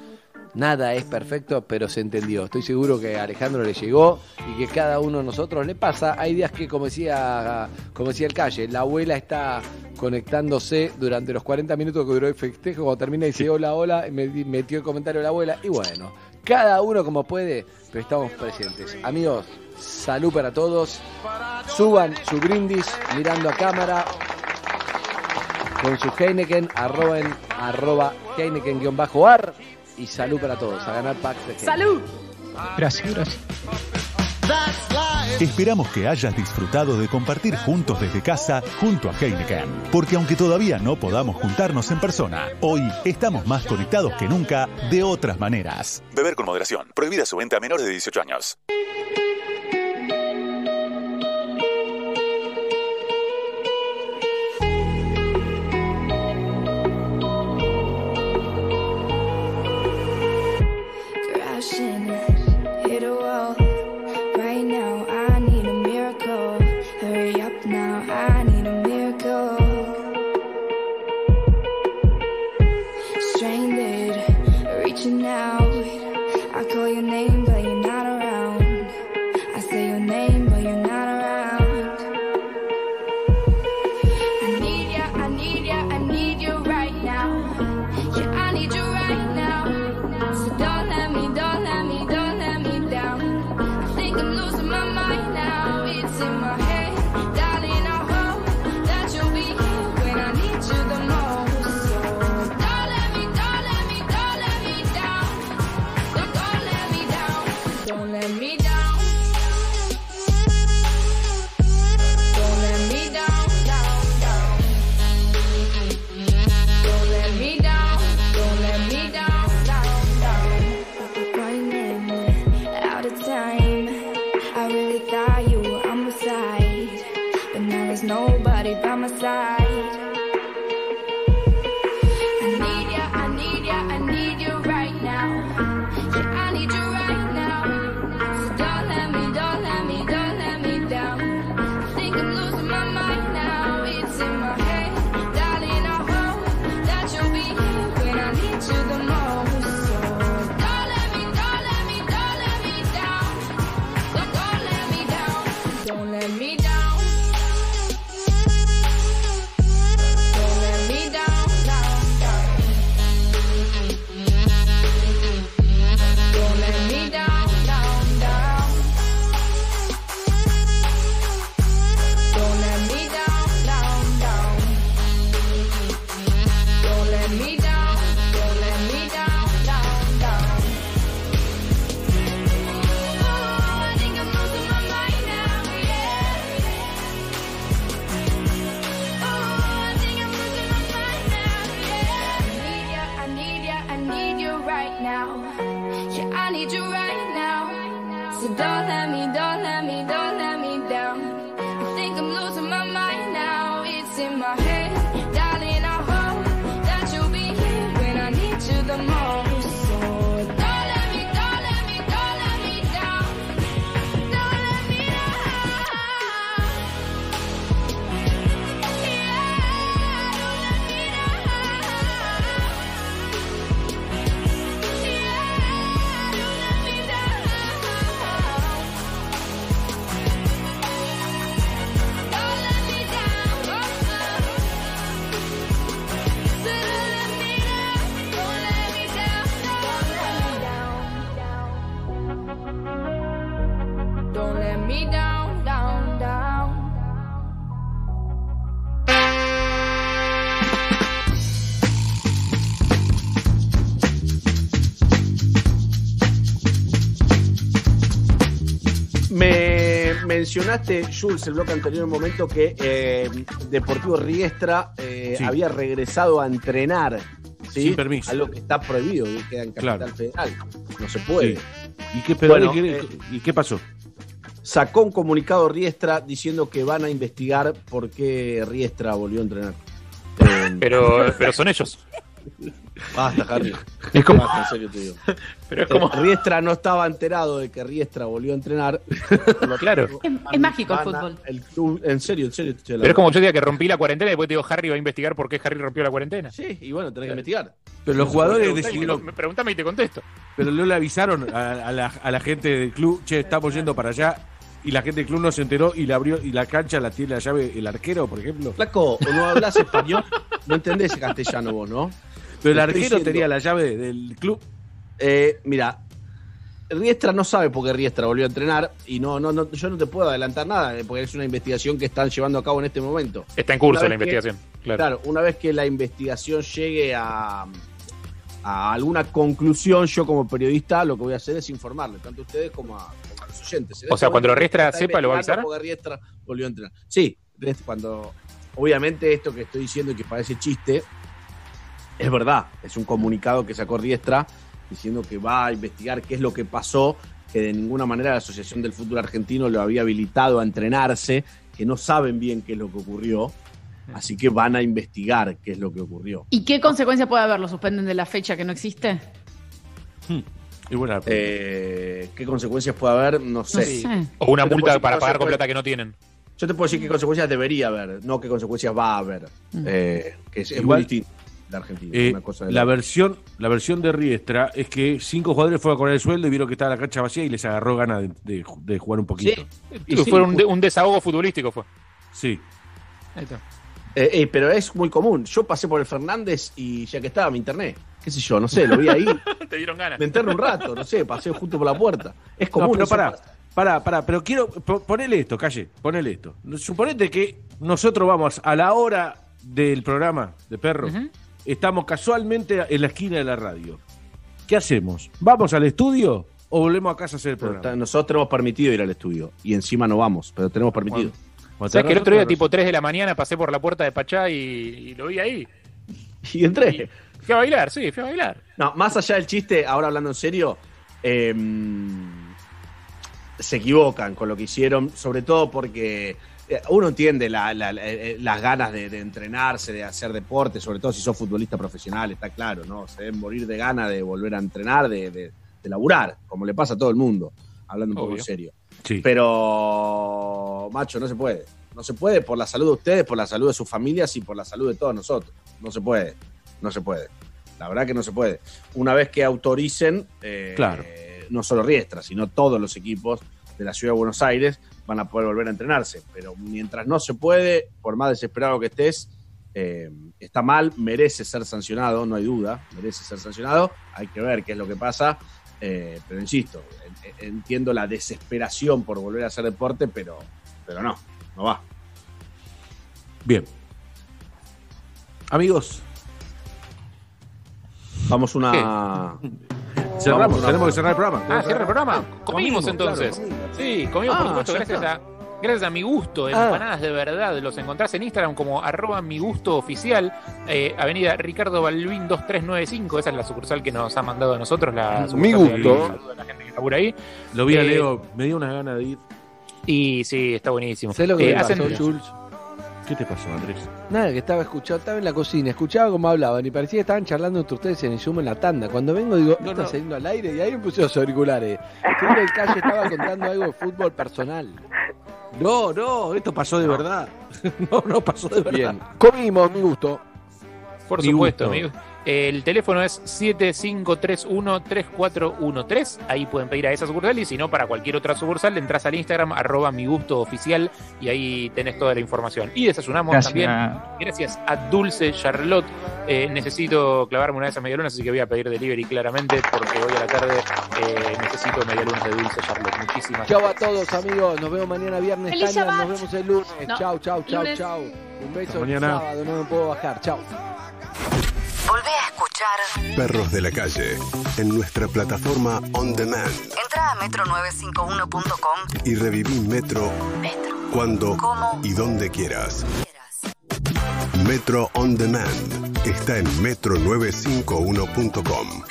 S2: nada es perfecto, pero se entendió. Estoy seguro que a Alejandro le llegó y que cada uno de nosotros le pasa. Hay días que, como decía, como decía el calle, la abuela está conectándose durante los 40 minutos que duró el festejo. Cuando termina dice hola, hola, y me metió el comentario de la abuela. Y bueno, cada uno como puede, pero estamos presentes. Amigos, salud para todos. Suban su brindis mirando a cámara con su Heineken, arroba, en- arroba Heineken-ar y salud para todos. A ganar packs de Heineken.
S3: ¡Salud!
S44: Gracias, gracias.
S45: Esperamos que hayas disfrutado de compartir juntos desde casa junto a Heineken. Porque aunque todavía no podamos juntarnos en persona, hoy estamos más conectados que nunca de otras maneras.
S46: Beber con moderación. Prohibida su venta a menores de 18 años.
S5: Mencionaste, Jules, el bloque anterior, un momento que eh, Deportivo Riestra eh,
S4: Sí.
S5: había regresado a entrenar. ¿sí?
S4: Sin permiso.
S5: Algo que está prohibido, que queda en Capital
S4: Claro.
S5: Federal. No se puede.
S4: Sí. ¿Y qué, pero,
S5: Bueno,
S4: ¿y qué-
S5: eh,
S4: ¿y qué pasó?
S5: Sacó un comunicado Riestra diciendo que van a investigar por qué Riestra volvió a entrenar.
S18: Pero, pero son ellos.
S5: Basta, Harry.
S18: Es como-
S5: Basta, en serio te digo.
S18: Pero es como-
S5: Eh, Riestra no estaba enterado de que Riestra volvió a entrenar.
S18: Claro.
S3: Es, es mágico el fútbol.
S5: el club- en serio, en serio. te
S18: Pero es como yo diga que rompí la cuarentena y después te digo Harry va a investigar por qué Harry rompió la cuarentena.
S5: Sí, y bueno, tenés que investigar.
S4: Pero los jugadores
S18: preguntame
S4: decidieron,
S18: Me pregúntame y te contesto.
S4: pero no le avisaron a, a la, a la gente del club, che, estamos yendo para allá, y la gente del club no se enteró y la abrió y la cancha la tiene la llave el arquero, por ejemplo.
S5: Flaco, o no hablas español, no entendés castellano vos, ¿no?
S4: Pero el arquero
S5: diciendo.
S4: tenía la llave del club.
S5: Eh, mira, Riestra no sabe por qué Riestra volvió a entrenar y no, no, no, yo no te puedo adelantar nada, eh, porque es una investigación que están llevando a cabo en este momento.
S18: Está en curso la
S5: que-
S18: investigación. Claro.
S5: Claro, una vez que la investigación llegue a, a alguna conclusión, yo como periodista lo que voy a hacer es informarle, tanto a ustedes como a, como a los oyentes. En
S18: O sea, cuando Riestra sepa, ¿lo va a avisar?
S5: porque Riestra volvió a entrenar. Sí, cuando obviamente esto que estoy diciendo y que parece chiste, es verdad, es un comunicado que sacó Riestra diciendo que va a investigar qué es lo que pasó, que de ninguna manera la Asociación del Fútbol Argentino lo había habilitado a entrenarse, que no saben bien qué es lo que ocurrió, así que van a investigar qué es lo que ocurrió.
S3: ¿Y qué consecuencia puede haber? ¿Lo suspenden de la fecha que no existe?
S4: Y bueno,
S5: Eh, ¿Qué consecuencias puede haber? No sé.
S3: sé.
S18: O una multa
S5: decir
S18: para pagar con plata que no tienen.
S5: Yo te puedo decir qué consecuencias debería haber, no qué consecuencias va a haber. Eh, que es, es muy distinto de Argentina.
S4: Eh,
S5: una cosa de
S4: la
S5: la-
S4: versión la versión de Riestra es que cinco jugadores fueron a cobrar el sueldo y vieron que estaba la cancha vacía y les agarró ganas de, de- de jugar un poquito.
S5: Y sí,
S18: fue un, de- un desahogo futbolístico fue.
S4: Sí.
S18: Ahí está.
S5: Eh, eh, pero es muy común. Yo pasé por el Fernández y ya que estaba, me interné. ¿Qué sé yo? No sé, lo vi ahí.
S18: Te dieron ganas.
S5: Me interné un rato, no sé, pasé justo por la puerta. Es
S4: No,
S5: común.
S4: pero
S5: eso
S4: pará,
S5: pasa.
S4: pará, pará, pero quiero, po- ponele esto, calle, ponele esto. Suponete que nosotros vamos a la hora del programa de perro, estamos casualmente en la esquina de la radio. ¿Qué hacemos? ¿Vamos al estudio o volvemos a casa a hacer el programa?
S5: nosotros tenemos permitido ir al estudio y encima no vamos, pero tenemos permitido.
S18: ¿Sabes que el otro día, tipo 3 de la mañana, pasé por la puerta de Pachá y, y lo vi ahí?
S5: Y entré.
S18: Fui a bailar, sí, fui a bailar.
S5: No, más allá del chiste, ahora hablando en serio, eh, se equivocan con lo que hicieron, sobre todo porque uno entiende la- la- la- eh, las ganas de, de entrenarse, de hacer deporte, sobre todo si sos futbolista profesional, está claro, ¿no? Se deben morir de ganas de volver a entrenar, de, de, de laburar, como le pasa a todo el mundo, hablando un poco en serio.
S4: Sí.
S5: Pero, macho, no se puede. No se puede por la salud de ustedes, por la salud de sus familias y por la salud de todos nosotros. No se puede. No se puede. La verdad que no se puede. Una vez que autoricen, eh,
S4: Claro.
S5: no solo Riestra, sino todos los equipos de la ciudad de Buenos Aires van a poder volver a entrenarse. Pero mientras no se puede, por más desesperado que estés, eh, está mal, merece ser sancionado, no hay duda, merece ser sancionado. Hay que ver qué es lo que pasa. eh, pero insisto, en- en- entiendo la desesperación por volver a hacer deporte, pero, pero no, no va.
S4: Bien. Amigos,
S5: Vamos una.
S4: cerramos,
S5: Vamos,
S4: tenemos que cerrar el programa.
S18: Ah, cierra el programa. Comimos
S4: Comimos,
S18: entonces.
S4: claro,
S18: Sí, comimos por
S5: Ah,
S18: supuesto,
S5: ya
S18: gracias
S5: está.
S18: a, gracias a mi gusto,
S5: Ah.
S18: empanadas de verdad. Los encontrás en Instagram como arroba mi gusto oficial, eh, Avenida Ricardo Balvin 2395. Esa es la sucursal que nos ha mandado a nosotros. La
S2: Mi
S18: sucursal
S2: gusto.
S18: La gente que labura ahí.
S4: Lo vi a
S18: Eh,
S4: Leo, me dio unas ganas de ir.
S18: Y sí, está buenísimo.
S2: ¿Sabes lo que
S18: Eh, hacen-
S2: Jules?
S4: ¿Qué te pasó, Andrés?
S2: Nada, que estaba escuchando, estaba en la cocina, escuchaba cómo hablaban y parecía que estaban charlando entre ustedes en el Zoom en la tanda. Cuando vengo digo, ¿no está saliendo al aire? Y ahí me puse los auriculares. Creo que el calle estaba contando algo de fútbol personal.
S4: No, no, esto pasó de verdad. No, no pasó de verdad.
S2: Bien, comimos, mi gusto.
S18: Por
S4: Mi
S18: supuesto,
S4: gusto.
S18: amigo. El teléfono es 7531-3413. Ahí pueden pedir a esa sucursal y si no, para cualquier otra sucursal, entras al Instagram, arroba mi gusto oficial y ahí tenés toda la información. Y desayunamos
S22: Gracias.
S18: también, gracias a Dulce Charlotte. Eh, necesito clavarme una de esas medialunas, así que voy a pedir delivery claramente porque hoy a la tarde eh, necesito medialunas de Dulce Charlotte. Muchísimas
S2: Chau a todos, amigos. Nos vemos mañana viernes.
S3: ¡Feliz
S2: nos vemos el lunes.
S3: No,
S2: chau, chau, chau,
S3: lunes.
S2: chau. Un beso
S4: Hasta
S2: el
S4: mañana.
S2: sábado, no me puedo bajar. Chau.
S6: Volvé a escuchar
S29: Perros de la calle en nuestra plataforma On Demand
S7: Entra a metro951.com
S29: y reviví Metro, cuando
S7: ¿Cómo?
S29: y donde quieras. Metro On Demand está en metro951.com.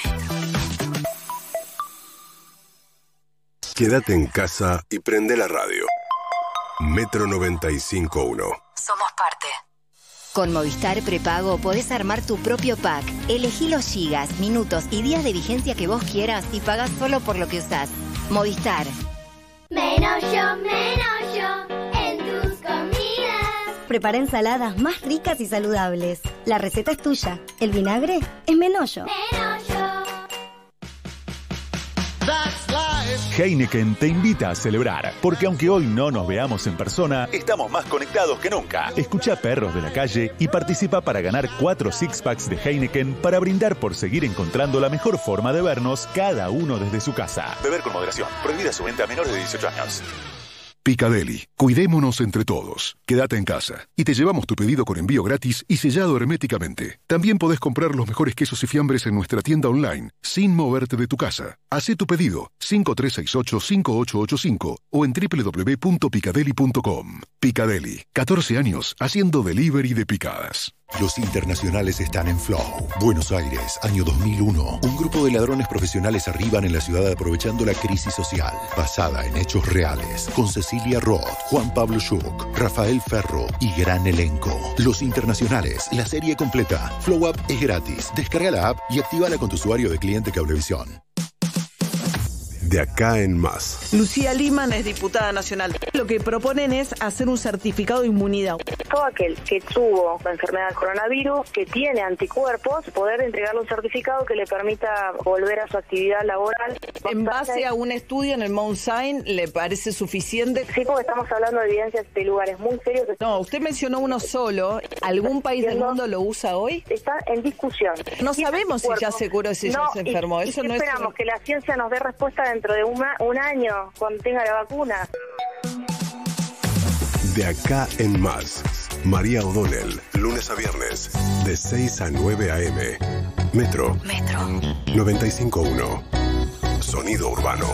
S29: Quédate en casa y prende la radio. Metro 951.
S7: Somos parte. Con Movistar Prepago podés armar tu propio pack. Elegí los gigas, minutos y días de vigencia que vos quieras y pagás solo por lo que usás. Movistar.
S32: Menos yo, menos yo en tus comidas.
S47: Prepara ensaladas más ricas y saludables. La receta es tuya. El vinagre es menollo.
S32: Menos yo.
S45: Heineken te invita a celebrar, porque aunque hoy no nos veamos en persona, estamos más conectados que nunca. Escucha Perros de la Calle y participa para ganar cuatro six packs de Heineken para brindar por seguir encontrando la mejor forma de vernos cada uno desde su casa.
S46: Beber con moderación. Prohibida su venta a menores de 18 años.
S9: Picadeli, cuidémonos entre todos. Quédate en casa y te llevamos tu pedido con envío gratis y sellado herméticamente. También podés comprar los mejores quesos y fiambres en nuestra tienda online, sin moverte de tu casa. Hacé tu pedido 5368-5885 o en www.picadeli.com. Picadeli, 14 años haciendo delivery de picadas.
S25: Los internacionales están en Flow. Buenos Aires, año 2001. Un grupo de ladrones profesionales arriban en la ciudad aprovechando la crisis social, basada en hechos reales, con Cecilia Roth, Juan Pablo Schuch, Rafael Ferro y gran elenco. Los internacionales, la serie completa. Flow App es gratis. Descarga la app y actívala con tu usuario de cliente Cablevisión.
S29: De acá en más.
S48: Lucía Liman es diputada nacional. Lo que proponen es hacer un certificado de inmunidad.
S49: todo aquel que tuvo la enfermedad del coronavirus, que tiene anticuerpos, poder entregarle un certificado que le permita volver a su actividad laboral.
S48: En base a un estudio en el Mount Sinai, ¿le parece suficiente?
S49: Sí, porque estamos hablando de evidencias de lugares muy serios.
S48: No, usted mencionó uno solo. ¿Algún país del mundo lo usa hoy?
S49: Está en discusión.
S48: No sabemos si ya se curó, si ya
S49: No,
S48: se
S49: y-
S48: enfermó.
S49: y
S48: Eso no es...
S49: esperamos que la ciencia nos dé respuesta dentro de una- un año, cuando tenga la vacuna.
S29: De acá en más. María O'Donnell, lunes a viernes, de 6 a 9 a.m. Metro.
S7: Metro.
S29: 951. Sonido urbano.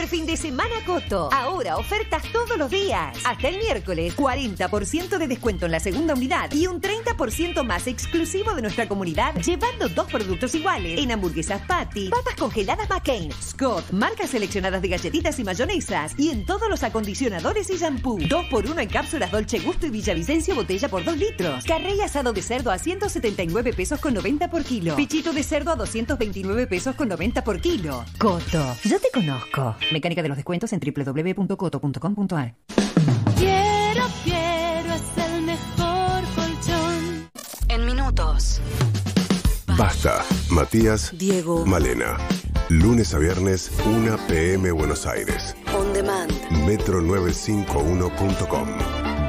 S50: Super fin de semana Coto. Ahora ofertas todos los días. Hasta el miércoles, 40% de descuento en la segunda unidad y un 30% más exclusivo de nuestra comunidad, llevando dos productos iguales. En hamburguesas Patty, papas congeladas McCain, Scott, marcas seleccionadas de galletitas y mayonesas y en todos los acondicionadores y shampoo. 2 por 1 en cápsulas Dolce Gusto y Villavicencio botella por 2 litros. Carré asado de cerdo a 179 pesos con 90 por kilo. Pichito de cerdo a 229 pesos con 90 por kilo. Coto, yo te conozco. Mecánica de los descuentos en www.coto.com.ar.
S32: Quiero, quiero, es el mejor colchón.
S7: En minutos.
S29: Basta. Matías.
S7: Diego.
S29: Malena. Lunes a viernes, 1 p.m. Buenos Aires.
S7: On demand.
S29: Metro951.com.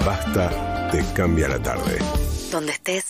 S29: Basta. Te cambia la tarde.
S7: Donde estés.